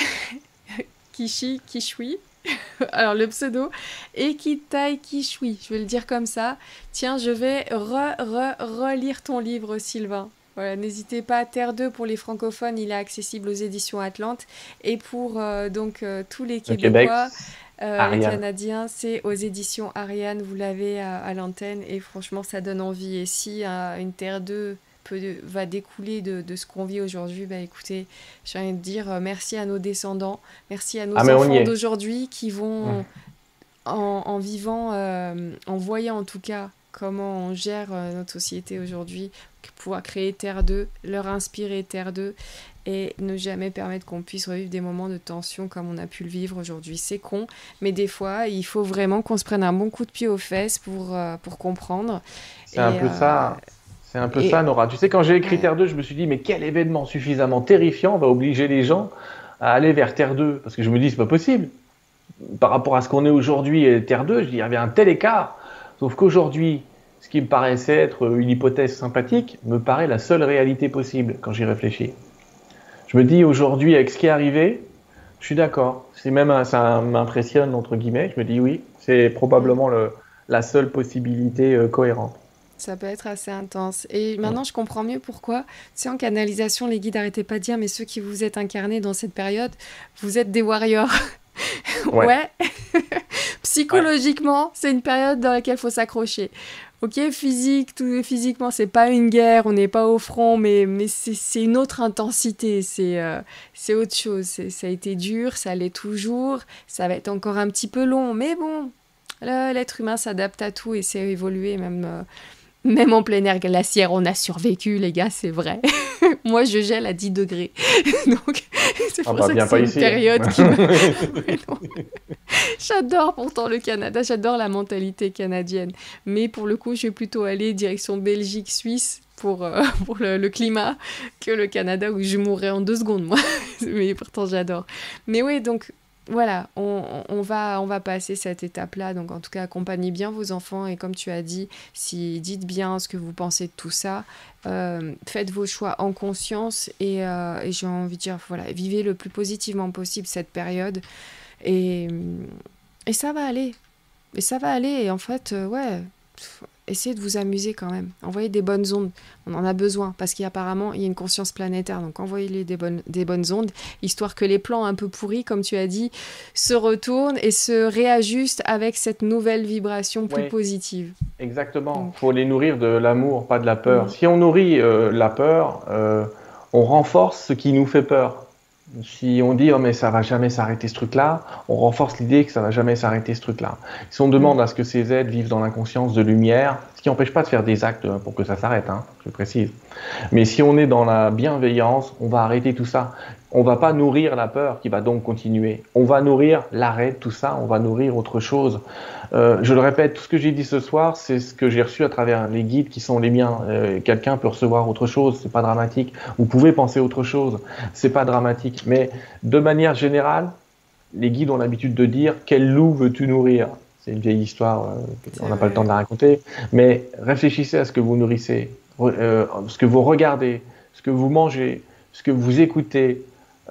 <laughs> Kishi, Kishui. <laughs> Alors le pseudo, Ekitai Kishui, je vais le dire comme ça. Tiens, je vais re, re, relire ton livre, Sylvain. Voilà, n'hésitez pas, Terre 2 pour les francophones, il est accessible aux éditions Atlante. Et pour euh, donc euh, tous les Québécois, euh, les Canadiens, c'est aux éditions Ariane, vous l'avez à, à l'antenne. Et franchement, ça donne envie. Et si une Terre 2 va découler de, ce qu'on vit aujourd'hui, bah écoutez, j'ai envie de dire euh, merci à nos descendants, merci à nos ah, enfants d'aujourd'hui qui vont, en, vivant, euh, en voyant en tout cas comment on gère euh, notre société aujourd'hui, pouvoir créer Terre 2, leur inspirer Terre 2 et ne jamais permettre qu'on puisse revivre des moments de tension comme on a pu le vivre aujourd'hui. C'est con, mais des fois, il faut vraiment qu'on se prenne un bon coup de pied aux fesses pour, pour comprendre. C'est un peu ça. C'est un peu ça, Nora. Tu sais, quand j'ai écrit Terre 2, je me suis dit, mais quel événement suffisamment terrifiant va obliger les gens à aller vers Terre 2 Parce que je me dis, c'est pas possible. Par rapport à ce qu'on est aujourd'hui et Terre 2, je dis, il y avait un tel écart. Sauf qu'aujourd'hui, ce qui me paraissait être une hypothèse sympathique me paraît la seule réalité possible quand j'y réfléchis. Je me dis, aujourd'hui, avec ce qui est arrivé, je suis d'accord. C'est même, ça m'impressionne, entre guillemets. Je me dis, oui, c'est probablement le, la seule possibilité euh, cohérente. Ça peut être assez intense. Et maintenant, je comprends mieux pourquoi. Tu sais, en canalisation, les guides n'arrêtaient pas de dire, mais ceux qui vous êtes incarnés dans cette période, vous êtes des warriors. <laughs> ouais. <laughs> Psychologiquement, c'est une période dans laquelle il faut s'accrocher. Ok, physique, tout, physiquement, c'est pas une guerre, on n'est pas au front, mais, mais c'est une autre intensité, c'est euh, c'est autre chose. Ça a été dur, ça l'est toujours, ça va être encore un petit peu long, mais bon, l'être humain s'adapte à tout et c'est évolué même. Euh, même en plein air glaciaire, on a survécu, les gars, c'est vrai. <laughs> Moi, je gèle à 10 degrés. <laughs> Donc, c'est pour ah bah, ça que c'est une période qui <laughs> J'adore pourtant le Canada, j'adore la mentalité canadienne. Mais pour le coup, je vais plutôt aller direction Belgique, Suisse pour, euh, pour le, climat que le Canada où je mourrais en deux secondes, moi. Mais pourtant, j'adore. Mais oui, donc voilà, on, va, on va passer cette étape-là. Donc, en tout cas, accompagnez bien vos enfants. Et comme tu as dit, si dites bien ce que vous pensez de tout ça, euh, faites vos choix en conscience. Euh, et, j'ai envie de dire, voilà, vivez le plus positivement possible cette période. Et, et ça va aller. Et ça va aller. Et en fait, euh, ouais, essayez de vous amuser quand même. Envoyez des bonnes ondes. On en a besoin parce qu'apparemment, il y a une conscience planétaire. Donc, envoyez-les des bonnes, des bonnes ondes, histoire que les plans un peu pourris, comme tu as dit, se retournent et se réajustent avec cette nouvelle vibration plus positive. Exactement. Il faut les nourrir de l'amour, pas de la peur. Mm. Si on nourrit euh, la peur, euh, on renforce ce qui nous fait peur. Si on dit oh mais ça va jamais s'arrêter ce truc-là, on renforce l'idée que ça va jamais s'arrêter ce truc-là. Si on demande à ce que ces êtres vivent dans l'inconscience de lumière, ce qui n'empêche pas de faire des actes pour que ça s'arrête, hein, je précise. Mais si on est dans la bienveillance, on va arrêter tout ça. On va pas nourrir la peur qui va donc continuer. On va nourrir l'arrêt tout ça. On va nourrir autre chose. Euh, je le répète, tout ce que j'ai dit ce soir, c'est ce que j'ai reçu à travers les guides qui sont les miens. Euh, quelqu'un peut recevoir autre chose, c'est pas dramatique. Vous pouvez penser autre chose, c'est pas dramatique. Mais de manière générale, les guides ont l'habitude de dire quel loup veux-tu nourrir? C'est une vieille histoire, euh, on n'a pas le temps de la raconter. Mais réfléchissez à ce que vous nourrissez, ce que vous regardez, ce que vous mangez, ce que vous écoutez,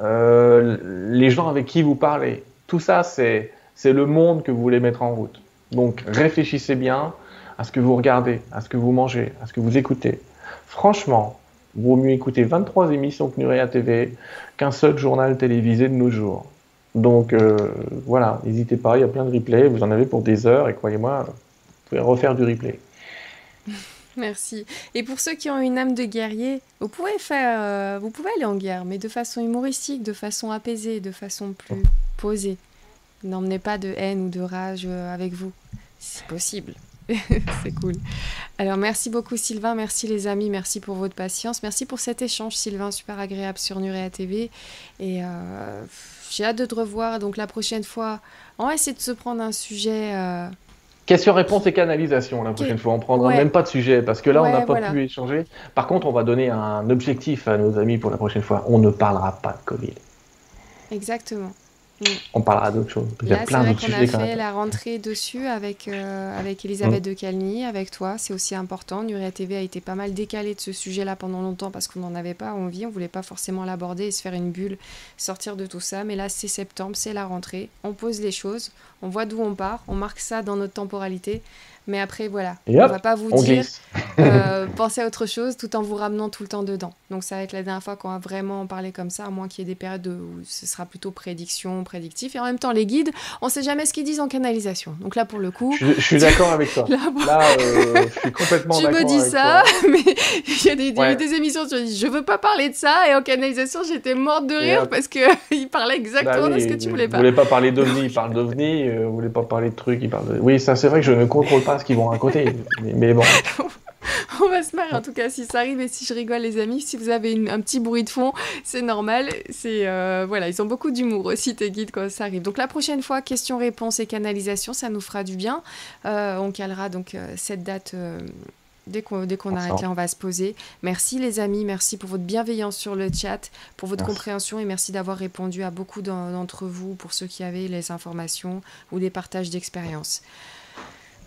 euh, les gens avec qui vous parlez. Tout ça, c'est le monde que vous voulez mettre en route. Donc réfléchissez bien à ce que vous regardez, à ce que vous mangez, à ce que vous écoutez. Franchement, vaut mieux écouter 23 émissions que Nurea TV qu'un seul journal télévisé de nos jours. Donc euh, voilà, n'hésitez pas, il y a plein de replays, vous en avez pour des heures et croyez-moi, vous pouvez refaire du replay. Merci. Et pour ceux qui ont une âme de guerrier, vous pouvez faire, euh, vous pouvez aller en guerre, mais de façon humoristique, de façon apaisée, de façon plus posée. N'emmenez pas de haine ou de rage euh, avec vous. C'est possible. <laughs> c'est cool. Alors merci beaucoup Sylvain, merci les amis, merci pour votre patience, merci pour cet échange Sylvain, super agréable sur Nurea TV. Et euh, j'ai hâte de te revoir. Donc la prochaine fois, on va essayer de se prendre un sujet. Question-réponse et canalisation la prochaine fois. On prendra même pas de sujet parce que là, on n'a pas pu échanger. Par contre, on va donner un objectif à nos amis pour la prochaine fois. On ne parlera pas de Covid. Exactement. Mm. On parlera d'autres choses. Il y a plein d'autres sujets. On a fait la rentrée dessus avec, euh, avec Elisabeth mm. de Calny, avec toi. C'est aussi important. Nuria TV a été pas mal décalé de ce sujet-là pendant longtemps parce qu'on n'en avait pas envie. On voulait pas forcément l'aborder et se faire une bulle, sortir de tout ça. Mais là, c'est septembre, c'est la rentrée. On pose les choses, on voit d'où on part, on marque ça dans notre temporalité. Mais après, voilà, on ne va pas vous dire <laughs> euh, pensez à autre chose tout en vous ramenant tout le temps dedans. Donc ça va être la dernière fois qu'on va vraiment en parler comme ça, à moins qu'il y ait des périodes où ce sera plutôt prédiction, prédictif. Et en même temps, les guides, on ne sait jamais ce qu'ils disent en canalisation. Donc là, pour le coup... Je, suis d'accord avec toi. <laughs> là, euh, je suis <laughs> complètement d'accord Tu me dis ça, mais il y a des, des, émissions, tu dis, je veux pas parler de ça. Et en canalisation, j'étais morte de rire parce qu'il parlait exactement bah de ce que tu voulais pas. Vous voulez pas parler d'OVNI, il parle d'OVNI. Euh, vous voulez pas parler de trucs, il parle de... Oui, ça c'est vrai que je ne contrôle pas qu'ils vont mais, bon. <laughs> On va se marrer en tout cas si ça arrive et si je rigole les amis. Si vous avez un petit bruit de fond, c'est normal. C'est euh, voilà, ils ont beaucoup d'humour aussi tes guides quand ça arrive. Donc la prochaine fois, questions-réponses et canalisation, ça nous fera du bien. Euh, on calera donc euh, cette date. Dès qu'on, dès qu'on arrête là, on va se poser. Merci les amis, merci pour votre bienveillance sur le chat, pour votre compréhension et merci d'avoir répondu à beaucoup d'entre vous, pour ceux qui avaient les informations ou des partages d'expérience.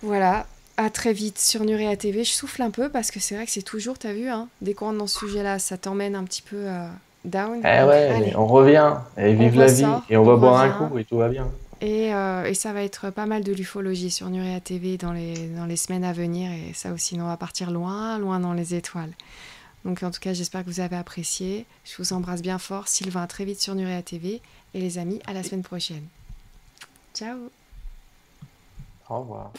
Voilà, à très vite sur Nurea TV. Je souffle un peu parce que c'est vrai que c'est toujours, t'as vu, hein, dès qu'on rentre dans ce sujet-là, ça t'emmène un petit peu euh, down. Eh ouais, on revient, et vive la vie, et on, va boire un coup, et tout va bien. Et, euh, et, ça va être pas mal de l'ufologie sur Nurea TV dans les, dans les semaines à venir, et ça aussi, on va partir loin, loin dans les étoiles. Donc en tout cas, j'espère que vous avez apprécié. Je vous embrasse bien fort. Sylvain, très vite sur Nurea TV. Et les amis, à la semaine prochaine. Ciao au revoir.